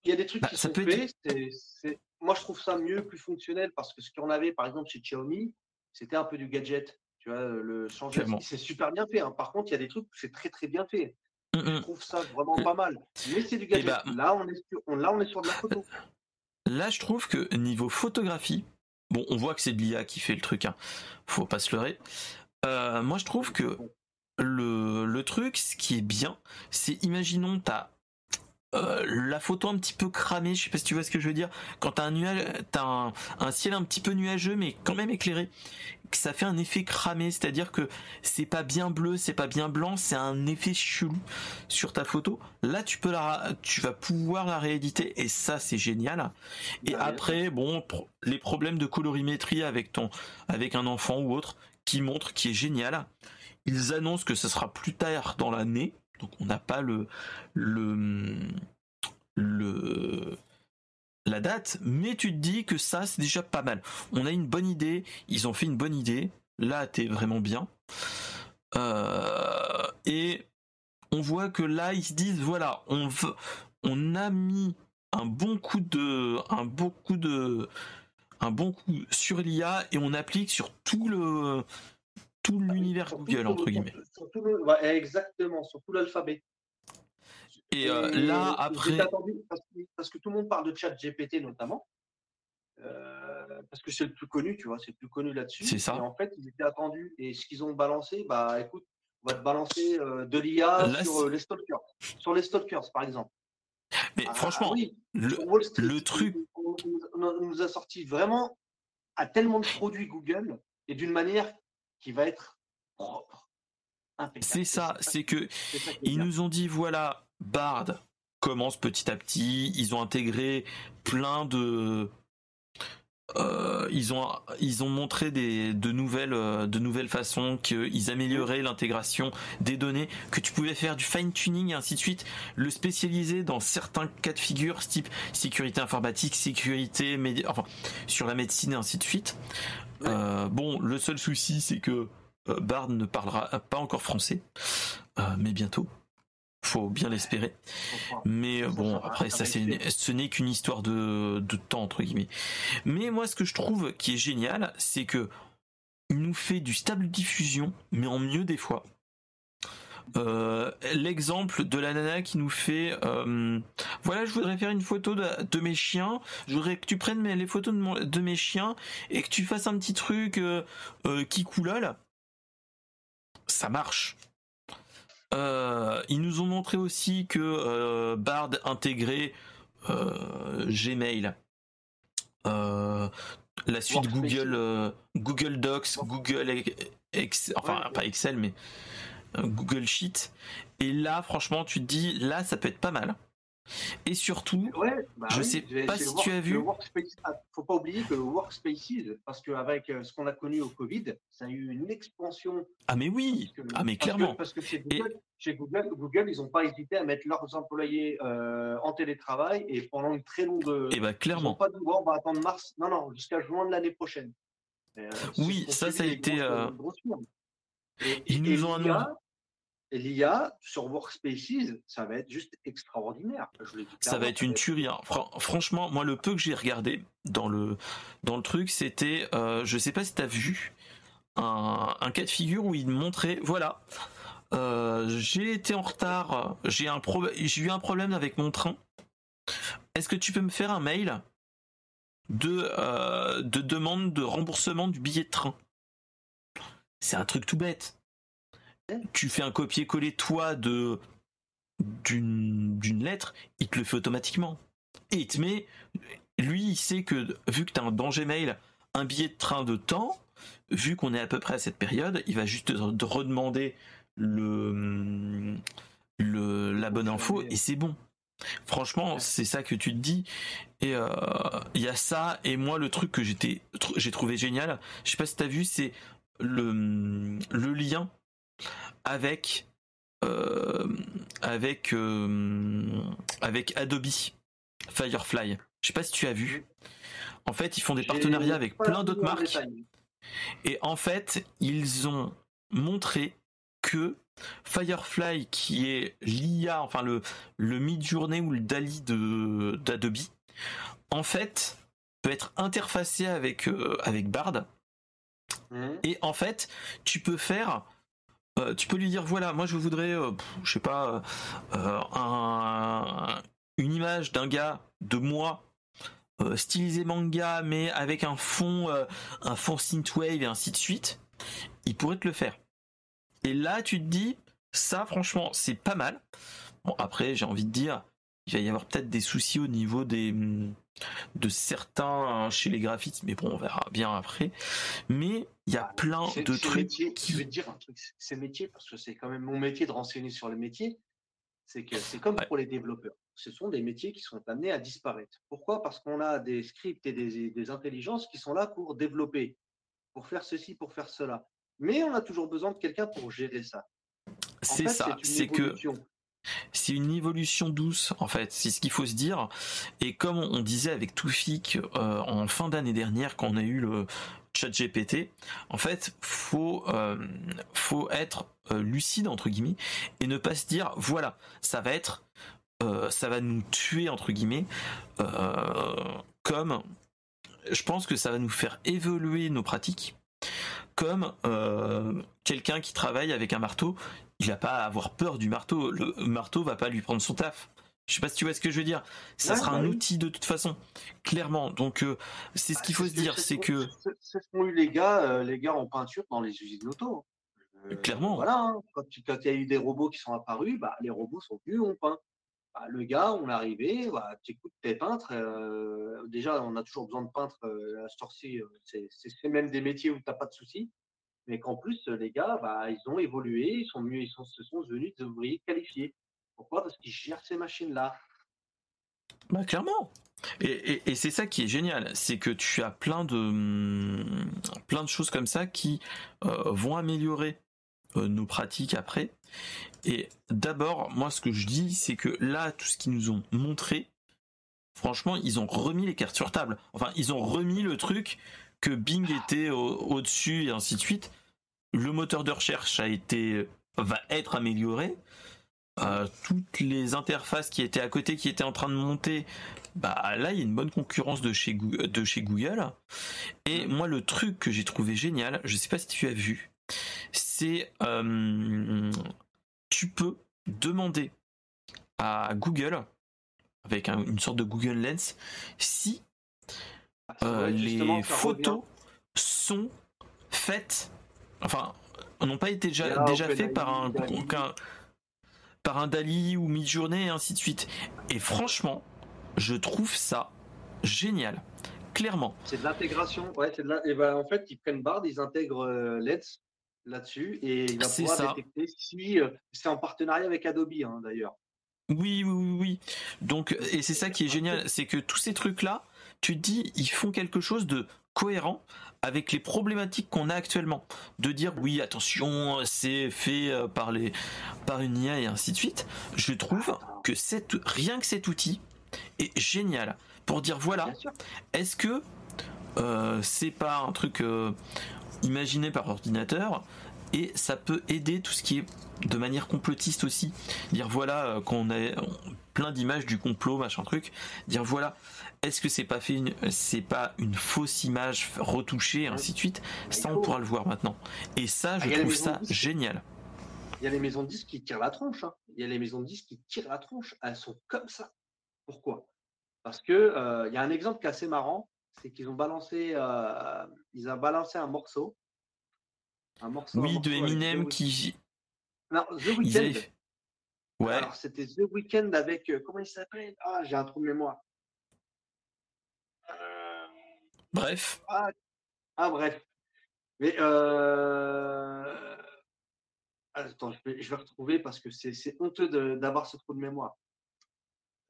il y a des trucs
Bah,
qui
ça
sont
peut
faits. c'est- Moi, je trouve ça mieux, plus fonctionnel parce que ce qu'on avait, par exemple, chez Xiaomi, c'était un peu du gadget. Tu vois, le changer, c'est super bien fait. hein. Par contre, il y a des trucs où c'est très très bien fait.
Mm.
Je trouve ça vraiment pas mal. Mais c'est du gadget.
bah,
là, on est sur, on, là, on est sur de la photo.
Là, je trouve que niveau photographie, bon, on voit que c'est de l'IA qui fait le truc, hein. faut pas se leurrer. Euh, moi, je trouve que le, le truc, ce qui est bien, c'est imaginons t'as euh, la photo un petit peu cramée, je sais pas si tu vois ce que je veux dire. Quand t'as un nuage, t'as un, un ciel un petit peu nuageux, mais quand même éclairé, que ça fait un effet cramé, c'est-à-dire que c'est pas bien bleu, c'est pas bien blanc, c'est un effet chelou sur ta photo. Là, tu peux la, tu vas pouvoir la rééditer et ça, c'est génial. Et
Ouais.
après, bon, les problèmes de colorimétrie avec ton, avec un enfant ou autre, qui montre, qui est génial. Ils annoncent que ce sera plus tard dans l'année, donc on n'a pas le, la date, mais tu te dis que ça, c'est déjà pas mal. On a une bonne idée, ils ont fait une bonne idée. Là, t'es vraiment bien. Euh, et on voit que là, ils se disent, voilà, on on a mis un bon coup de, un bon coup de, un bon coup sur l'IA et on applique sur tout le, tout l'univers Google
le-
entre guillemets.
sur tout le- ouais, exactement, sur tout l'alphabet.
Et euh, là, après,
attendu parce, que, parce que tout le monde parle de chat GPT notamment. Euh, parce que c'est le plus connu, tu vois, c'est le plus connu là-dessus.
C'est ça.
Et en fait, ils étaient attendus. Et ce qu'ils ont balancé, bah écoute, on va te balancer euh, de l'IA sur les stalkers. Sur les stalkers, par exemple.
mais
Ah,
franchement,
oui,
le,
sur Wall Street,
le truc-
On, on- on nous a sorti vraiment à tellement de produits Google et d'une manière qui va être propre.
c'est ça, c'est que
ça
Ils nous ont dit voilà, Bard commence petit à petit. Ils ont intégré plein de. euh, ils ont ils ont montré des de nouvelles euh, de nouvelles façons qu'ils amélioraient l'intégration des données que tu pouvais faire du fine tuning et ainsi de suite le spécialiser dans certains cas de figure type sécurité informatique sécurité médi- enfin sur la médecine et ainsi de suite
Ouais.
Euh, bon le seul souci c'est que euh, Bard ne parlera pas encore français euh, mais bientôt faut bien l'espérer mais bon, après,
ça
une- ce n'est qu'une histoire de, de temps, entre guillemets. Mais moi, ce que je trouve qui est génial, c'est que il nous fait du stable diffusion, mais en mieux des fois. Euh, L'exemple de la nana qui nous fait euh, voilà je voudrais faire une photo de, de mes chiens. Je voudrais que tu prennes mes- les photos de, mon- de mes chiens et que tu fasses un petit truc euh, qui coulole ça marche. Ils nous ont montré aussi que Bard intégrait Gmail, euh, la suite. Google, euh, Google Docs, Google Ex- enfin pas Excel mais Google Sheet. Et là, franchement, tu te dis là, ça peut être pas mal. Et surtout,
Ouais, bah
Je
oui,
sais pas si tu as vu.
workspace- ah, faut pas oublier que le Workspaces, parce qu'avec ce qu'on a connu au Covid, ça a eu une expansion.
ah mais oui,
parce que-
ah mais
parce que-
clairement.
Parce que, chez, Google, chez Google, Google, ils n'ont pas hésité à mettre leurs employés euh, en télétravail et pendant une très longue.
Et bah
ils n'ont
clairement.
pas dit bon, on va attendre mars. Non, non, jusqu'à juin de l'année prochaine. Euh,
Oui, ça, ça a été,
grosses-
euh,
grosses firmes. Et-
ils
et
nous ont annoncé-
l'IA sur Workspaces, ça va être juste extraordinaire.
ça va être une tuerie. Hein. franchement, moi, le peu que j'ai regardé dans le, dans le truc, c'était, euh, je sais pas si tu as vu, un, cas de figure où il montrait, voilà, euh, j'ai été en retard, j'ai eu un problème avec mon train. Est-ce que tu peux me faire un mail de, euh, de demande de remboursement du billet de train? C'est un truc tout bête tu fais un copier-coller toi de d'une lettre, il te le fait automatiquement. Et il te met, lui, il sait que vu que tu as un danger mail, un billet de train de temps, vu qu'on est à peu près à cette période, il va juste te redemander le, le la bonne info et c'est bon. Franchement, c'est ça que tu te dis. Et euh, il y a ça. Et moi, le truc que j'étais, j'ai trouvé génial, je sais pas si tu as vu, c'est le, le lien avec euh, avec euh, avec Adobe Firefly. Je sais pas si tu as vu. En fait, ils font des partenariats avec plein d'autres marques. Et en fait, ils ont montré que Firefly, qui est l'IA, enfin le, le mid-journée ou le DALI de d'Adobe, en fait, peut être interfacé avec, euh, avec Bard. Mmh. Et en fait, tu peux faire euh, tu peux lui dire voilà, moi je voudrais, euh, je sais pas, euh, une image d'un gars de moi stylisé manga, mais avec un fond, un fond synthwave et ainsi de suite. Il pourrait te le faire. Et là, tu te dis, ça, franchement, c'est pas mal. Bon, après, j'ai envie de dire, il va y avoir peut-être des soucis au niveau des de certains hein, chez les graphistes, mais bon, on verra bien après. Mais il y a plein de trucs.
qui... Je vais te dire un truc, c'est métier parce que c'est quand même mon métier de renseigner sur le métier. C'est que c'est comme pour les développeurs. Ce sont des métiers qui sont amenés à disparaître. Pourquoi? Parce qu'on a des scripts et des, des intelligences qui sont là pour développer, pour faire ceci, pour faire cela. Mais on a toujours besoin de quelqu'un pour gérer ça.
C'est ça, c'est que c'est une évolution douce, en fait, c'est ce qu'il faut se dire. Et comme on disait avec Toufik euh, en fin d'année dernière, quand on a eu le chat GPT, en fait, faut, euh, faut être euh, lucide, entre guillemets, et ne pas se dire, voilà, ça va être, ça va nous tuer, entre guillemets, comme je pense que ça va nous faire évoluer nos pratiques comme quelqu'un qui travaille avec un marteau, il va pas avoir peur du marteau. Le marteau va pas lui prendre son taf. Je sais pas si tu vois ce que je veux dire. Ça sera bah un outil de toute façon, clairement. Donc euh, c'est ce bah, qu'il faut se dire, c'est que
c'est ce qu'ont eu les gars, euh, les gars en peinture dans les usines auto.
Euh, clairement.
Voilà. Hein. Quand, il y a eu des robots qui sont apparus, bah, les robots sont venus, on peint. Bah, le gars, on est arrivé, bah, tu écoutes tes peintres. déjà, on a toujours besoin de peintres à ce c'est même des métiers où tu n'as pas de soucis mais qu'en plus, les gars, bah, ils ont évolué, ils sont mieux, ils se sont devenus des ouvriers qualifiés. Pourquoi? Parce qu'ils gèrent ces machines-là.
Bah, clairement. Et, c'est ça qui est génial, c'est que tu as plein de, hum, plein de choses comme ça qui euh, vont améliorer euh, nos pratiques après. Et d'abord, moi, ce que je dis, c'est que là, tout ce qu'ils nous ont montré, franchement, ils ont remis les cartes sur table. Enfin, ils ont remis le truc que Bing était au-dessus et ainsi de suite. Le moteur de recherche a été va être amélioré. Euh, toutes les interfaces qui étaient à côté, qui étaient en train de monter, bah là il y a une bonne concurrence de chez Google, de chez Google. Et moi le truc que j'ai trouvé génial, je sais pas si tu as vu, c'est euh, tu peux demander à Google avec une sorte de Google Lens si euh, les photos sont faites, enfin, n'ont pas été déjà, déjà faites par un, par un Dali ou Midjourney et ainsi de suite. Et franchement, je trouve ça génial. Clairement.
C'est de l'intégration. Ouais, et ben, en fait, ils prennent Bard, ils intègrent euh, Let's là-dessus et il va pouvoir détecter si euh, c'est en partenariat avec Adobe hein, d'ailleurs.
Oui, oui, oui, oui. Donc, et c'est ça qui est génial, c'est que tous ces trucs-là, tu te dis, ils font quelque chose de cohérent avec les problématiques qu'on a actuellement. De dire oui, attention, c'est fait euh, par les par une IA et ainsi de suite. Je trouve que cette, rien que cet outil est génial pour dire voilà, est-ce que euh, c'est pas un truc euh, imaginé par ordinateur et ça peut aider tout ce qui est de manière complotiste aussi. Dire voilà, quand on a plein d'images du complot, machin truc, dire voilà, est-ce que c'est pas fait c'est pas une fausse image retouchée, ainsi de suite. Ça, on pourra le voir maintenant. Et ça, je ah, trouve ça génial.
Il y a les maisons de disques qui tirent la tronche. Hein. Il y a les maisons de disques qui tirent la tronche. Elles sont comme ça. Pourquoi? Parce que euh, il y a un exemple qui est assez marrant, c'est qu'ils ont balancé, euh, ils ont balancé un morceau,
un morceau. Oui, de Eminem qui.
Non, The Weeknd. Ouais. Alors c'était The Weeknd avec euh, comment il s'appelle? Ah, j'ai un trou de mémoire.
Bref.
Ah, ah, bref. Mais euh... attends, je vais, je vais, retrouver parce que c'est honteux d'avoir ce trou de mémoire.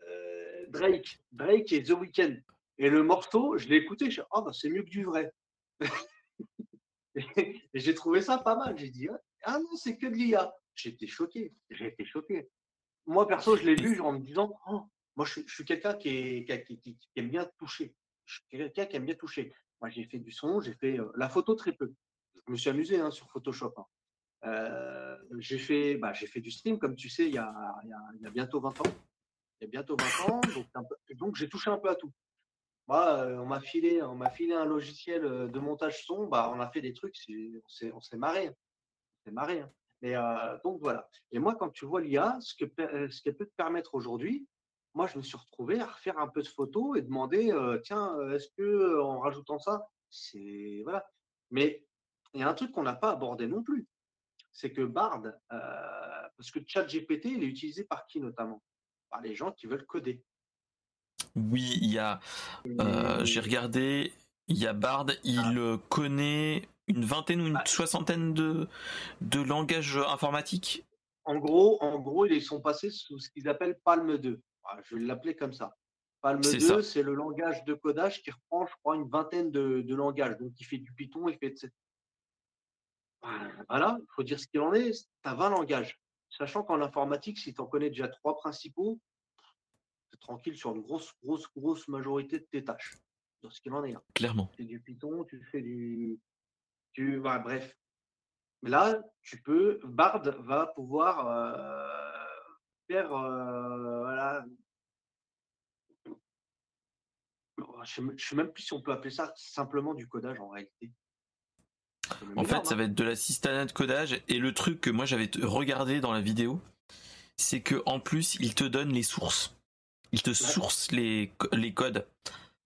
Euh, Drake, Drake et The Weeknd. Et le morceau, je l'ai écouté, je oh, bah, c'est mieux que du vrai. (laughs) et j'ai trouvé ça pas mal. J'ai dit, ah non, c'est que de l'IA. J'étais choqué. J'ai été choqué. Moi, perso, je l'ai vu en me disant, oh, moi, je, suis quelqu'un qui, aime bien toucher je suis quelqu'un qui aime bien toucher. Moi, j'ai fait du son, j'ai fait euh, la photo très peu. Je me suis amusé hein, sur Photoshop. Hein. Euh, j'ai fait, bah, fait du stream, comme tu sais, il y a, bientôt 20 ans. Il y a bientôt 20 ans, donc j'ai touché un peu à tout. Moi, euh, on m'a filé, un logiciel de montage son, bah, on a fait des trucs, on s'est, marré, marré. Hein. Donc voilà. Et moi, quand tu vois l'IA, ce qu'elle peut te permettre aujourd'hui, moi, je me suis retrouvé à refaire un peu de photos et demander, tiens, est-ce que en rajoutant ça, c'est voilà. Mais il y a un truc qu'on n'a pas abordé non plus, c'est que Bard, parce que ChatGPT, il est utilisé par qui notamment? Par les gens qui veulent coder.
Oui, il y a. J'ai regardé. Il y a Bard, il ah. connaît une vingtaine ou une ah. soixantaine de, de langages informatiques.
En gros, en gros, ils sont passés sous ce qu'ils appellent Palm 2. Ah, je vais l'appeler comme ça. Palm 2, c'est le langage de codage qui reprend, je crois, une vingtaine de, langages. Donc, il fait du Python, il fait etc. Voilà, il faut dire ce qu'il en est. Tu as 20 langages. Sachant qu'en informatique, si tu en connais déjà trois principaux, tranquille sur une grosse, grosse, grosse majorité de tes tâches. Dans ce qu'il en est. Hein.
Clairement.
Tu fais du Python, tu fais du. Tu... bref. Là, tu peux. Bard va pouvoir. Euh, faire euh, voilà. Je ne sais même plus si on peut appeler ça simplement du codage en réalité.
En fait, ça va être de l'assistanat de codage et le truc que moi j'avais regardé dans la vidéo, c'est que en plus il te donne les sources, il te source les, les codes.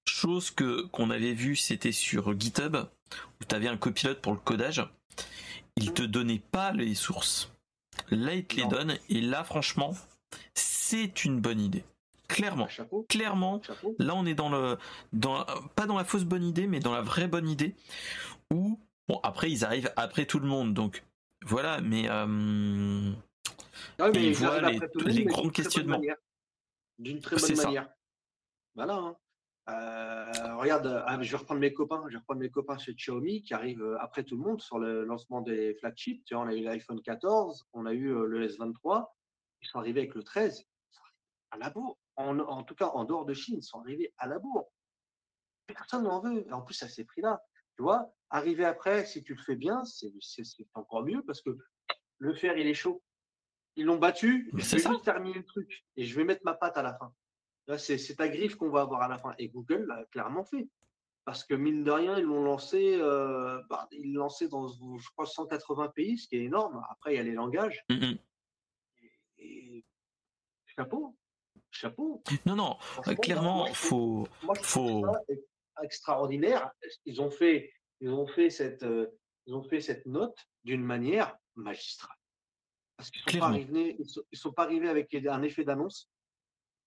Chose que qu'on avait vu, c'était sur GitHub où tu avais un copilote pour le codage. Il te donnait pas les sources. Là, il te les donne et là, franchement, c'est une bonne idée. Clairement, clairement, là on est dans le, dans, pas dans la fausse bonne idée, mais dans la vraie bonne idée. Où, bon, après ils arrivent après tout le monde, donc voilà, mais, euh,
ils voient les, grands questionnements. D'une très bonne manière. Voilà. Hein. Euh, regarde, ah, je vais reprendre mes copains, je vais reprendre mes copains chez Xiaomi qui arrivent euh, après tout le monde sur le lancement des flagships. Tu vois, on a eu l'iPhone 14, on a eu le S23, ils sont arrivés avec le 13 à la bourre. En, tout cas, en dehors de Chine, ils sont arrivés à la bourre. Personne n'en veut. en plus, à ces prix-là, tu vois, arriver après, si tu le fais bien, c'est encore mieux parce que le fer, il est chaud. Ils l'ont battu, je vais juste terminer le truc et je vais mettre ma patte à la fin. C'est ta griffe qu'on va avoir à la fin. Et Google l'a clairement fait. Parce que mine de rien, ils l'ont lancé, euh, bah, ils l'ont lancé dans, je crois, 180 pays, ce qui est énorme. Après, il y a les langages. Mmh et chapeau chapeau.
Non, non, clairement, faut. faut...
extraordinaire. Ils ont fait, ils ont fait cette, euh, ils ont fait cette note d'une manière magistrale. Parce qu'ils sont, pas arrivés, ils sont, pas arrivés avec un effet d'annonce.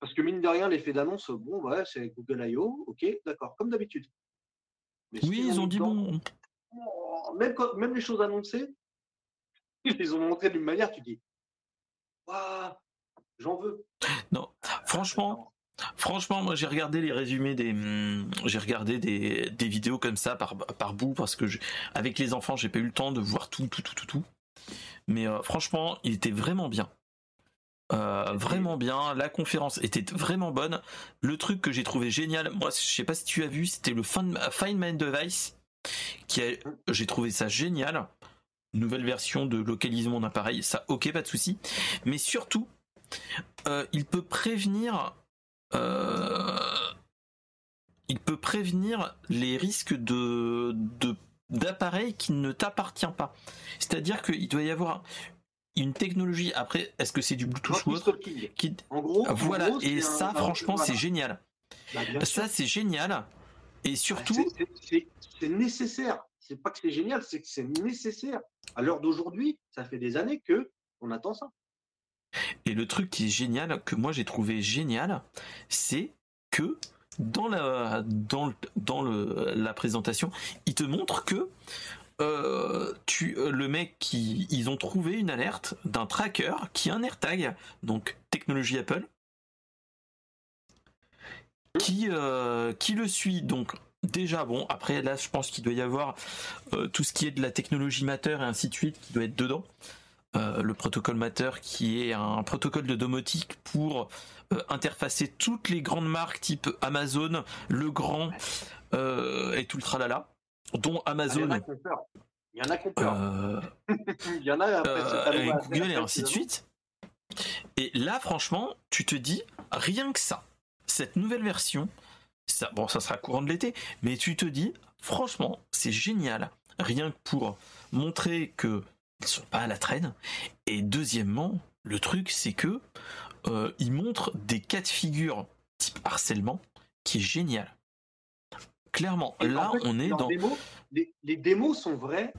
Parce que mine de rien, l'effet d'annonce, bon, ouais, c'est Google I.O., ok, d'accord, comme d'habitude.
Oui, ils ont dit bon.
Oh, même, même les choses annoncées, (laughs) ils les ont montrées d'une manière, tu dis, waouh, j'en veux.
Non, franchement, franchement, moi j'ai regardé les résumés des, hmm, j'ai regardé des, des, vidéos comme ça par, par bout parce que avec les enfants j'ai pas eu le temps de voir tout, tout, tout, tout, tout. Mais euh, franchement, il était vraiment bien. Euh, vraiment bien, la conférence était vraiment bonne. Le truc que j'ai trouvé génial, moi je sais pas si tu as vu, c'était le Find My Device, qui j'ai trouvé ça génial. nouvelle version de localiser mon appareil, ça ok, pas de souci. Mais surtout, il peut prévenir il peut prévenir les risques de, d'appareils qui ne t'appartient pas. C'est-à-dire qu'il doit y avoir une technologie. Après, est-ce que c'est du Bluetooth ou autre qui...
En gros,
voilà. et ça, franchement, c'est génial. Bah, ça, c'est génial. Et surtout,
c'est nécessaire. C'est pas que c'est génial, c'est que c'est nécessaire. À l'heure d'aujourd'hui, ça fait des années que on attend ça.
Et le truc qui est génial, que moi j'ai trouvé génial, c'est que dans la, dans, dans le, la présentation, il te montre que euh, tu, euh, le mec qui, ils ont trouvé une alerte d'un tracker qui a un AirTag, donc technologie Apple, qui, euh, qui le suit. Donc déjà bon, après là, je pense qu'il doit y avoir tout ce qui est de la technologie Matter et ainsi de suite qui doit être dedans. le protocole Matter qui est un protocole de domotique pour interfacer toutes les grandes marques type Amazon, Legrand et tout le tralala dont Amazon.
il y en a qui il y en a
euh, (laughs) Google et ainsi de suite. Et là, franchement, tu te dis, rien que ça, cette nouvelle version, ça, bon, ça sera courant de l'été, mais tu te dis, franchement, c'est génial, rien que pour montrer que ils sont pas à la traîne. Et deuxièmement, le truc, c'est que euh, ils montrent des cas de figure type harcèlement qui est génial. Clairement, là, on est dans.
les, démos sont vraies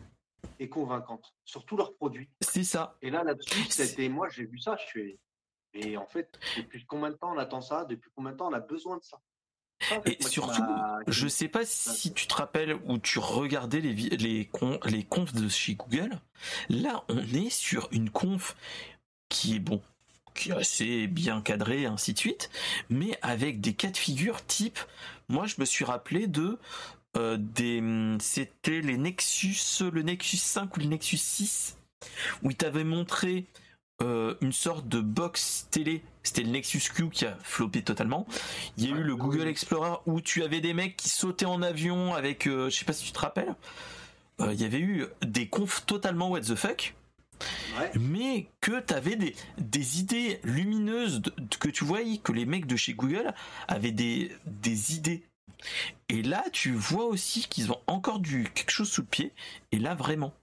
et convaincantes sur tous leurs produits.
C'est ça.
Et là, là-dessus, c'était moi, j'ai vu ça, je suis. Et en fait, depuis combien de temps on attend ça? Depuis combien de temps on a besoin de ça?
Et surtout, je sais pas si tu te rappelles ou tu regardais les, les, les confs de chez Google. Là, on est sur une conf qui est bon, qui est assez bien cadrée, ainsi de suite, mais avec des cas de figure type moi, je me suis rappelé de euh, des, c'était les Nexus, le Nexus 5 ou le Nexus 6, où il t'avait montré euh, une sorte de box télé. C'était le Nexus Q qui a floppé totalement. Il y a eu le Google Explorer où tu avais des mecs qui sautaient en avion avec, euh, je sais pas si tu te rappelles. il y avait eu des confs totalement what the fuck. Mais que tu avais des, des idées lumineuses que tu voyais que les mecs de chez Google avaient des, des idées. Et là, tu vois aussi qu'ils ont encore du quelque chose sous le pied. Et là, vraiment,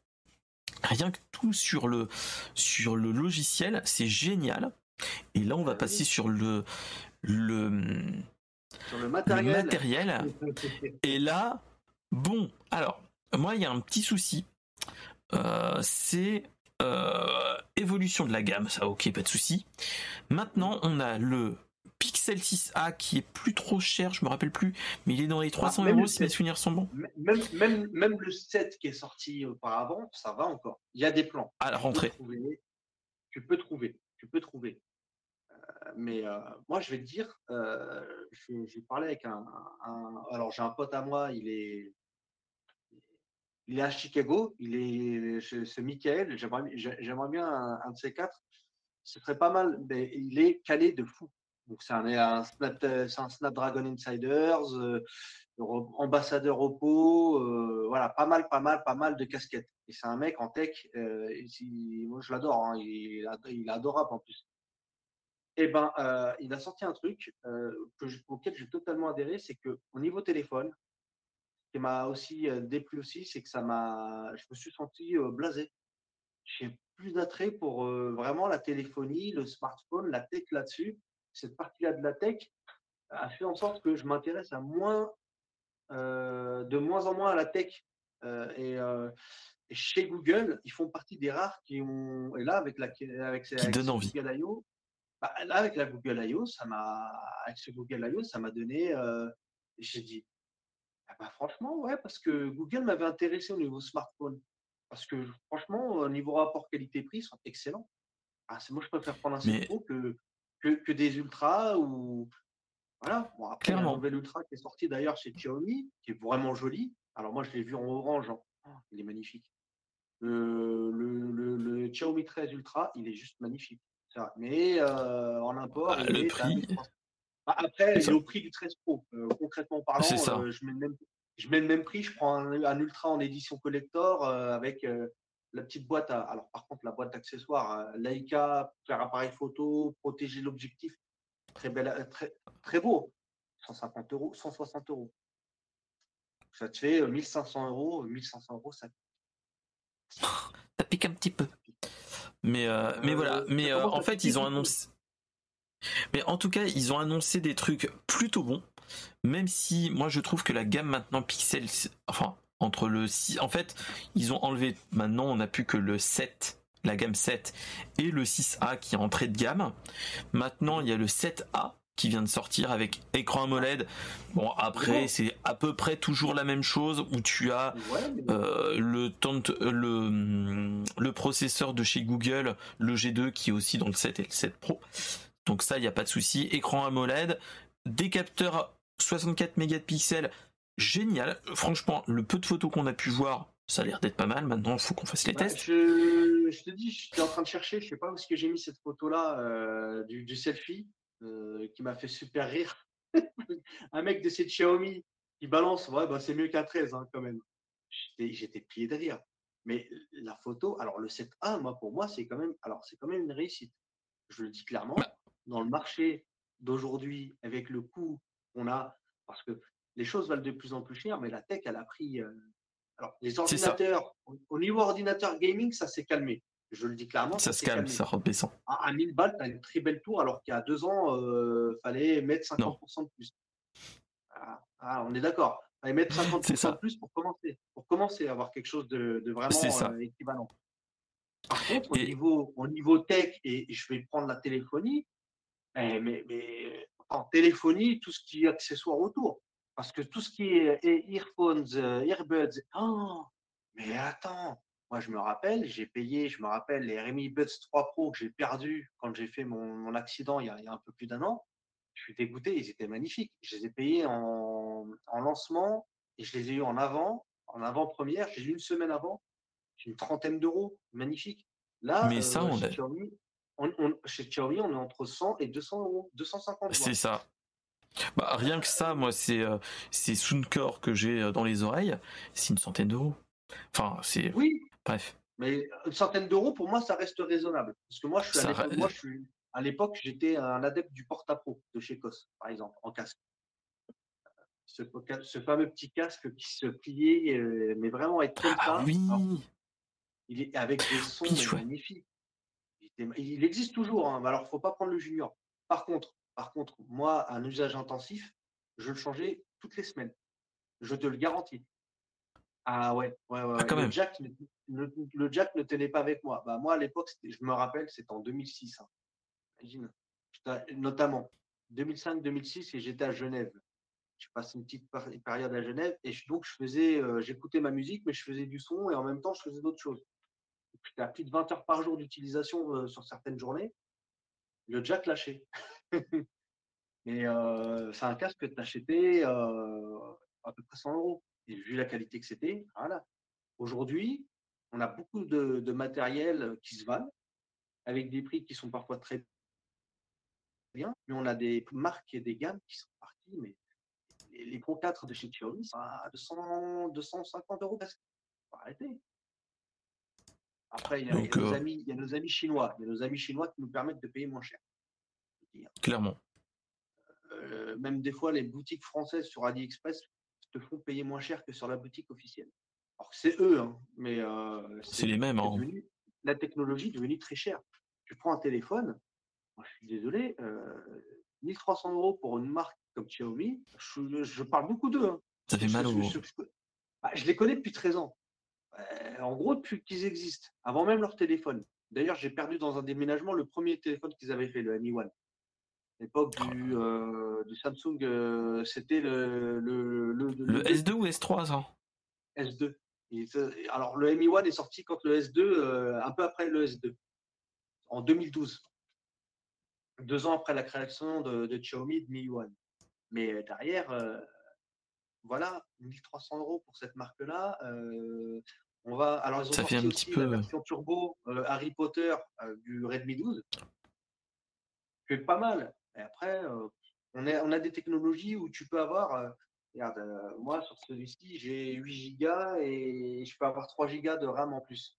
rien que tout sur le sur le logiciel, c'est génial. Et là, on va passer sur le le
sur le matériel.
matériel. Et là, bon, alors moi, il y a un petit souci. Euh, c'est évolution de la gamme, ça ok, pas de souci. Maintenant, on a le Pixel 6a qui est plus trop cher, je me rappelle plus, mais il est dans les 300 ah, euros si mes souvenirs sont bons.
Même, même, même le 7 qui est sorti auparavant, ça va encore. Il y a des plans.
À la rentrée.
Tu peux trouver. Tu peux trouver. Euh, mais euh, moi, je vais te dire, j'ai parlé avec un, un alors j'ai un pote à moi, il est il est à Chicago, il est, c'est Michael, j'aimerais bien un, de ces quatre. Ce serait pas mal, mais il est calé de fou. Donc c'est un, un, Snapdragon Insiders, euh, ambassadeur Oppo, euh, voilà, pas mal, pas mal, pas mal de casquettes. Et c'est un mec en tech, euh, moi je l'adore, hein, il, il, est adorable en plus. Et eh ben, il a sorti un truc auquel j'ai totalement adhéré, c'est que au niveau téléphone, qui m'a aussi déplu aussi, c'est que ça m'a, je me suis senti blasé. J'ai plus d'attrait pour vraiment la téléphonie, le smartphone, la tech là-dessus. Cette partie-là de la tech a fait en sorte que je m'intéresse à moins, de moins en moins à la tech. et, chez Google, ils font partie des rares qui ont, et là avec la, avec,
qui envie.
Google I.O., bah, là avec la Google I.O., ça m'a, avec ce Google I.O., ça m'a donné, j'ai dit, ah bah, franchement, ouais, parce que Google m'avait intéressé au niveau smartphone. Parce que franchement, au niveau rapport qualité-prix, ils sont excellents. Ah, moi, je préfère prendre un Mais... que, que, des ultras ou. Voilà. Bon, après, il y a un nouvel ultra qui est sorti d'ailleurs chez Xiaomi, qui est vraiment joli. Alors, moi, je l'ai vu en orange. Oh, il est magnifique. Le, le, le, Xiaomi 13 Ultra, il est juste magnifique. Mais euh, en import,
ah, le prix.
Après, le prix du 13 Pro. Euh, concrètement parlant, euh, je, mets le même, je mets le même prix. Je prends un, ultra en édition collector euh, avec la petite boîte, à, alors par contre, la boîte d'accessoires, Leica, faire appareil photo, protéger l'objectif, très, belle, très, très beau. 150 euros, 160 euros. Ça te fait 1500 euros, 1500 euros, ça
ça pique un petit peu. Mais, euh, mais voilà. Euh, mais euh, en fait, ils ont annoncé. Mais en tout cas, ils ont annoncé des trucs plutôt bons. Même si moi je trouve que la gamme maintenant Pixel, enfin entre le 6, en fait, ils ont enlevé. Maintenant, on n'a plus que le 7, la gamme 7 et le 6A qui est entrée de gamme. Maintenant, il y a le 7A qui vient de sortir avec écran AMOLED. Bon après c'est à peu près toujours la même chose où tu as euh, le, le le processeur de chez Google, le G2 qui est aussi dans le 7 et le 7 Pro. Donc ça il n'y a pas de souci. Écran AMOLED, des capteurs 64 mégapixels, génial. Franchement le peu de photos qu'on a pu voir. Ça a l'air d'être pas mal. Maintenant, il faut qu'on fasse les tests.
Je, te dis, je suis en train de chercher. Je sais pas où est-ce que j'ai mis cette photo-là euh, du, du, selfie. Euh, qui m'a fait super rire. (laughs) un mec de cette Xiaomi qui balance, ouais, bah, c'est mieux qu'un 13 hein, quand même. J'étais plié de rire. Mais la photo, alors le 7A, moi, pour moi, c'est quand même, alors c'est quand même une réussite. Je le dis clairement, bah dans le marché d'aujourd'hui, avec le coût qu'on a, parce que les choses valent de plus en plus cher, mais la tech, elle a pris. Euh, alors, les ordinateurs, au niveau ordinateur gaming, ça s'est calmé. Je le dis clairement.
Ça se calme, ça redescend.
À, 1000 balles, tu as une très belle tour, alors qu'il y a deux ans, il euh, fallait mettre 50% de plus. Ah, ah, on est d'accord. Il fallait mettre 50% de plus pour commencer. Pour commencer à avoir quelque chose de, vraiment euh, équivalent. Par contre, au, niveau, au niveau tech, et, je vais prendre la téléphonie, mais, mais, en téléphonie, tout ce qui est accessoire autour. Parce que tout ce qui est earphones, euh, earbuds, oh, mais attends, moi, je me rappelle, j'ai payé, je me rappelle les Redmi Buds 3 Pro que j'ai perdu quand j'ai fait mon, accident il y, a, un peu plus d'un an. Je suis dégoûté, ils étaient magnifiques. Je les ai payés en, lancement et je les ai eu en avant, en avant-première. J'ai eu une semaine avant. J'ai une trentaine d'euros. Magnifique. Là,
Mais ça, euh,
chez, Xiaomi, on, chez Xiaomi, on est entre 100 et 200 euros. 250
C'est ça. Bah, rien que ça, moi, c'est euh, c'est Soundcore que j'ai euh, dans les oreilles. C'est une centaine d'euros. Enfin, c'est.
Oui, mais une centaine d'euros, pour moi, ça reste raisonnable. Parce que moi, je suis à l'époque, j'étais un adepte du porte-à-pro de chez COS, par exemple, en casque. Ce, fameux petit casque qui se pliait, euh, mais vraiment être comme
ah, Oui.
il est avec des sons magnifiques. Il, existe toujours. Hein, alors, faut pas prendre le junior. Par contre, par contre, moi, un usage intensif, je le changeais toutes les semaines. Je te le garantis. Ah ouais, ouais, ouais. Ah, le, Jack, le, Jack ne tenait pas avec moi. Bah, moi, à l'époque, je me rappelle, c'était en 2006. Hein. Imagine. Notamment 2005-2006, et j'étais à Genève. J'ai passé une petite période à Genève, et donc je faisais, euh, j'écoutais ma musique, mais je faisais du son, et en même temps, je faisais d'autres choses. J'étais à plus de 20 heures par jour d'utilisation sur certaines journées. Le Jack lâchait. (laughs) Mais c'est un casque que tu acheté à peu près 100 euros et vu la qualité que c'était, voilà. Aujourd'hui, on a beaucoup de, matériel qui se valent avec des prix qui sont parfois très bien, mais on a des marques et des gammes qui sont parties, mais les, Pro 4 de chez Xiaomi sont à 200, 250 euros presque. Faut arrêter. Après, il y, a, nos euh amis, il y, a, nos amis, chinois. Il y a nos amis chinois qui nous permettent de payer moins cher.
Clairement.
Euh, même des fois, les boutiques françaises sur AliExpress te font payer moins cher que sur la boutique officielle. Alors c'est eux, hein, mais euh,
c'est les mêmes. Hein.
la technologie est devenue très chère. Tu prends un téléphone, moi, je suis désolé, 1300 euh, euros pour une marque comme Xiaomi, je, parle beaucoup d'eux. Hein.
Ça fait mal au
je, bah, je, les connais depuis 13 ans. Euh, en gros, depuis qu'ils existent, avant même leur téléphone. D'ailleurs, j'ai perdu dans un déménagement le premier téléphone qu'ils avaient fait, le Mi One l'époque du, euh, du, Samsung, euh, c'était le, le,
le, S2 ou S3 ça
S2. alors le Mi 1 est sorti quand le S2, euh, un peu après le S2, en 2012. Deux ans après la création de, de Xiaomi de Mi 1. Mais derrière, voilà, 1300 euros pour cette marque-là. On va, alors ils ont
ça fait un
aussi
petit peu...
la version turbo Harry Potter du Redmi 12. C'est pas mal. Et après, euh, on, on, a des technologies où tu peux avoir, euh, regarde, euh, moi sur celui-ci, j'ai 8 Go et je peux avoir 3 Go de RAM en plus.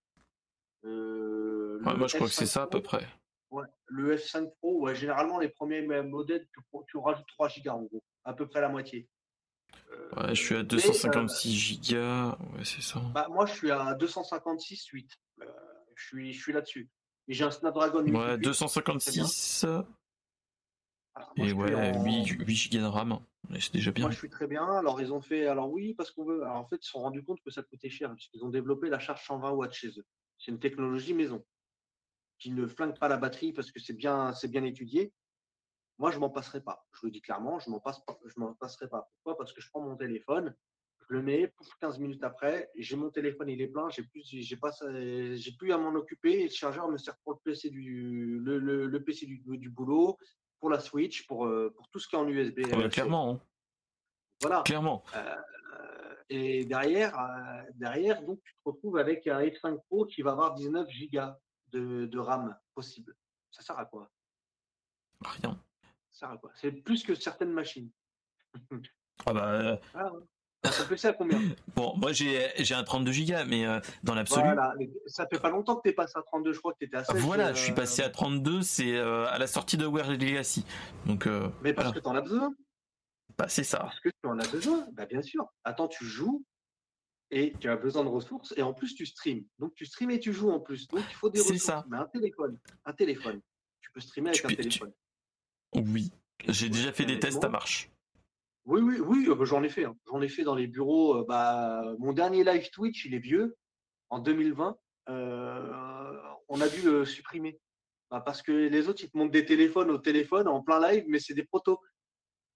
Euh, moi, je crois que c'est ça à peu près.
Ouais, le F5 Pro, ouais, généralement, les premiers modèles, tu, tu rajoutes 3 Go en gros, à peu près la moitié.
Ouais, je suis à 256 Go, ouais, c'est ça.
Bah, moi, je suis à 256 8. je suis, je suis là-dessus. Et j'ai un Snapdragon
8. Ouais, 256. et ouais, 8, 8 Go de RAM. C'est déjà bien.
Moi, je suis très bien. Alors, ils ont fait. Alors, oui, parce qu'on veut. Alors, en fait, ils se sont rendus compte que ça coûtait cher, puisqu'ils ont développé la charge 120 watts chez eux. C'est une technologie maison qui ne flingue pas la batterie parce que c'est bien, c'est bien étudié. Moi, je m'en passerai pas. Je le dis clairement, je m'en passe pas. Je m'en passerai pas. Pourquoi? Parce que je prends mon téléphone, je le mets, pour 15 minutes après, j'ai mon téléphone, il est plein, j'ai plus, j'ai pas, j'ai plus à m'en occuper. Et le chargeur me sert pour le PC du, le, le, PC du, du, boulot, pour la Switch, pour, euh, pour tout ce qui est en USB.
clairement. Hein.
Voilà.
Clairement.
Euh, et derrière, euh, derrière, donc, tu te retrouves avec un F5 Pro qui va avoir 19 Go de, de RAM possible. Ça sert à quoi?
Rien.
Ça quoi C'est plus que certaines machines.
ah bah. (laughs)
Ah, ça peut à combien? (laughs)
Bon, moi j'ai un 32 Go, mais dans l'absolu.
Voilà, ça fait pas longtemps que tu es passé à 32, je crois que tu étais à 16.
Voilà, je suis passé à 32, c'est à la sortie de Wear Legacy. Donc,
mais parce que tu en as besoin
bah, c'est ça.
Parce que tu en as besoin, bah, bien sûr. Attends, tu joues et tu as besoin de ressources et en plus tu streams. Donc tu streams et tu joues en plus. Donc il faut des ressources.
ça.
Mais un téléphone, un téléphone. Tu peux streamer avec un téléphone.
Oui, j'ai déjà fait des tests, ça marche.
Oui, oui, oui, euh, bah, j'en ai fait. Hein. J'en ai fait dans les bureaux. Euh, bah, mon dernier live Twitch, il est vieux, en 2020. Euh, on a dû le supprimer. parce que les autres, ils te montrent des téléphones au téléphone en plein live, mais c'est des protos.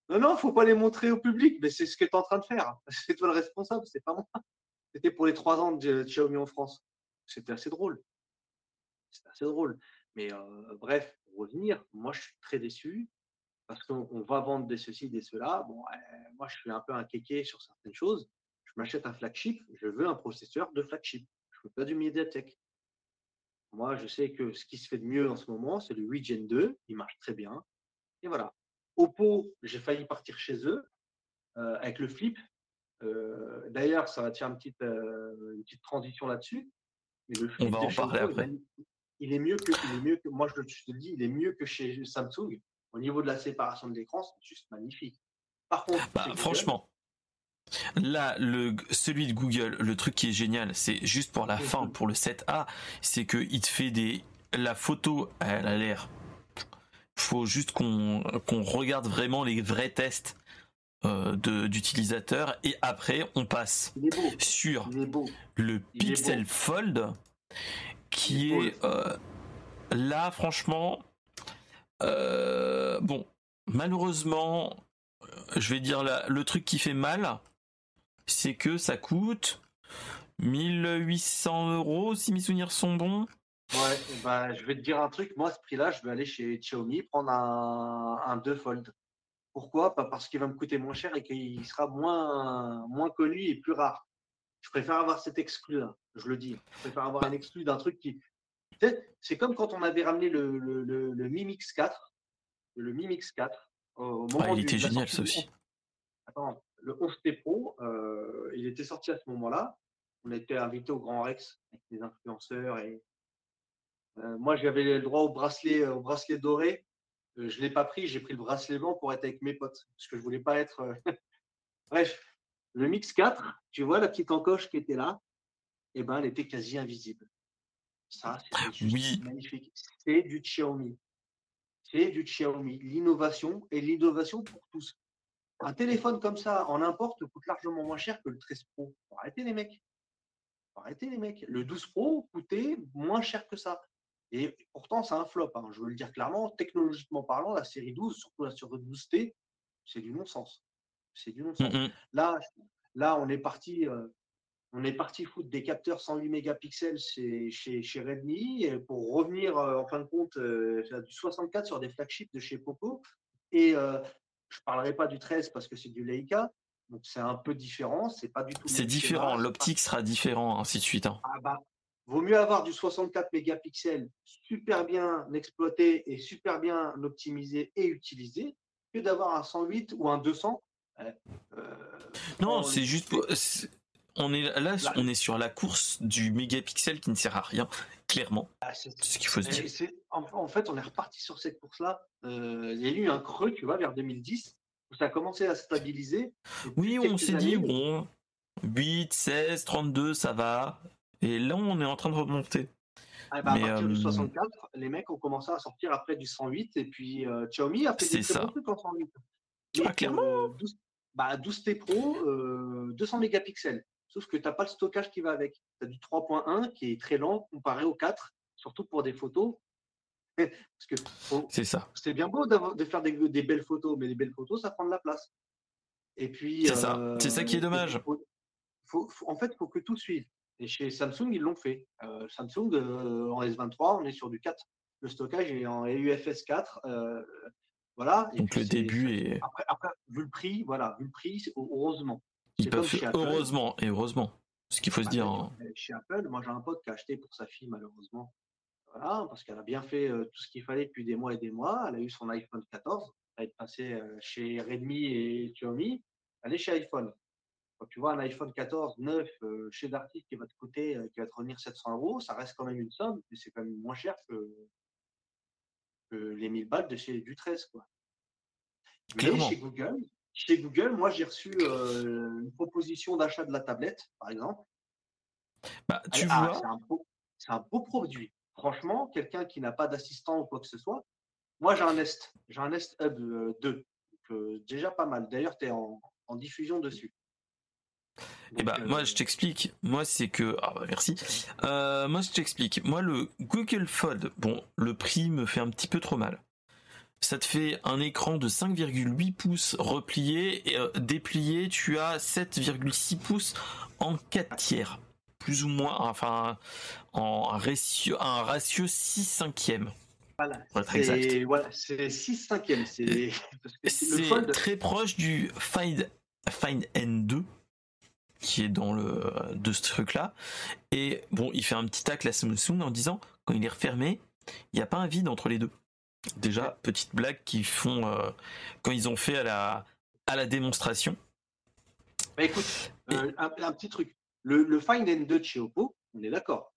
Non, non, faut pas les montrer au public, mais c'est ce que tu es en train de faire. (laughs) C'est toi le responsable, c'est pas moi. C'était pour les trois ans de Xiaomi en France. C'était assez drôle. C'était assez drôle. Mais euh, bref, pour revenir, moi je suis très déçu parce qu'on va vendre des ceci, des cela. Bon, moi je suis un peu un kéké sur certaines choses. Je m'achète un flagship, je veux un processeur de flagship. Je veux pas du Mediatek. Moi, je sais que ce qui se fait de mieux en ce moment, c'est le 8 Gen 2. Il marche très bien. Et voilà. Oppo, j'ai failli partir chez eux euh, avec le flip. Euh, d'ailleurs, ça va faire une petite, euh, une petite transition là-dessus.
On va en parler après.
Il est, mieux que, il est mieux que, moi je, te le dis, il est mieux que chez Samsung. Au niveau de la séparation de l'écran, c'est juste magnifique. Par contre,
bah, franchement, Là, le, celui de Google, le truc qui est génial, c'est juste pour la fin, pour le 7A, c'est qu'il te fait des. La photo, elle a l'air faut juste qu'on regarde vraiment les vrais tests euh, d'utilisateurs et après on passe sur le Pixel Fold qui est, euh, là franchement euh, bon malheureusement je vais dire là, le truc qui fait mal c'est que ça coûte 1800 euros si mes souvenirs sont bons
Ouais, bah, je vais te dire un truc. Moi, à ce prix-là, je vais aller chez Xiaomi prendre un, un 2 Fold. Pourquoi? Pas parce qu'il va me coûter moins cher et qu'il sera moins, moins connu et plus rare. Je préfère avoir cet exclu-là, je le dis. Je préfère avoir un exclu d'un truc qui. C'est comme quand on avait ramené le, le, le, Mi Mix 4. Le Mi Mix 4.
Au moment ah, il était génial, ça aussi.
Attends, le 11T Pro, euh, il était sorti à ce moment-là. On était invité au Grand Rex avec des influenceurs et euh, moi, j'avais le droit au bracelet, euh, au bracelet doré. Euh, je ne l'ai pas pris, j'ai pris le bracelet blanc pour être avec mes potes, parce que je ne voulais pas être. (laughs) Bref, le Mix 4, tu vois la petite encoche qui était là, eh ben, elle était quasi invisible. Ça, c'est oui. magnifique. C'est du Xiaomi. C'est du Xiaomi. L'innovation et l'innovation pour tous. Un téléphone comme ça, en importe, coûte largement moins cher que le 13 Pro. Arrêtez les mecs. Arrêtez les mecs. Le 12 Pro coûtait moins cher que ça. Et pourtant, c'est un flop. Hein. Je veux le dire clairement. Technologiquement parlant, la série 12, surtout la série 12T, c'est du non-sens. C'est du non-sens. Mmh là, là, on est parti. Euh, on est parti foutre des capteurs 108 mégapixels chez, chez, chez Redmi et pour revenir euh, en fin de compte euh, du 64 sur des flagships de chez Poco. Et je ne parlerai pas du 13 parce que c'est du Leica, donc c'est un peu différent. C'est pas du tout.
C'est différent. L'optique sera différent, ainsi de suite. Hein.
Ah bah, Vaut mieux avoir du 64 mégapixels super bien exploité et super bien optimisé et utilisé que d'avoir un 108 ou un 200.
Euh, non, c'est juste. on est là, on est sur la course du mégapixel qui ne sert à rien, clairement.
Ah, c'est
ce qu'il faut se dire.
En, fait, on est reparti sur cette course-là. Euh, il y a eu un creux, tu vois, vers 2010, où ça a commencé à stabiliser.
Oui, on s'est dit, bon, 8, 16, 32, ça va. Et là, on est en train de remonter.
Ah, bah, à partir du 64, euh, les mecs ont commencé à sortir après du 108, et puis euh, Xiaomi a fait des très bons trucs en 108.
Ah, clairement
12, bah, 12T Pro, 200 mégapixels. Sauf que tu n'as pas le stockage qui va avec. Tu as du 3.1 qui est très lent comparé au 4, surtout pour des photos. (laughs) Parce que
c'est ça.
C'est bien beau de faire des, belles photos, mais les belles photos, ça prend de la place. Et puis.
C'est ça. C'est ça qui est euh, dommage.
en fait, il faut que tout suive. Et chez Samsung, ils l'ont fait. Euh, Samsung, euh, en S23, on est sur du 4. Le stockage est en UFS 4. Voilà.
Donc le début est.
Après, après, vu le prix, voilà, vu le prix, heureusement.
Ils peuvent, heureusement, et heureusement, ce qu'il faut se bah, dire. Hein.
Chez Apple, moi j'ai un pote qui a acheté pour sa fille, malheureusement. Voilà, parce qu'elle a bien fait euh, tout ce qu'il fallait depuis des mois et des mois. Elle a eu son iPhone 14. Elle est passée euh, chez Redmi et Xiaomi. Elle est chez iPhone. Quand tu vois un iPhone 14 neuf euh, chez Darty qui va te coûter, qui va te revenir 700 euros, ça reste quand même une somme, mais c'est quand même moins cher que, les 1000 balles de chez du 13. Quoi. Mais chez Google, chez Google, moi, j'ai reçu euh, une proposition d'achat de la tablette, par exemple.
Bah, tu ah, vois.
c'est, un beau, produit. Franchement, quelqu'un qui n'a pas d'assistant ou quoi que ce soit. Moi, j'ai un Nest. J'ai un Nest Hub 2. Euh, euh, déjà pas mal. D'ailleurs, tu es en, diffusion dessus.
Et eh bah, moi, je t'explique. Moi, c'est que. Ah, bah, merci. moi, je t'explique. Moi, le Google Fold, bon, le prix me fait un petit peu trop mal ça te fait un écran de 5,8 pouces replié et euh, déplié, tu as 7,6 pouces en 4 tiers. Plus ou moins, enfin, en ratio, un ratio 6 cinquième.
Voilà, c'est voilà, 6 cinquième. C'est
très proche du Find, Find N2 qui est dans le de ce truc là et bon il fait un petit tac la Samsung en disant quand il est refermé il n'y a pas un vide entre les deux Déjà, petite blague qu'ils font euh, quand ils ont fait à la, à la démonstration.
Bah, écoute, euh, un, petit truc. Le, le Find N2 de chez Oppo, on est d'accord.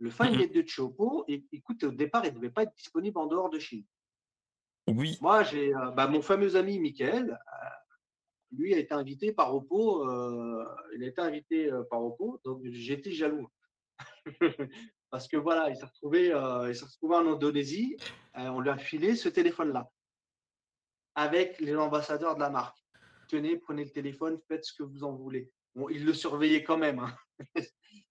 Le Find N2 de chez Oppo, écoute, au départ, il ne devait pas être disponible en dehors de Chine.
Oui.
Moi, j'ai euh, bah, mon fameux ami Michael, lui a été invité par Oppo. il a été invité par Oppo, donc j'étais jaloux. (laughs) Parce que voilà, il s'est retrouvé, euh, il s'est retrouvé en Indonésie. Euh, on lui a filé ce téléphone-là avec les ambassadeurs de la marque. Tenez, prenez le téléphone, faites ce que vous en voulez. Bon, il le surveillait quand même. Hein. (laughs)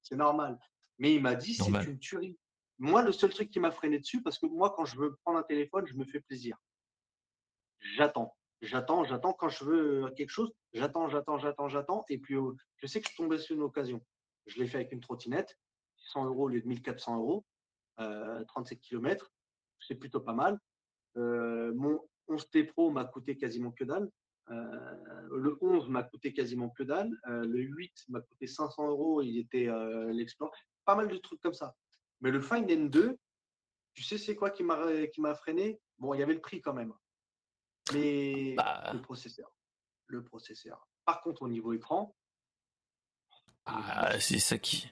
c'est normal. Mais il m'a dit, c'est une tuerie. Moi, le seul truc qui m'a freiné dessus, parce que moi, quand je veux prendre un téléphone, je me fais plaisir. J'attends. J'attends, j'attends. Quand je veux quelque chose, j'attends, j'attends, j'attends, j'attends. Et puis, euh, je sais que je tombé sur une occasion. Je l'ai fait avec une trottinette. 100 euros au lieu de 1400 euros, 37 km, c'est plutôt pas mal. Euh, mon 11T Pro m'a coûté quasiment que dalle. Euh, le 11 m'a coûté quasiment que dalle. Euh, le 8 m'a coûté 500 euros. Il était l'exploit. Pas mal de trucs comme ça. Mais le Find N2, tu sais, c'est quoi qui m'a freiné? Bon, il y avait le prix quand même, mais bah. le processeur, le processeur. Par contre, au niveau écran,
ah, c'est ça qui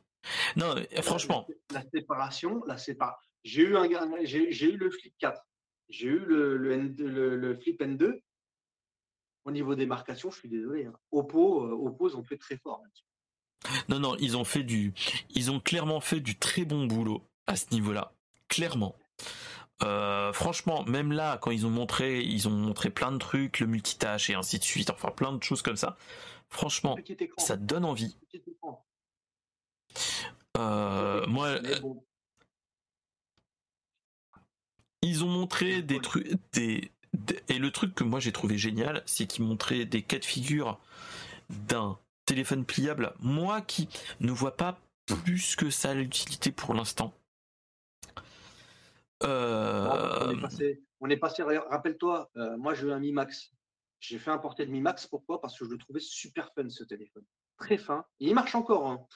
non, franchement.
La, séparation, la sépar... J'ai eu, un, j'ai, eu le Flip 4, j'ai eu le, le, Flip N2. Au niveau des marcations, je suis désolé. Hein. Oppo, euh, Oppo, ils ont fait très fort
Non, non, ils ont fait du, ils ont clairement fait du très bon boulot à ce niveau-là, clairement. Euh, franchement, même là, quand ils ont montré, ils ont montré plein de trucs, le multitâche et ainsi de suite, enfin plein de choses comme ça. Franchement, ça donne envie. Euh, moi, euh, ils ont montré des trucs, des, et le truc que moi j'ai trouvé génial, c'est qu'ils montraient des cas de figure d'un téléphone pliable. Moi qui ne vois pas plus que ça l'utilité pour l'instant.
Euh, on est passé, rappelle-toi, moi j'ai eu un Mi Max. J'ai fait importer de Mi Max, pourquoi? Parce que je le trouvais super fun ce téléphone. Très fin. Et il marche encore. Hein.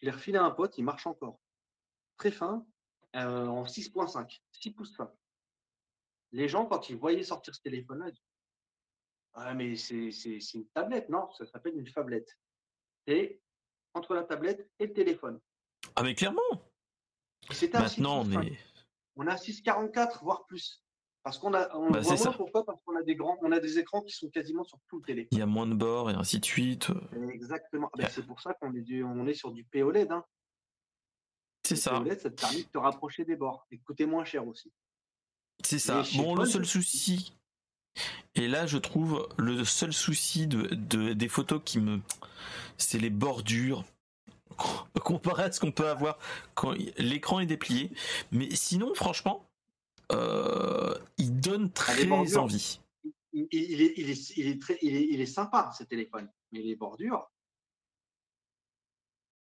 Je l'ai refilé à un pote, il marche encore. Très fin, euh, en 6.5, 6 pouces fin. Les gens, quand ils voyaient sortir ce téléphone-là, ils disaient Ah, mais c'est une tablette, non, ça s'appelle une fablette. Et entre la tablette et le téléphone.
Ah mais clairement.
C'était
Maintenant, on est.
On a 6,44 voire plus. Parce qu'on a, on
Bah,
voit
c'est
moins,
ça.
pourquoi Parce qu'on a des grands, on a des écrans qui sont quasiment sur tout le télé.
Il y a moins de bords et ainsi de suite.
Exactement. Ben, c'est pour ça qu'on est, on est sur du POLED. Hein.
C'est
Le
ça.
POLED, ça te permet de te rapprocher des bords et de coûter moins cher aussi.
C'est ça. Bon, le seul souci, et là je trouve le seul souci de, de- des photos qui me, c'est les bordures (laughs) comparé à ce qu'on peut avoir quand l'écran est déplié. Mais sinon, franchement, euh, il donne
Ah,
très
bordures.
envie.
Il, est, il, est, il, est très, il, est, il est sympa, ce téléphone. Mais les bordures.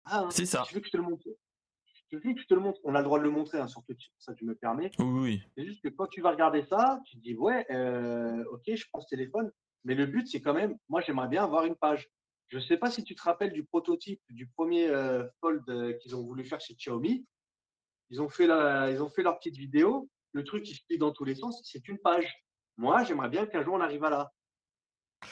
Ah, hein,
C'est ça.
Tu veux que je te le montre? Veux que je te le montre On a le droit de le montrer, hein, sur Twitch, ça tu me permets.
Oui, oui.
C'est juste que quand tu vas regarder ça, tu te dis ouais, euh, ok, je prends ce téléphone, mais le but c'est quand même, moi j'aimerais bien avoir une page. Je ne sais pas si tu te rappelles du prototype du premier euh, Fold euh, qu'ils ont voulu faire chez Xiaomi. Ils ont fait la, ils ont fait leur petite vidéo. Le truc qui se plie dans tous les sens, c'est une page. Moi, j'aimerais bien qu'un jour on arrive à là.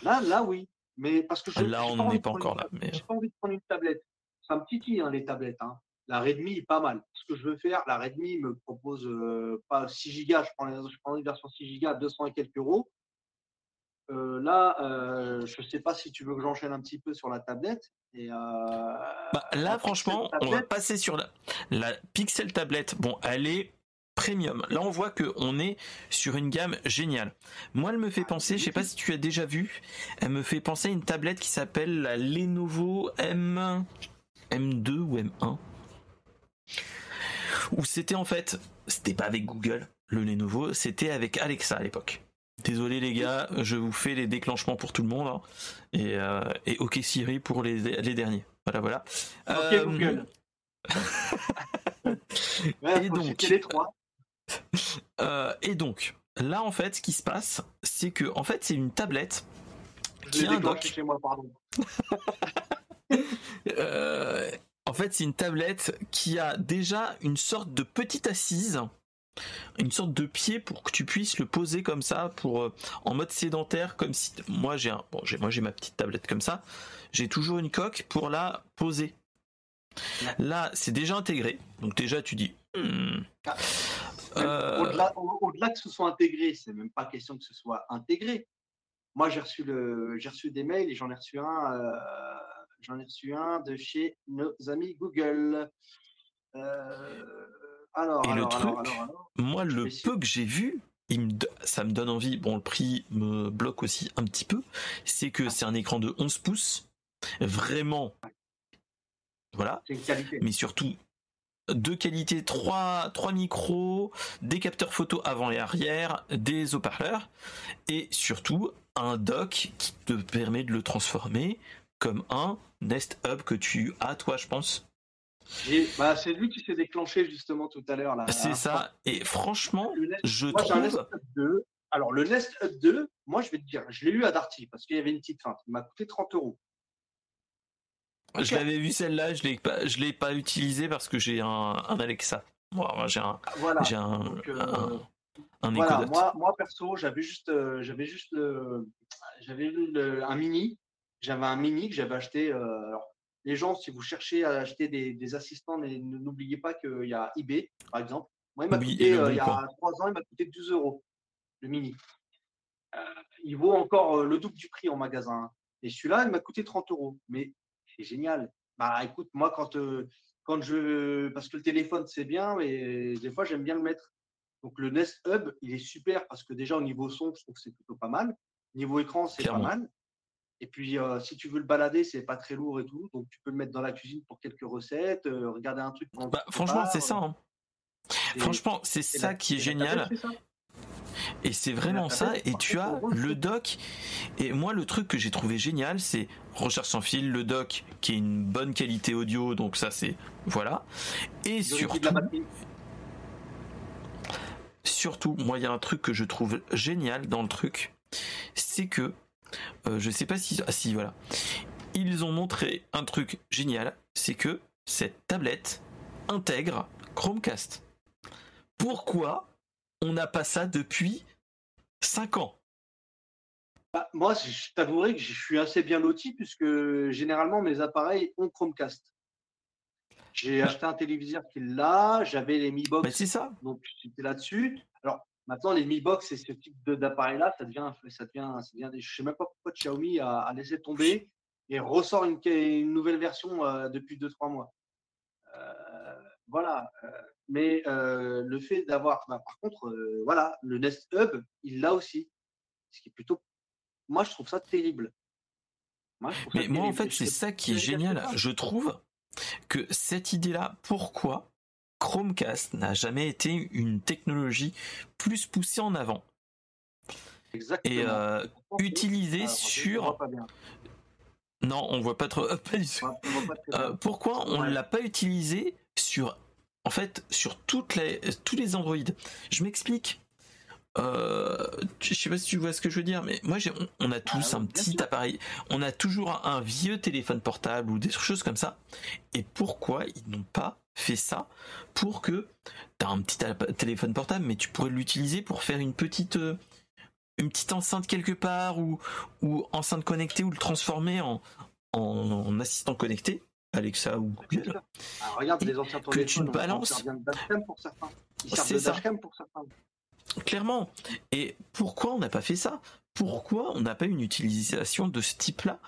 Là, là, oui. Mais parce que je,
Là, on
pas
n'en
envie
est
de
pas encore là, mais-
J'ai pas envie de prendre une tablette. Ça me titille hein, les tablettes. hein. La Redmi est pas mal. Ce que je veux faire, la Redmi me propose euh, pas 6 Go, je prends, je prends une version 6 Go à 200 et quelques euros. Euh, là, euh, je sais pas si tu veux que j'enchaîne un petit peu sur la tablette. Et, euh,
Bah, là, franchement, on va passer sur la, la Pixel tablette. Bon, elle est premium. Là, on voit que on est sur une gamme géniale. Moi, elle me fait penser, je sais pas si tu as déjà vu, elle me fait penser à une tablette qui s'appelle la Lenovo M M2 ou M1 où c'était en fait, c'était pas avec Google, le Lenovo, c'était avec Alexa à l'époque. Désolé les gars, je vous fais les déclenchements pour tout le monde hein. et, euh, et OK Siri pour les, les derniers. Voilà, voilà.
Ok,
Euh,
Google. (laughs) Ouais,
et
faut
donc-
citer les trois. (laughs)
euh, et donc, là en fait, ce qui se passe, c'est que en fait, c'est une tablette
Je
qui a un
déclenché
dock.
chez moi, pardon. (laughs)
Euh, en fait, c'est une tablette qui a déjà une sorte de petite assise, une sorte de pied pour que tu puisses le poser comme ça, pour euh, en mode sédentaire, comme si moi j'ai un, bon, j'ai, moi j'ai ma petite tablette comme ça. J'ai toujours une coque pour la poser. Là, c'est déjà intégré, donc déjà tu dis. hmm. Euh,
Au-delà, au- au-delà que ce soit intégré, c'est même pas question que ce soit intégré. Moi, j'ai reçu le, j'ai reçu des mails et j'en ai reçu un, euh, j'en ai reçu un de chez nos amis Google. Euh, alors,
Et le truc,
alors.
Moi, le peu que j'ai vu, il me do- ça me donne envie. Bon, le prix me bloque aussi un petit peu. C'est
Ah.
que c'est un écran de 11 pouces. Vraiment. Voilà. Mais surtout, de qualité, trois, trois micros, des capteurs photo avant et arrière, des haut-parleurs. Et surtout, un dock qui te permet de le transformer comme un Nest Hub que tu as, toi, je pense.
Bah, c'est lui qui s'est déclenché justement tout à l'heure là.
C'est ça. Et franchement,
Le Nest-
je
Moi, j'ai un Nest
trouve.
Hub 2. Alors, le Nest Hub 2, moi, je vais te dire, je l'ai eu à Darty parce qu'il y avait une petite feinte. Il m'a coûté 30 euros.
Je l'avais vu celle-là, je l'ai pas, je l'ai pas utilisé parce que j'ai un, un Alexa. Moi, j'ai un,
Voilà.
j'ai un,
Donc, euh,
un, un
Voilà, moi, moi perso, j'avais juste, euh, j'avais juste le, j'avais un mini. J'avais un mini que j'avais acheté. euh, alors, les gens, si vous cherchez à acheter des, des assistants, n'oubliez pas qu'il y a eBay, par exemple. Moi, il m'a coûté, euh, il y a trois ans, il m'a coûté 12 euros, le mini. Euh, il vaut encore euh, le double du prix en magasin. hein. Et celui-là, il m'a coûté 30 euros. Mais c'est génial. Bah, écoute, moi, quand, euh, quand je. Parce que le téléphone, c'est bien, mais des fois, j'aime bien le mettre. Donc, le Nest Hub, il est super parce que déjà, au niveau son, je trouve que c'est plutôt pas mal. Niveau écran, c'est pas mal. Et puis, euh, si tu veux le balader, c'est pas très lourd et tout. Donc, tu peux le mettre dans la cuisine pour quelques recettes, euh, regarder un truc.
Bah,
tu
franchement, c'est ça. hein.
Et-
Franchement, c'est ça
la-
qui est
la
génial. Et c'est vraiment ça. Et tu as
le
dock. Et moi, le truc que j'ai trouvé génial, c'est recherche sans fil, le dock qui est une bonne qualité audio. Donc ça, c'est voilà. Et surtout, surtout, moi, il y a un truc que je trouve génial dans le truc, c'est que euh, je sais pas si, ah, si voilà, ils ont montré un truc génial, c'est que cette tablette intègre Chromecast. Pourquoi on n'a pas ça depuis 5 ans?
Bah, moi, je t'avouerai que je suis assez bien loti puisque généralement mes appareils ont Chromecast. J'ai
Bah
acheté un téléviseur qui l'a, j'avais les Mi
Bah,
Box,
c'est ça.
donc j'étais là-dessus. Alors maintenant, les Mi Box et ce type d'appareil-là, ça devient, ça devient, ça devient des- je sais même pas pourquoi Xiaomi a, a laissé tomber et ressort une, une nouvelle version euh, depuis 2-3 mois. Euh, voilà. euh, mais euh, le fait d'avoir, bah, par contre, voilà, le Nest Hub, il l'a aussi. Ce qui est plutôt, moi, je trouve ça terrible. Moi, je trouve ça
Mais moi, en fait, c'est ça qui est génial. Je trouve que cette idée-là, pourquoi Chromecast n'a jamais été une technologie plus poussée en avant
Exactement.
et euh, utilisée
on
sur. Non, on voit pas trop. (laughs) Pas du tout. Euh, pourquoi on ne
Ouais.
l'a pas utilisé sur, en fait, sur toutes les, tous les Android? Je m'explique. Euh, je sais pas si tu vois ce que je veux dire, mais moi, on, on a tous
ouais,
un petit
sûr.
appareil, on a toujours un, un vieux téléphone portable ou des choses comme ça. Et pourquoi ils n'ont pas fait ça pour que tu as un petit téléphone portable, mais tu pourrais l'utiliser pour faire une petite, euh, une petite enceinte quelque part ou, ou enceinte connectée ou le transformer en, en, en assistant connecté, Alexa ou
Bien
Google.
Alors, regarde les anciens
que tu
on-
balances.
Pour certains. Ils servent
C'est
de
ça.
dashcam pour certains.
Clairement. Et pourquoi on n'a pas fait ça? Pourquoi on n'a pas une utilisation de ce type-là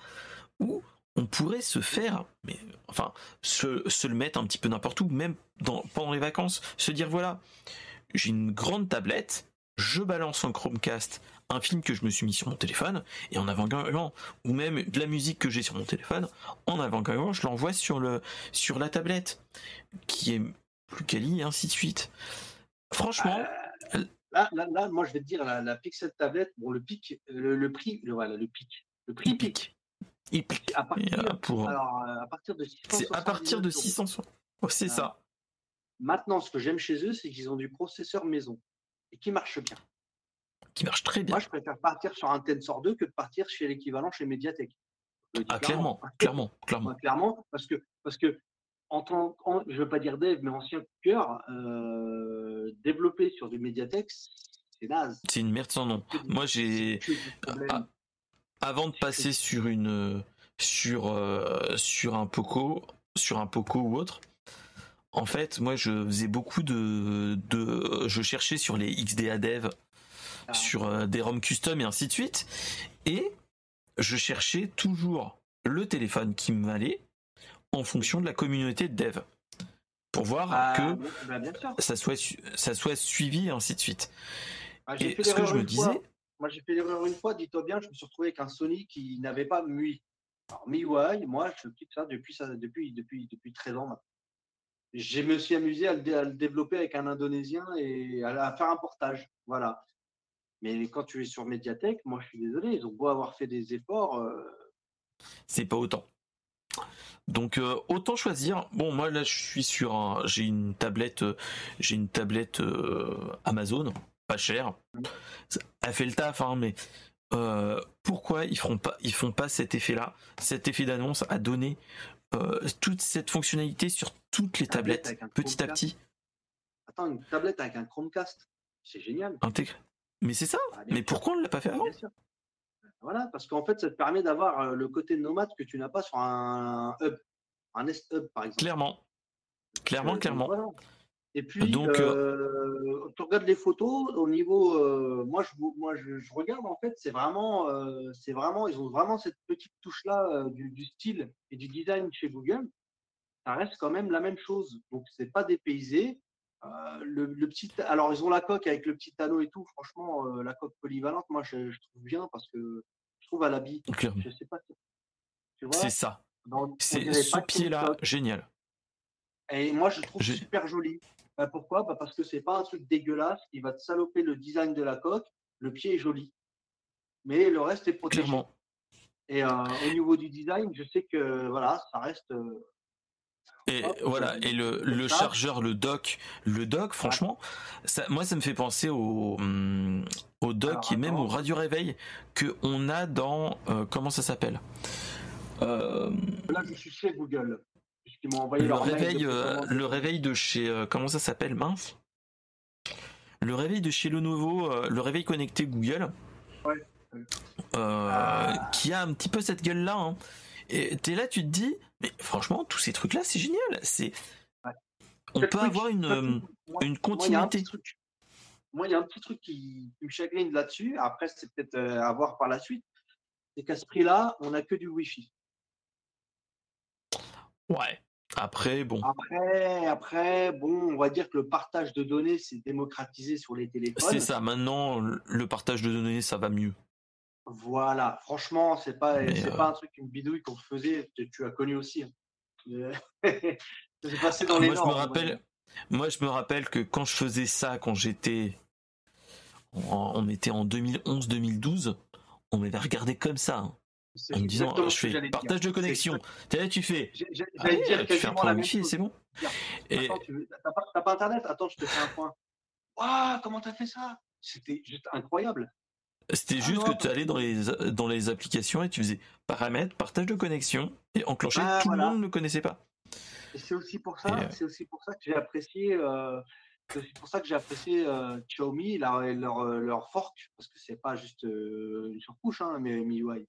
où on pourrait se faire, mais enfin, se, se le mettre un petit peu n'importe où, même dans, pendant les vacances, se dire voilà, j'ai une grande tablette, je balance en Chromecast un film que je me suis mis sur mon téléphone, et en avant-gagnant, ou même de la musique que j'ai sur mon téléphone, en avant-gagnant, je l'envoie sur, le, sur la tablette, qui est plus quali, et ainsi de suite. Franchement,
Là, là, là, moi, je vais te dire, la, la Pixel tablette, bon, le pic, le, le prix, le, voilà, le pic. Le prix
il pique. Il pique.
À partir,
euh, pour,
alors, euh, à partir de
c'est à partir de
600.
600. Oh, c'est
Ah.
ça.
Maintenant, ce que j'aime chez eux, c'est qu'ils ont du processeur maison et qui marche bien.
Qui marche très bien.
Moi, je préfère partir sur un Tensor 2 que de partir chez l'équivalent chez Mediatek.
Ah, clairement, clairement, clairement.
Moi, clairement, parce que, parce que en tant, en- je veux pas dire dev, mais ancien cœur, euh, développé sur du Mediatek, c'est naze.
C'est une merde sans nom. Moi, j'ai.
que du problème.
Ah, Avant de passer sur une. Sur, euh, sur un Poco, sur un Poco ou autre, en fait, moi, je faisais beaucoup de. de je cherchais sur les XDA Dev,
Ah.
sur euh, des ROM custom et ainsi de suite. Et je cherchais toujours le téléphone qui me valait en fonction de la communauté de dev. Pour voir
Ah,
que
bah,
ça soit, ça soit suivi et ainsi de suite.
Ah,
Et ce que je me
fois. Moi, j'ai fait l'erreur une fois, dis-toi bien, je me suis retrouvé avec un Sony qui n'avait pas MUI. Alors, MIUI, moi, je quitte ça depuis, ça, depuis, depuis, depuis 13 ans maintenant. Je me suis amusé à le, développer avec un Indonésien et à, faire un portage. Voilà. Mais quand tu es sur Mediatek, moi, je suis désolé, ils ont beau avoir fait des efforts. euh,
c'est pas autant. Donc euh, autant choisir. Bon, moi là, je suis sur un, j'ai une tablette, euh, j'ai une tablette Amazon, pas. Ça- Elle fait le taf, hein, mais euh, pourquoi ils feront pas, ils font pas cet effet-là, cet effet d'annonce à donner euh, toute cette fonctionnalité sur toutes les
Tablette
tablettes, petit à petit,
Attends, une tablette avec un Chromecast, c'est génial.
intégré. Mais c'est ça.
Ah,
Mais
sûr.
pourquoi on l'a pas fait avant?
Voilà, parce qu'en fait, ça te permet d'avoir euh, le côté nomade que tu n'as pas sur un hub, un Nest Hub par exemple.
Clairement, clairement, clairement.
Et puis,
Donc,
euh, tu regardes les photos au niveau. euh, moi, je, moi je, je regarde en fait, c'est vraiment, euh, c'est vraiment, ils ont vraiment cette petite touche là du, du style et du design chez Google. Ça reste quand même la même chose. Donc, c'est pas dépaysé. Euh, le, le petit, alors ils ont la coque avec le petit anneau et tout. Franchement, euh, la coque polyvalente, moi, je, je trouve bien parce que je trouve à l'habit.
Clairement.
Je sais pas. si- Tu vois,
C'est ça. C'est ce pied-là,
coque.
génial.
Et moi, je trouve super joli. Bah, pourquoi? Bah, Parce que c'est pas un truc dégueulasse qui va te saloper le design de la coque. Le pied est joli. Mais le reste est protégé.
Clairement.
Et euh, au niveau du design, je sais que voilà, ça reste. euh,
Et
Hop,
voilà, et le, le chargeur, le dock, le dock, franchement, ça, moi ça me fait penser au, hum, au dock
Alors,
et même au radio réveil que on a dans euh, comment ça s'appelle? Euh,
Là, je suis chez Google. M'ont envoyé
le
leur
réveil,
de
euh, le réveil de chez euh, comment ça s'appelle mince Le réveil de chez Lenovo, euh, le réveil connecté Google. qui a un petit peu cette gueule-là. Hein. Et t'es là, tu te dis, mais franchement, tous ces trucs-là, c'est génial. C'est, on peut avoir une, une continuité.
Moi, il y a un petit truc qui, me chagrine là-dessus. Après, c'est peut-être à voir par la suite. C'est qu'à ce prix-là, on n'a que du Wi-Fi.
Ouais. Après, bon.
Après, après, bon, on va dire que le partage de données s'est démocratisé sur les téléphones.
C'est ça. Maintenant, le partage de données, ça va mieux.
Voilà. Franchement, c'est pas, c'est euh pas un truc, une bidouille qu'on faisait. Tu, tu as connu aussi. Hein. (laughs)
c'est passé dans ah, les moi, je me rappelle. Moi, je me rappelle que quand je faisais ça, quand j'étais, on était en 2011-2012, on m'avait regardé comme ça. Hein en me disant je fais partage de connexion. Là, tu fais. J'allais dire tu fais un point wifi c'est bon.
Et... Attends, tu t'as pas, internet? Attends, je te fais un point. Waouh, comment t'as fait ça? C'était juste incroyable.
C'était ah juste que tu allais dans les, dans les applications et tu faisais paramètres, partage de connexion et enclencher. Ah, tout le monde ne le connaissait pas.
C'est aussi pour ça. Euh, c'est aussi pour ça que j'ai apprécié. Euh, c'est pour ça que j'ai apprécié euh, Xiaomi, leur, leur, leur, fork, parce que c'est pas juste une surcouche, hein, mais MIUI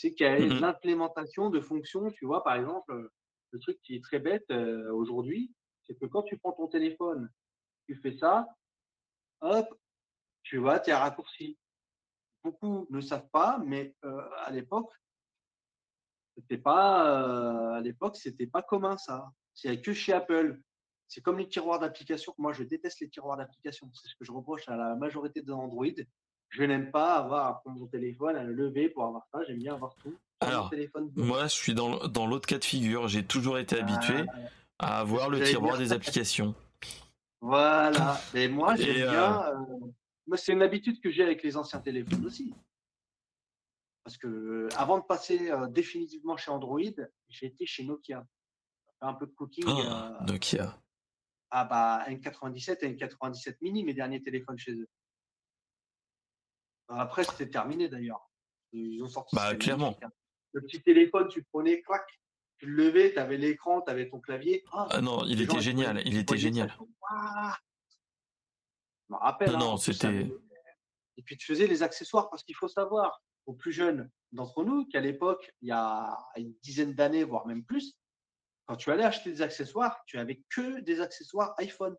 c'est qu'il y a mmh l'implémentation de fonctions. Tu vois, par exemple, euh, le truc qui est très bête euh, aujourd'hui, c'est que quand tu prends ton téléphone, tu fais ça, hop, tu vois, tu es à raccourci. Beaucoup ne savent pas, mais euh, à l'époque, c'était pas à l'époque, c'était pas commun ça. C'est que chez Apple. C'est comme les tiroirs d'application. Moi, je déteste les tiroirs d'application. C'est ce que je reproche à la majorité des Android je n'aime pas avoir à prendre mon téléphone, à le lever pour avoir ça. J'aime bien avoir tout.
Alors, moi, je suis dans, dans l'autre cas de figure. J'ai toujours été habitué ah, à avoir le tiroir des applications.
Voilà. Et moi, j'aime euh, bien. Euh, moi, c'est une habitude que j'ai avec les anciens téléphones aussi. Parce que euh, avant de passer définitivement chez Android, j'ai été chez Nokia. Un peu de cooking.
Oh, Nokia.
Ah bah N97 et N97 mini, mes derniers téléphones chez eux. Après, c'était terminé d'ailleurs.
Ils ont sorti. Bah, clairement.
Le petit téléphone, tu prenais, clac, tu le levais, tu avais l'écran, tu avais ton clavier.
Ah, ah non, il était génial. Il était génial.
Je me rappelle. Non, hein, non, c'était. Et puis tu faisais les accessoires parce qu'il faut savoir aux plus jeunes d'entre nous qu'à l'époque, il y a une dizaine d'années, voire même plus, quand tu allais acheter des accessoires, tu avais que des accessoires iPhone.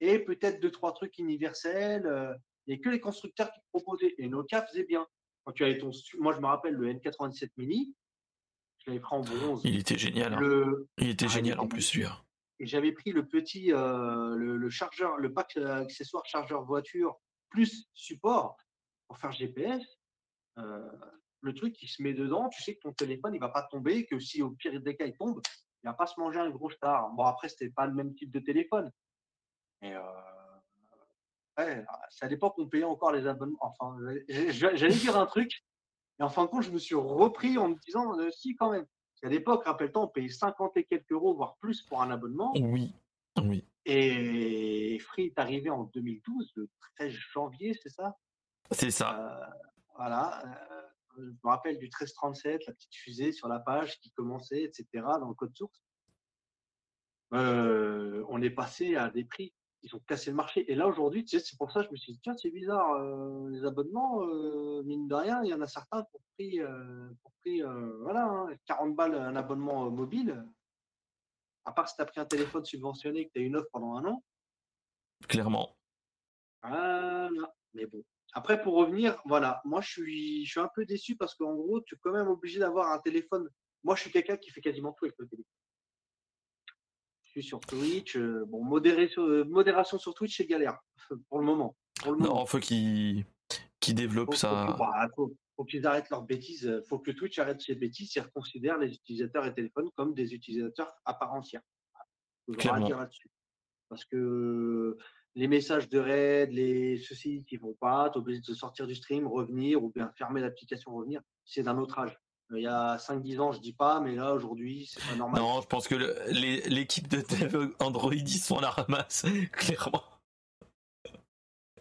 Et peut-être deux, trois trucs universels, euh, n'y a que les constructeurs qui proposaient. Et Nokia faisait bien. Quand tu avais ton, moi, je me rappelle le N97 Mini, je l'avais pris en bronze.
Il était génial. Hein. Il était ah, génial en plus, celui-là.
Et j'avais pris le petit, euh, le, chargeur, le pack accessoire chargeur voiture plus support pour faire GPS. Euh, le truc qui se met dedans, tu sais que ton téléphone il va pas tomber, que si au pire des cas il tombe, il va pas se manger un gros star. Bon après c'était pas le même type de téléphone, euh, Ouais, c'est à l'époque on payait encore les abonnements. Enfin, j'allais dire un truc, et en fin de compte, je me suis repris en me disant euh, si quand même. À l'époque, rappelle-toi, on payait 50 et quelques euros, voire plus pour un abonnement.
Oui, oui.
Et Free est arrivé en 2012, le 13 janvier, c'est ça?
C'est ça.
Euh, voilà. Euh, je me rappelle du 1337, la petite fusée sur la page qui commençait, etc., dans le code source. on est passé à des prix ils ont cassé le marché. Et là, aujourd'hui, tu sais, c'est pour ça que je me suis dit, tiens, c'est bizarre, euh, les abonnements, euh, mine de rien, il y en a certains pour prix, euh, pour prix voilà, 40 hein, balles un abonnement mobile. À part si tu as pris un téléphone subventionné que tu as une offre pendant un an.
Clairement.
Voilà. Mais bon. Après, pour revenir, voilà, moi, je suis, je suis un peu déçu parce qu'en gros, tu es quand même obligé d'avoir un téléphone. Moi, je suis quelqu'un qui fait quasiment tout avec le téléphone sur Twitch. Euh, bon, euh, modération sur Twitch, c'est galère (laughs) pour le moment. Pour
Non, faut qu'ils qui développent ça.
Bah, faut, qu'ils arrêtent leurs bêtises. Faut que Twitch arrête ses bêtises et reconsidère les utilisateurs et téléphones comme des utilisateurs à part entière. Parce que les messages de raid, les ceci qui vont pas, tu es obligé de sortir du stream, revenir ou bien fermer l'application, revenir. C'est d'un autre âge. Il y a 5-10 ans, je dis pas, mais là, aujourd'hui, c'est pas normal.
Non, je pense que l'équipe de dev Android, ils sont à la ramasse, (laughs) clairement.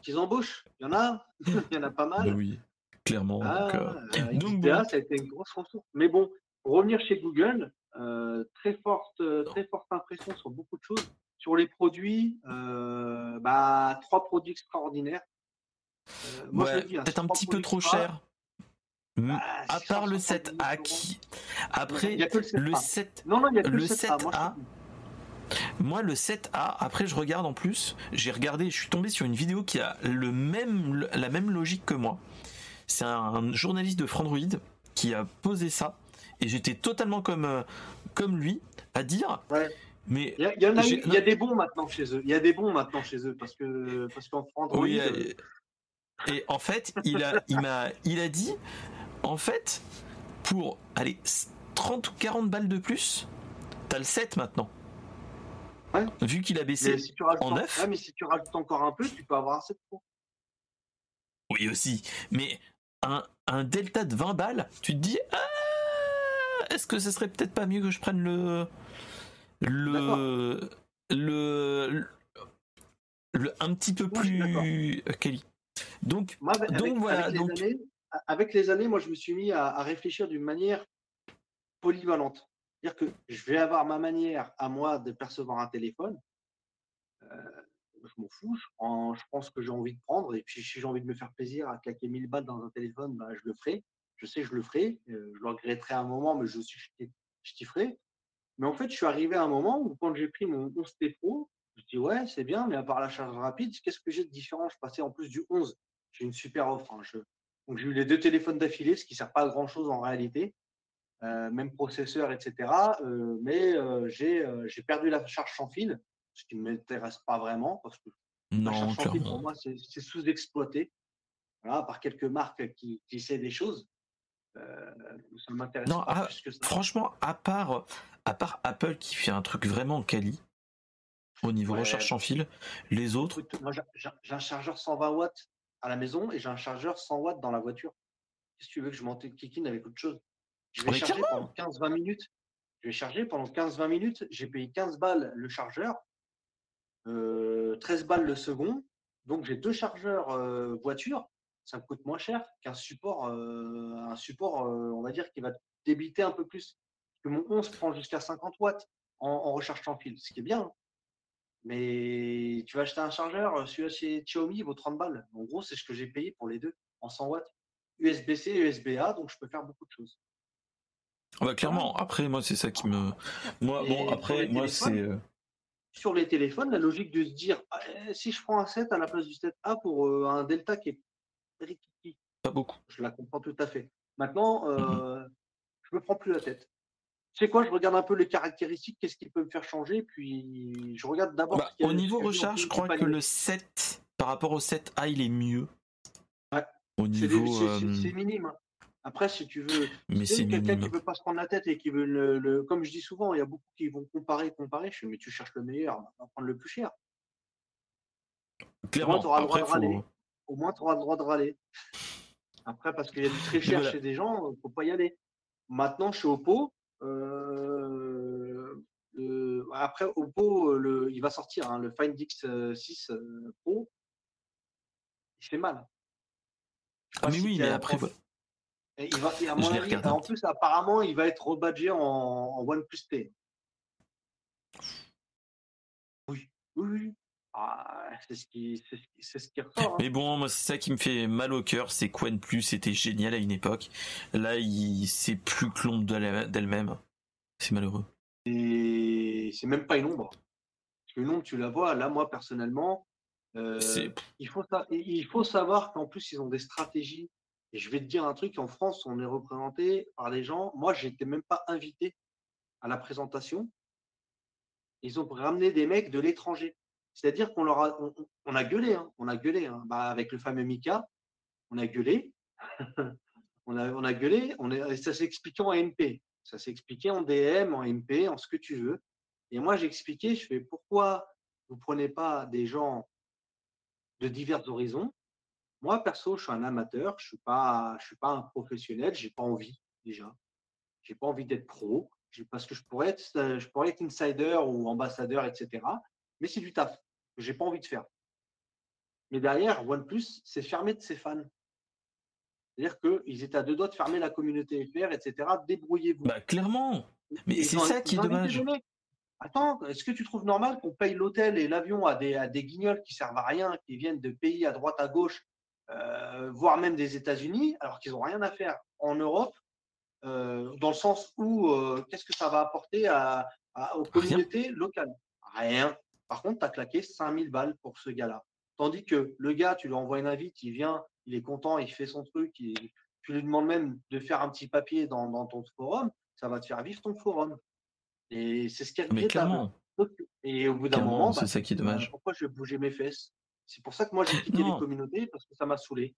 Qu'ils embauchent, il y en a, (laughs) il y en a pas mal.
Oui, clairement.
Ah, donc, euh, ça a été une grosse ressource. Mais bon, pour revenir chez Google, euh, très forte, très forte impression sur beaucoup de choses. Sur les produits, euh, bah, trois produits extraordinaires.
peut-être un petit peu trop cher. Bah, à part le 7A qui. Après, le, 7...
Non, non, il y a que
le 7A. Moi, le 7A, après, je regarde en plus. J'ai regardé, je suis tombé sur une vidéo qui a le même, la même logique que moi. C'est un journaliste de Frandroid qui a posé ça. Et j'étais totalement comme, euh, comme lui à dire. Mais
il y, a, il y, a des bons maintenant chez eux. Il y a des bons maintenant chez eux parce que parce qu'en Frandroid.
Euh, et en fait, il a, il m'a, il a dit, en fait, pour aller 30 ou 40 balles de plus, t'as le 7 maintenant. Vu qu'il a baissé en 9.
mais si tu rajoutes encore un peu, tu peux avoir un 7
Oui, aussi. Mais un, un, delta de 20 balles, tu te dis, ah, est-ce que ce serait peut-être pas mieux que je prenne le. Le. Le. le, un petit peu plus. Kelly. Donc, donc voilà.
Avec,
donc...
Les années, avec les années, moi, je me suis mis à, réfléchir d'une manière polyvalente. C'est-à-dire que je vais avoir ma manière à moi de percevoir un téléphone. Euh, je m'en fous. Je, pense que j'ai envie de prendre. Et puis, si j'ai envie de me faire plaisir à claquer 1000 balles dans un téléphone, bah, je le ferai. Je sais que je le ferai. Euh, je le regretterai un moment, mais je t'y ferai. Mais en fait, je suis arrivé à un moment où, quand j'ai pris mon 11T Pro, je dis ouais, c'est bien, mais à part la charge rapide, qu'est-ce que j'ai de différent? Je passais en plus du 11. J'ai une super offre. Hein. Donc j'ai eu les deux téléphones d'affilée, ce qui ne sert pas à grand chose en réalité. Euh, même processeur, etc. Euh, mais euh, j'ai perdu la charge sans fil, ce qui ne m'intéresse pas vraiment parce que
non,
la charge
sans fil
pour moi c'est sous-exploité. Voilà, par quelques marques qui, qui essaient des choses. ça m'intéresse pas
ah,
plus que ça.
Franchement, à part, à part Apple qui fait un truc vraiment quali, au niveau recherche sans fil. Les autres.
Moi, j'ai un chargeur 120 watts à la maison et j'ai un chargeur 100 watts dans la voiture. Qu'est-ce que tu veux que je monte kikine avec autre chose? Je vais charger pendant 15-20 minutes. Je vais charger pendant 15-20 minutes. J'ai payé 15 balles le chargeur, 13 euh, balles le second. Donc j'ai deux chargeurs euh, voiture. Ça me coûte moins cher qu'un support, euh, un support, on va dire, qui va débiter un peu plus. que mon 11 prend jusqu'à 50 watts en, en recharge sans fil, ce qui est bien. Hein. Mais tu vas acheter un chargeur, euh, celui-là chez Xiaomi il vaut 30 balles. En gros, c'est ce que j'ai payé pour les deux en 100 watts. USB-C, USB-A, donc je peux faire beaucoup de choses.
Ah bah clairement, après moi c'est ça qui me. Moi, bon, après, moi c'est. Euh
sur les téléphones, la logique de se dire ah, eh, si je prends un 7 à la place du 7A pour euh, un Delta qui est
Pas beaucoup.
Je la comprends tout à fait. Maintenant, mmh je me prends plus la tête c'est quoi, je regarde un peu les caractéristiques, qu'est-ce qui peut me faire changer, puis je regarde d'abord.
Bah, au niveau recharge, je crois que le 7 par rapport au 7A, il est mieux.
Ouais.
Au niveau.
Euh, c'est minime. Hein. Après, si tu veux,
mais c'est quelqu'un
qui veut pas se prendre la tête et qui veut le, comme je dis souvent, il y a beaucoup qui vont comparer, comparer. Je fais, mais tu cherches le meilleur, on va prendre le plus cher.
Clairement,
au moins, tu auras le droit de râler. Au moins, tu auras le droit de râler. Après, parce qu'il y a du très cher chez des gens, faut pas y aller. Maintenant, je suis au pot. Euh, après, Oppo, le, il va sortir hein, le Find X6 euh, Pro. Il fait mal.
Ah, mais oui, mais après.
il va, à mon avis, en plus, apparemment, il va être rebadgé en, en OnePlus T. Oui, oui, oui. Ah, c'est ce qui, c'est ce qui ressort. Hein.
Mais bon, moi, c'est ça qui me fait mal au cœur, c'est Plus c'était génial à une époque. Là, il, c'est plus que l'ombre d'elle-même. C'est malheureux.
Et c'est même pas une ombre. Parce que une ombre, tu la vois. Là, moi, personnellement, euh, il, faut, il faut savoir qu'en plus, ils ont des stratégies. Et je vais te dire un truc, en France, on est représenté par les gens. Moi, j'étais même pas invité à la présentation. Ils ont ramené des mecs de l'étranger. C'est-à-dire qu'on leur a, on, a gueulé, hein, on a gueulé, hein. bah, avec le fameux Mika, on a gueulé, (laughs) on, a, on a gueulé, on est, ça s'est expliqué en MP, ça s'est expliqué en DM, en MP, en ce que tu veux. Et moi, j'ai expliqué, je fais pourquoi vous prenez pas des gens de divers horizons? Moi, perso, je suis un amateur, je suis pas, je suis pas un professionnel, j'ai pas envie déjà, j'ai pas envie d'être pro, parce que je pourrais être, je pourrais être insider ou ambassadeur, etc mais c'est du taf que j'ai pas envie de faire. Mais derrière, OnePlus, c'est fermé de ses fans. C'est-à-dire qu'ils étaient à deux doigts de fermer la communauté FR, etc. Débrouillez-vous.
Bah, clairement. Mais c'est ça qui est dommage.
Attends, est-ce que tu trouves normal qu'on paye l'hôtel et l'avion à des, à des guignols qui servent à rien, qui viennent de pays à droite, à gauche, euh, voire même des États-Unis, alors qu'ils n'ont rien à faire en Europe, euh, dans le sens où qu'est-ce que ça va apporter à, aux communautés locales? Rien. Par contre, tu as claqué 5000 balles pour ce gars-là. Tandis que le gars, tu lui envoies une invite, il vient, il est content, il fait son truc, tu lui demandes même de faire un petit papier dans, dans ton forum, ça va te faire vivre ton forum. Et c'est ce qui est
Mais clairement.
Et au bout d'un moment,
c'est bah, ça qui est dommage.
Pourquoi je vais bouger mes fesses C'est pour ça que moi j'ai quitté les communautés parce que ça m'a saoulé.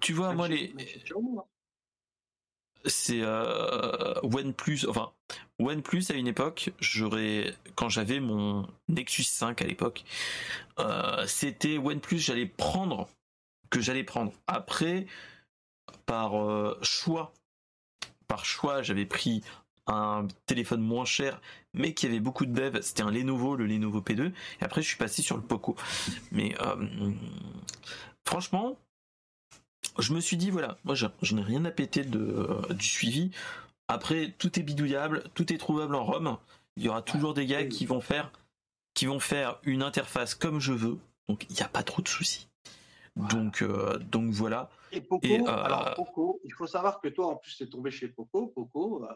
Tu vois, moi les. C'est euh, OnePlus, enfin OnePlus à une époque, j'aurais quand j'avais mon Nexus 5 à l'époque, euh, c'était OnePlus, j'allais prendre que j'allais prendre. Après, par euh, choix, par choix, j'avais pris un téléphone moins cher, mais qui avait beaucoup de dev. C'était un Lenovo, le Lenovo P2. Et après, je suis passé sur le Poco. Mais franchement, je me suis dit voilà, moi, je, n'ai rien à péter de, euh, du suivi. Après, tout est bidouillable, tout est trouvable en ROM. Il y aura toujours des gars qui vont faire, qui vont faire une interface comme je veux. Donc, il n'y a pas trop de soucis. Donc, euh, donc voilà.
Et Poco, alors Poco, il faut savoir que toi, en plus, tu es tombé chez Poco. Poco,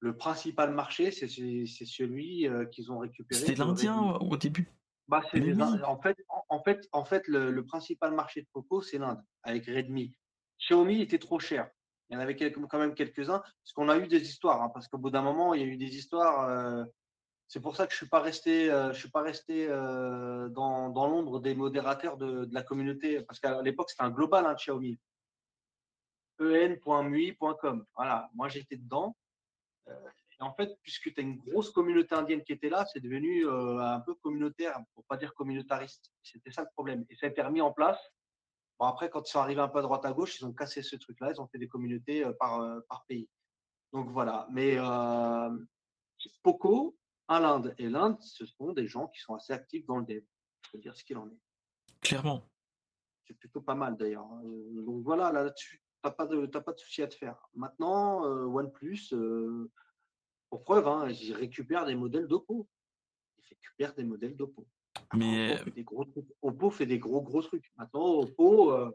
le principal marché, c'est celui euh, qu'ils ont récupéré.
C'était l'Indien au début.
Bah, en fait, en, fait, en fait, le, principal marché de Poco, c'est l'Inde, avec Redmi. Xiaomi était trop cher. Il y en avait quand même quelques-uns, parce qu'on a eu des histoires, hein, parce qu'au bout d'un moment, il y a eu des histoires. Euh, c'est pour ça que je suis pas resté, euh, je suis pas resté dans, l'ombre des modérateurs de, la communauté, parce qu'à l'époque c'était un global hein, Xiaomi. en.mui.com. Voilà, moi j'étais dedans. Euh, et en fait, puisque tu as une grosse communauté indienne qui était là, c'est devenu euh, un peu communautaire, pour pas dire communautariste. C'était ça le problème. Et ça a été remis en place. Bon, après, quand ils sont arrivés un peu à droite à gauche, ils ont cassé ce truc-là. Ils ont fait des communautés euh, par, par pays. Donc voilà. Mais Poco, à l'Inde. Et l'Inde, ce sont des gens qui sont assez actifs dans le dev. Je peux dire ce qu'il en est.
Clairement.
C'est plutôt pas mal d'ailleurs. Hein. Donc voilà, là-dessus, tu n'as pas, de, pas de souci à te faire. Maintenant, OnePlus, pour preuve, hein, ils récupèrent des modèles d'Oppo. Ils récupèrent des modèles d'Oppo. Mais Oppo fait, des gros trucs. Oppo fait des gros gros trucs. Maintenant, Oppo, euh,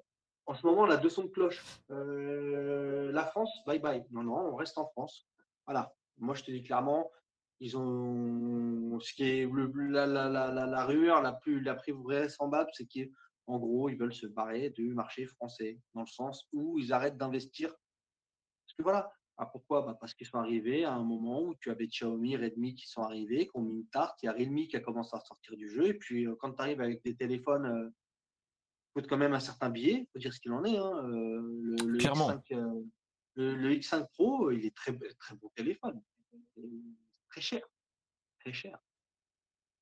en ce moment, on a deux sons de cloche. Euh, la France, bye bye. Non, non, on reste en France. Voilà. Moi, je te dis clairement, ils ont ce qui est la, la, la, la, rumeur la plus la plus vraisemblable, c'est qu'en gros, ils veulent se barrer du marché français, dans le sens où ils arrêtent d'investir. Parce que voilà, ah, pourquoi? Bah, Parce qu'ils sont arrivés à un moment où tu avais Xiaomi, Redmi qui sont arrivés, qui ont mis une tarte. Il y a Realme qui a commencé à sortir du jeu. Et puis, euh, quand tu arrives avec des téléphones euh, coûte quand même un certain billet, il faut dire ce qu'il en est. Hein. Euh, le, X5, le, X5 Pro, il est très, très beau téléphone. Très cher. Très cher.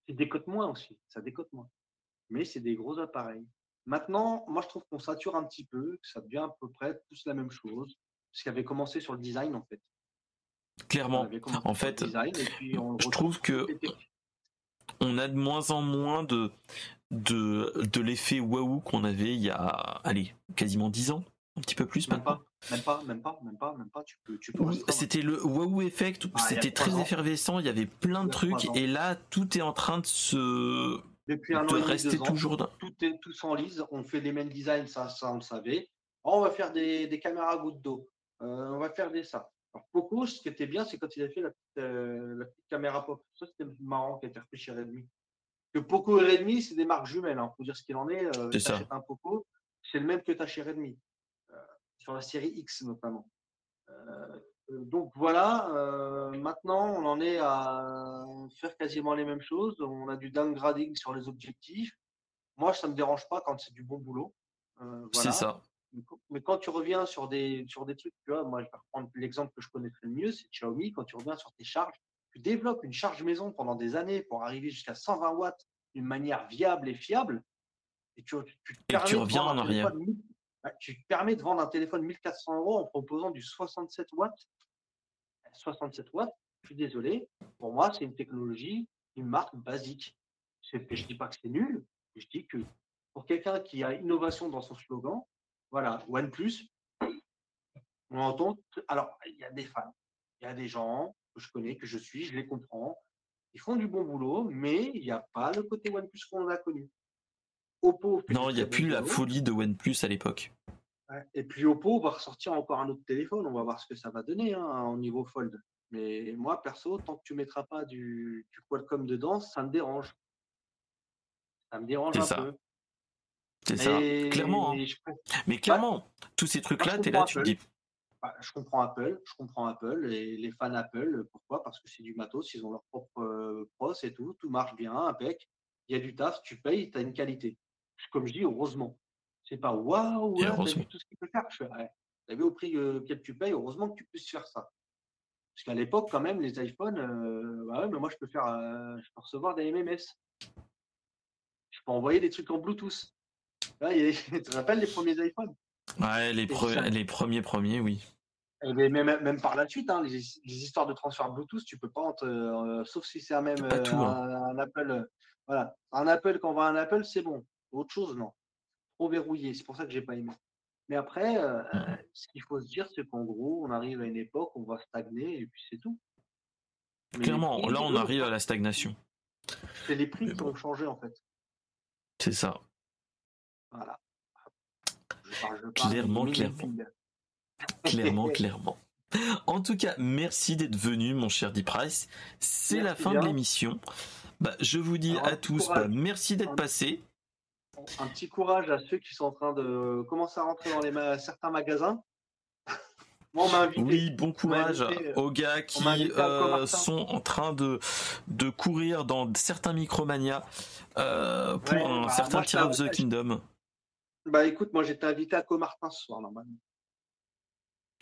Il décote moins aussi. Ça décote moins. Mais c'est des gros appareils. Maintenant, moi, je trouve qu'on sature un petit peu, que ça devient à peu près tous la même chose ce qui avait commencé sur le design en fait.
Clairement. En fait, je trouve que on a de moins en moins de de, de l'effet waouh qu'on avait il y a allez quasiment dix ans, un petit peu plus
même Pas, même pas, même pas, même pas, même pas. Tu peux, tu peux
c'était le waouh effect. Ah, c'était très effervescent. Il y avait plein de trucs et là tout est en train de se
depuis un de an rester toujours tout est tout s'enlise. On fait les mêmes designs, ça, ça on le savait. Oh, on va faire des, des caméras gouttes d'eau. Euh, on va faire des ça. Alors, Poco, ce qui était bien, c'est quand il a fait la petite, euh, caméra pop. Ça, c'était marrant qui a été repris chez Redmi. Que Poco et Redmi, c'est des marques jumelles. Hein, faut dire ce qu'il en est. Euh,
c'est
un Poco, c'est le même que tu as chez Redmi. sur la série X notamment. donc voilà, maintenant on en est à faire quasiment les mêmes choses. On a du downgrading sur les objectifs. Moi, ça ne me dérange pas quand c'est du bon boulot.
C'est ça.
Mais quand tu reviens sur des, sur des trucs, tu vois, moi, je vais reprendre l'exemple que je connaîtrais le mieux, c'est Xiaomi. Quand tu reviens sur tes charges, tu développes une charge maison pendant des années pour arriver jusqu'à 120 watts d'une manière viable et fiable.
Et tu, tu, reviens en arrière.
Tu te permets de vendre un téléphone 1400 euros en proposant du 67 watts. 67 watts, je suis désolé. Pour moi, c'est une technologie, une marque basique. Je ne dis pas que c'est nul, je dis que pour quelqu'un qui a innovation dans son slogan, voilà, OnePlus, on entend. Alors, il y a des fans, il y a des gens que je connais, que je suis, je les comprends. Ils font du bon boulot, mais il n'y a pas le côté OnePlus qu'on a connu. Oppo.
Non, il n'y a plus la folie de OnePlus à l'époque.
Et puis Oppo va ressortir encore un autre téléphone. On va voir ce que ça va donner hein, au niveau Fold. Mais moi, perso, tant que tu ne mettras pas du, du, Qualcomm dedans, ça me dérange. Ça me dérange un peu.
C'est ça, clairement. Hein. Mais clairement, tous ces trucs-là, tu es là, tu te dis.
Je comprends Apple, je comprends Apple et les fans Apple. Pourquoi? Parce que c'est du matos, ils ont leur propre euh, pros et tout, tout marche bien, impec. Il y a du taf, tu payes, tu as une qualité. Comme je dis, heureusement. C'est pas waouh, ouais, t'as vu tout ce qu'il peut faire? Je t'as vu au prix auquel tu payes, heureusement que tu puisses faire ça. Parce qu'à l'époque, quand même, les iPhones, euh, bah ouais, mais moi, je peux faire, euh, je peux recevoir des MMS. Je peux envoyer des trucs en Bluetooth. (laughs) tu te rappelles les premiers iPhones?
Ouais, les, les premiers premiers, oui.
Et même, même par la suite, hein, les, histoires de transfert Bluetooth, tu peux pas, euh, sauf si c'est un même hein. un, Apple. voilà, un Apple quand on va un Apple, c'est bon. Autre chose, non. Trop verrouillé. C'est pour ça que j'ai pas aimé. Mais après, euh, mmh. ce qu'il faut se dire, c'est qu'en gros, on arrive à une époque où on va stagner et puis c'est tout.
Clairement, là, on arrive à la stagnation.
C'est les prix qui ont changé en fait.
C'est ça.
Voilà.
clairement, clairement. clairement, (laughs) clairement. En tout cas, merci d'être venu, mon cher Deep Price. C'est la fin de l'émission. Bah, je vous dis à tous, bah, merci d'être passé
un petit courage à ceux qui sont en train de commencer à rentrer dans les certains magasins. (laughs)
Moi, oui, bon courage aux gars qui euh, sont en train de, de courir dans certains Micromania euh, pour un bah, certain Tear of the Kingdom.
Bah écoute, moi j'étais invité à Comartin ce soir normalement.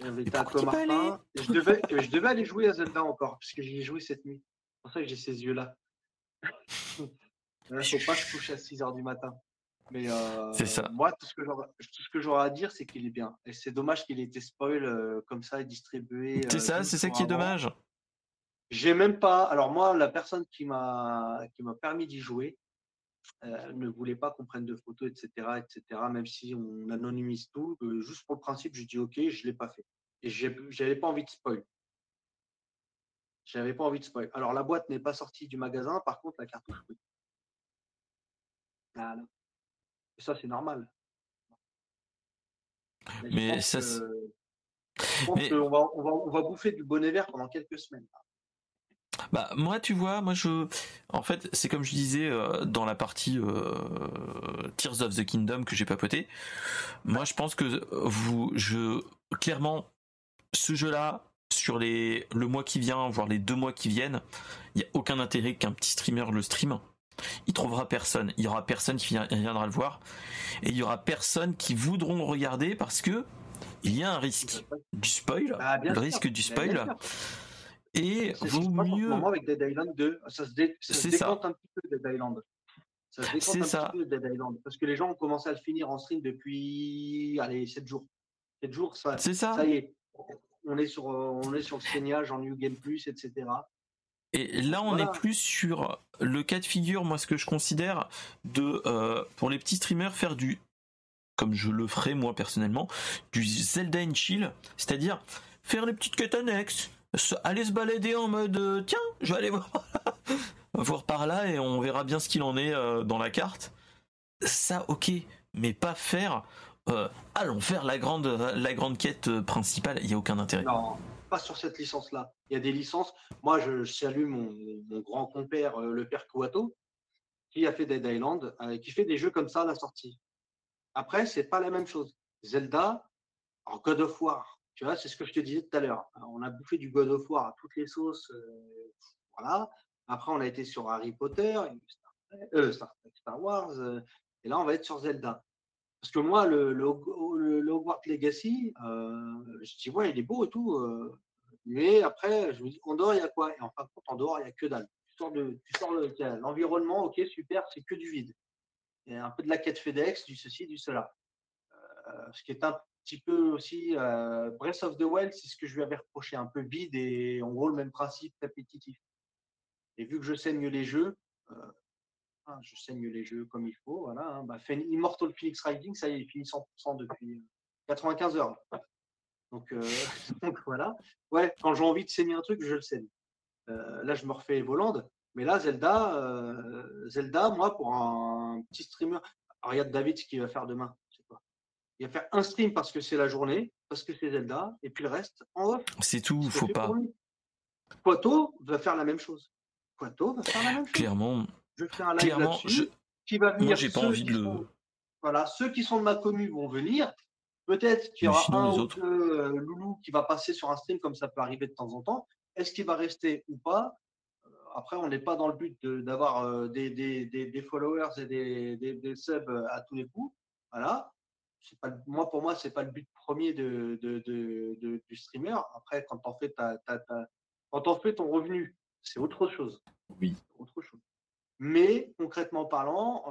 Invité à Comartin. Je devais, je devais aller jouer à Zelda encore, puisque j'y ai joué cette nuit. C'est pour ça que j'ai ces yeux-là. Il (laughs) ne faut pas que je couche à 6 h du matin. Mais c'est ça. moi, tout ce que j'aurais à dire, c'est qu'il est bien. Et c'est dommage qu'il ait été spoil comme ça et distribué.
C'est ça, c'est ça qui est dommage.
J'ai même pas. Alors moi, la personne qui m'a qui m'a permis d'y jouer ne voulait pas qu'on prenne de photos, etc., etc. Même si on anonymise tout, juste pour le principe, je dis ok, je l'ai pas fait. Et j'avais pas envie de spoil. J'avais pas envie de spoil. Alors la boîte n'est pas sortie du magasin, par contre la cartouche oui. Voilà ça, c'est normal.
Mais, ça.
on, va, on, va, bouffer du bonnet vert pendant quelques semaines.
Bah moi tu vois moi je en fait c'est comme je disais euh, dans la partie euh, Tears of the Kingdom que j'ai papoté moi je pense que vous je clairement ce jeu là sur les le mois qui vient voire les deux mois qui viennent il y a aucun intérêt qu'un petit streamer le stream il trouvera personne. Il y aura personne qui viendra le voir. Et il y aura personne qui voudront regarder parce que il y a un risque du spoil, ah, le risque du spoil. Et vaut mieux.
avec Dead Island 2, ça se, décompte un petit peu Dead Island. Ça se décompte un ça. petit peu Dead Island. Parce que les gens ont commencé à le finir en stream depuis allez, 7 jours. 7 jours, ça,
ça.
ça y est. On est sur, on est sur le saignage en New Game Plus, etc.
Et là, on est plus sur le cas de figure, moi, ce que je considère de, euh, pour les petits streamers, faire du, comme je le ferai moi personnellement, du Zelda and chill, c'est-à-dire faire les petites quêtes annexes, aller se balader en mode, euh, tiens, je vais aller voir, (laughs) voir par là et on verra bien ce qu'il en est euh, dans la carte. Ça, ok, mais pas faire, allons faire la grande, la grande quête principale, il n'y a aucun intérêt.
Non pas sur cette licence-là. Il y a des licences. Moi, je, salue mon, grand compère, euh, le père Kuato, qui a fait Dead Island, euh, qui fait des jeux comme ça à la sortie. Après, c'est pas la même chose. Zelda, en God of War, c'est ce que je te disais tout à l'heure. On a bouffé du God of War à toutes les sauces. Euh, voilà. Après, on a été sur Harry Potter, Star, Wars, et là, on va être sur Zelda. Parce que moi, le, Hogwarts Legacy, euh, je dis, ouais, il est beau et tout. Euh, mais après, je me dis, en dehors, il y a quoi? Et en fin de compte, en dehors, il n'y a que dalle. Tu sors, de, tu sors l'environnement, ok, super, c'est que du vide. Il y a un peu de la quête FedEx, du ceci, du cela. Euh, ce qui est un petit peu aussi, Breath of the Wild, c'est ce que je lui avais reproché, un peu vide et en gros le même principe répétitif. Et vu que je saigne les jeux, Hein, je saigne les jeux comme il faut. Voilà, hein. bah, Immortal Phoenix Riding, ça y est, il finit 100% depuis 95 heures. Donc, euh, (laughs) voilà. Ouais, quand j'ai envie de saigner un truc, je le saigne. Euh, là, je me refais Voland. Mais là, Zelda, euh, Zelda, moi, pour un petit streamer, regarde David ce qu'il va faire demain. Il va faire un stream parce que c'est la journée, parce que c'est Zelda, et puis le reste en off.
C'est tout, faut pas.
Poitot va faire la même chose. Poitot va faire la même chose.
Clairement.
Je fais un live là-dessus. Qui va venir.
Moi, j'ai pas envie de le.
Voilà, ceux qui sont de ma commune vont venir. Peut-être qu'il y aura un ou deux euh, loulou qui va passer sur un stream comme ça peut arriver de temps en temps. Est-ce qu'il va rester ou pas? Euh, Après, on n'est pas dans le but d'avoir euh, des, des, des, followers et des, des, subs à tous les coups. Voilà. Pas, moi, pour moi, c'est pas le but premier de, de, de, du streamer. Après, quand on fait ta, ta, quand on fait ton revenu, c'est autre chose.
Oui.
Autre chose. Mais concrètement parlant,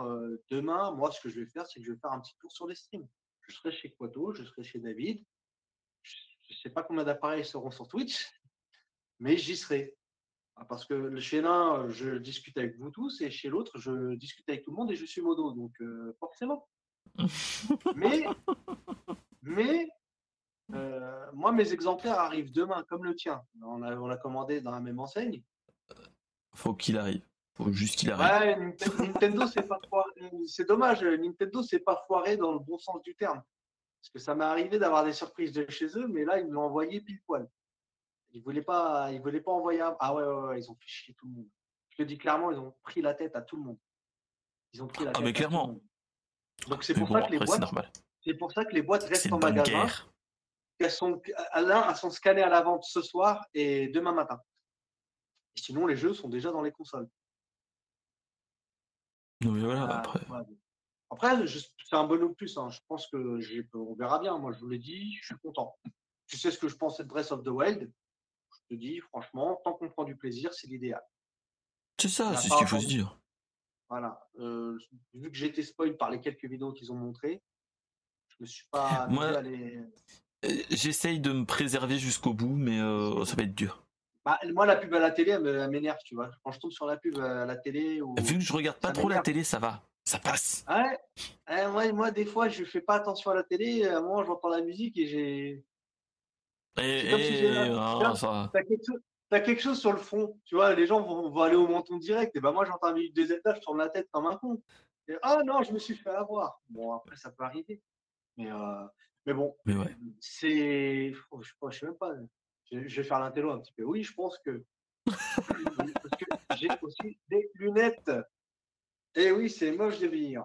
demain, moi, ce que je vais faire, c'est que je vais faire un petit tour sur les streams je serai chez Quato, je serai chez David. Je ne sais pas combien d'appareils seront sur Twitch, (laughs) mais j'y serai. Ah, parce que chez l'un, je discute avec vous tous, et chez l'autre, je discute avec tout le monde et je suis modo. Donc, euh, forcément. Mais, mais euh, moi, mes exemplaires arrivent demain, comme le tien. On l'a on a commandé dans la même enseigne.
Faut qu'il arrive. Faut juste qu'il arrive.
Ouais, Nintendo, c'est pas C'est dommage, Nintendo, c'est pas foiré dans le bon sens du terme. Parce que ça m'est arrivé d'avoir des surprises de chez eux, mais là, ils me l'ont envoyé pile poil. Ils voulaient pas, ils voulaient pas envoyer. Ah ouais, ouais, ils ont fait chier tout le monde. Je te dis clairement, ils ont pris la tête à tout le monde. Ils ont pris la
ah, mais clairement.
Donc c'est pour ça que les boîtes. C'est pour ça que les boîtes restent en magasin. Elles sont, l'un, elles sont scannées à la vente ce soir et demain matin. sinon, les jeux sont déjà dans les consoles.
voilà, après.
Après, c'est un bon plus. Hein. Je pense que on verra bien. Moi, je vous l'ai dit, je suis content. Tu sais ce que je pense de Breath of the Wild? Je te dis, franchement, tant qu'on prend du plaisir, c'est l'idéal.
C'est ça, c'est ce qu'il faut se dire.
Voilà. Euh, vu que j'ai été spoil par les quelques vidéos qu'ils ont montrées, je me suis pas (laughs)
Moi, euh, J'essaye de me préserver jusqu'au bout, mais euh, ça va être dur.
Bah, moi, la pub à la télé, elle m'énerve, tu vois. Quand je tombe sur la pub à la télé.
Vu que je regarde pas trop la télé, ça va. Ça passe.
Ouais. moi, des fois, je fais pas attention à la télé. À moi, j'entends la musique et j'ai.
Et, et...
t'as, quelque chose, sur le fond. Tu vois, les gens vont, aller au menton direct. Et ben moi, j'entends une des étages, je tourne la tête comme un con. Et, ah non, je me suis fait avoir. Bon, après, ça peut arriver. Mais, euh, mais bon,
mais ouais.
c'est. Je, je sais même pas. Je, vais faire l'intello un petit peu. Oui, je pense que. parce que j'ai aussi des lunettes. Et oui, c'est moche de vieillir.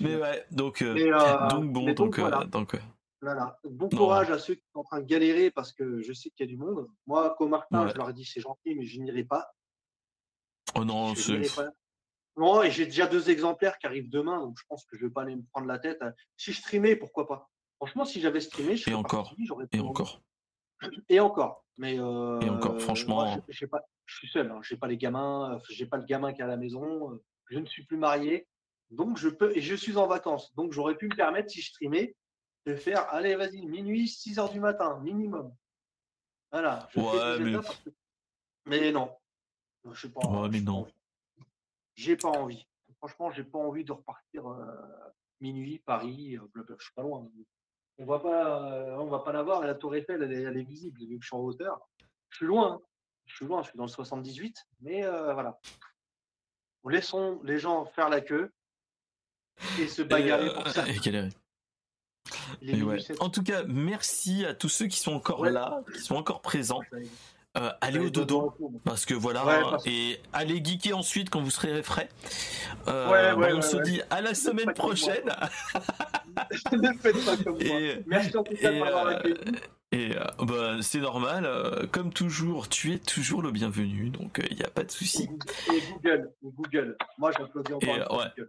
Mais ouais, donc, euh, euh, donc bon, donc,
voilà.
donc
voilà. Bon courage à ceux qui sont en train de galérer parce que je sais qu'il y a du monde. Moi, comme Martin, je leur ai dit c'est gentil, mais je n'irai pas.
Oh non, c'est.
Non, et j'ai déjà deux exemplaires qui arrivent demain, donc je pense que je vais pas aller me prendre la tête. Si je streamais, pourquoi pas? Franchement, si j'avais streamé, je
serais et encore, et encore.
Et encore. Mais euh,
et encore, franchement.
je, pas, je suis seul, hein. j'ai pas les gamins, j'ai pas le gamin qui est à la maison, je ne suis plus marié, donc je peux, et je suis en vacances. Donc j'aurais pu me permettre, si je streamais, de faire, allez, vas-y, minuit, 6 heures du matin, minimum. Voilà.
ouais, mais...
mais... non. Je sais pas.
Ouais, mais non.
J'ai pas envie. Franchement, j'ai pas envie de repartir euh, minuit, Paris, euh, je suis pas loin. On va pas, euh, on va pas la voir. La Tour Eiffel, elle est, visible, vu que je suis en hauteur. Je suis loin. Je suis loin, je suis dans le 78. Mais voilà. Laissons les gens faire la queue et se bagarrer pour ça.
En tout cas, merci à tous ceux qui sont encore là, qui sont encore présents. Euh, allez au dodo parce que voilà et allez geeker ensuite quand vous serez frais. Euh, on se dit à la semaine prochaine. (laughs) (laughs)
ne faites pas comme Merci en tout cas
et, euh, bah, c'est normal, comme toujours, tu es toujours le bienvenu, donc il n'y a pas de souci.
Et Google, Google. Moi j'applaudis encore.
ouais.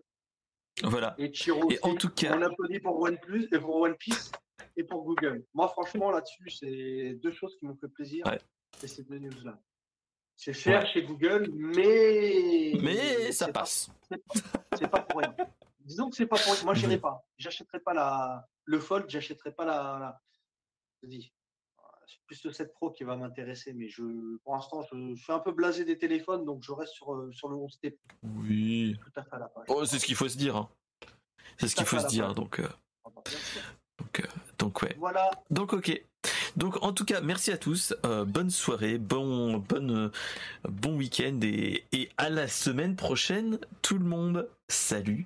Voilà.
Et Chiro
en tout cas,
on applaudit pour OnePlus et pour One Piece et pour Google. Moi, franchement, là-dessus, c'est deux choses qui m'ont fait plaisir. Ces deux news-là. C'est cher chez Google, mais.
Mais ça passe.
C'est pas, pour rien. Disons que c'est pas pour rien. Moi, j'irai pas. J'achèterai pas la... le Fold, j'achèterai pas la. Je dis. Plus le 7 Pro qui va m'intéresser, mais je, pour l'instant, je, suis un peu blasé des téléphones, donc je reste sur, euh, sur le 11T.
Oui. Tout à fait à la page. Oh, c'est ce qu'il faut se dire. Hein. C'est ce qu'il faut se dire. Donc, euh, ah bah, donc, euh, donc, ouais.
Voilà.
Donc, ok. Donc en tout cas, merci à tous, bonne soirée, bon, bonne, bon week-end et, et à la semaine prochaine, tout le monde. Salut,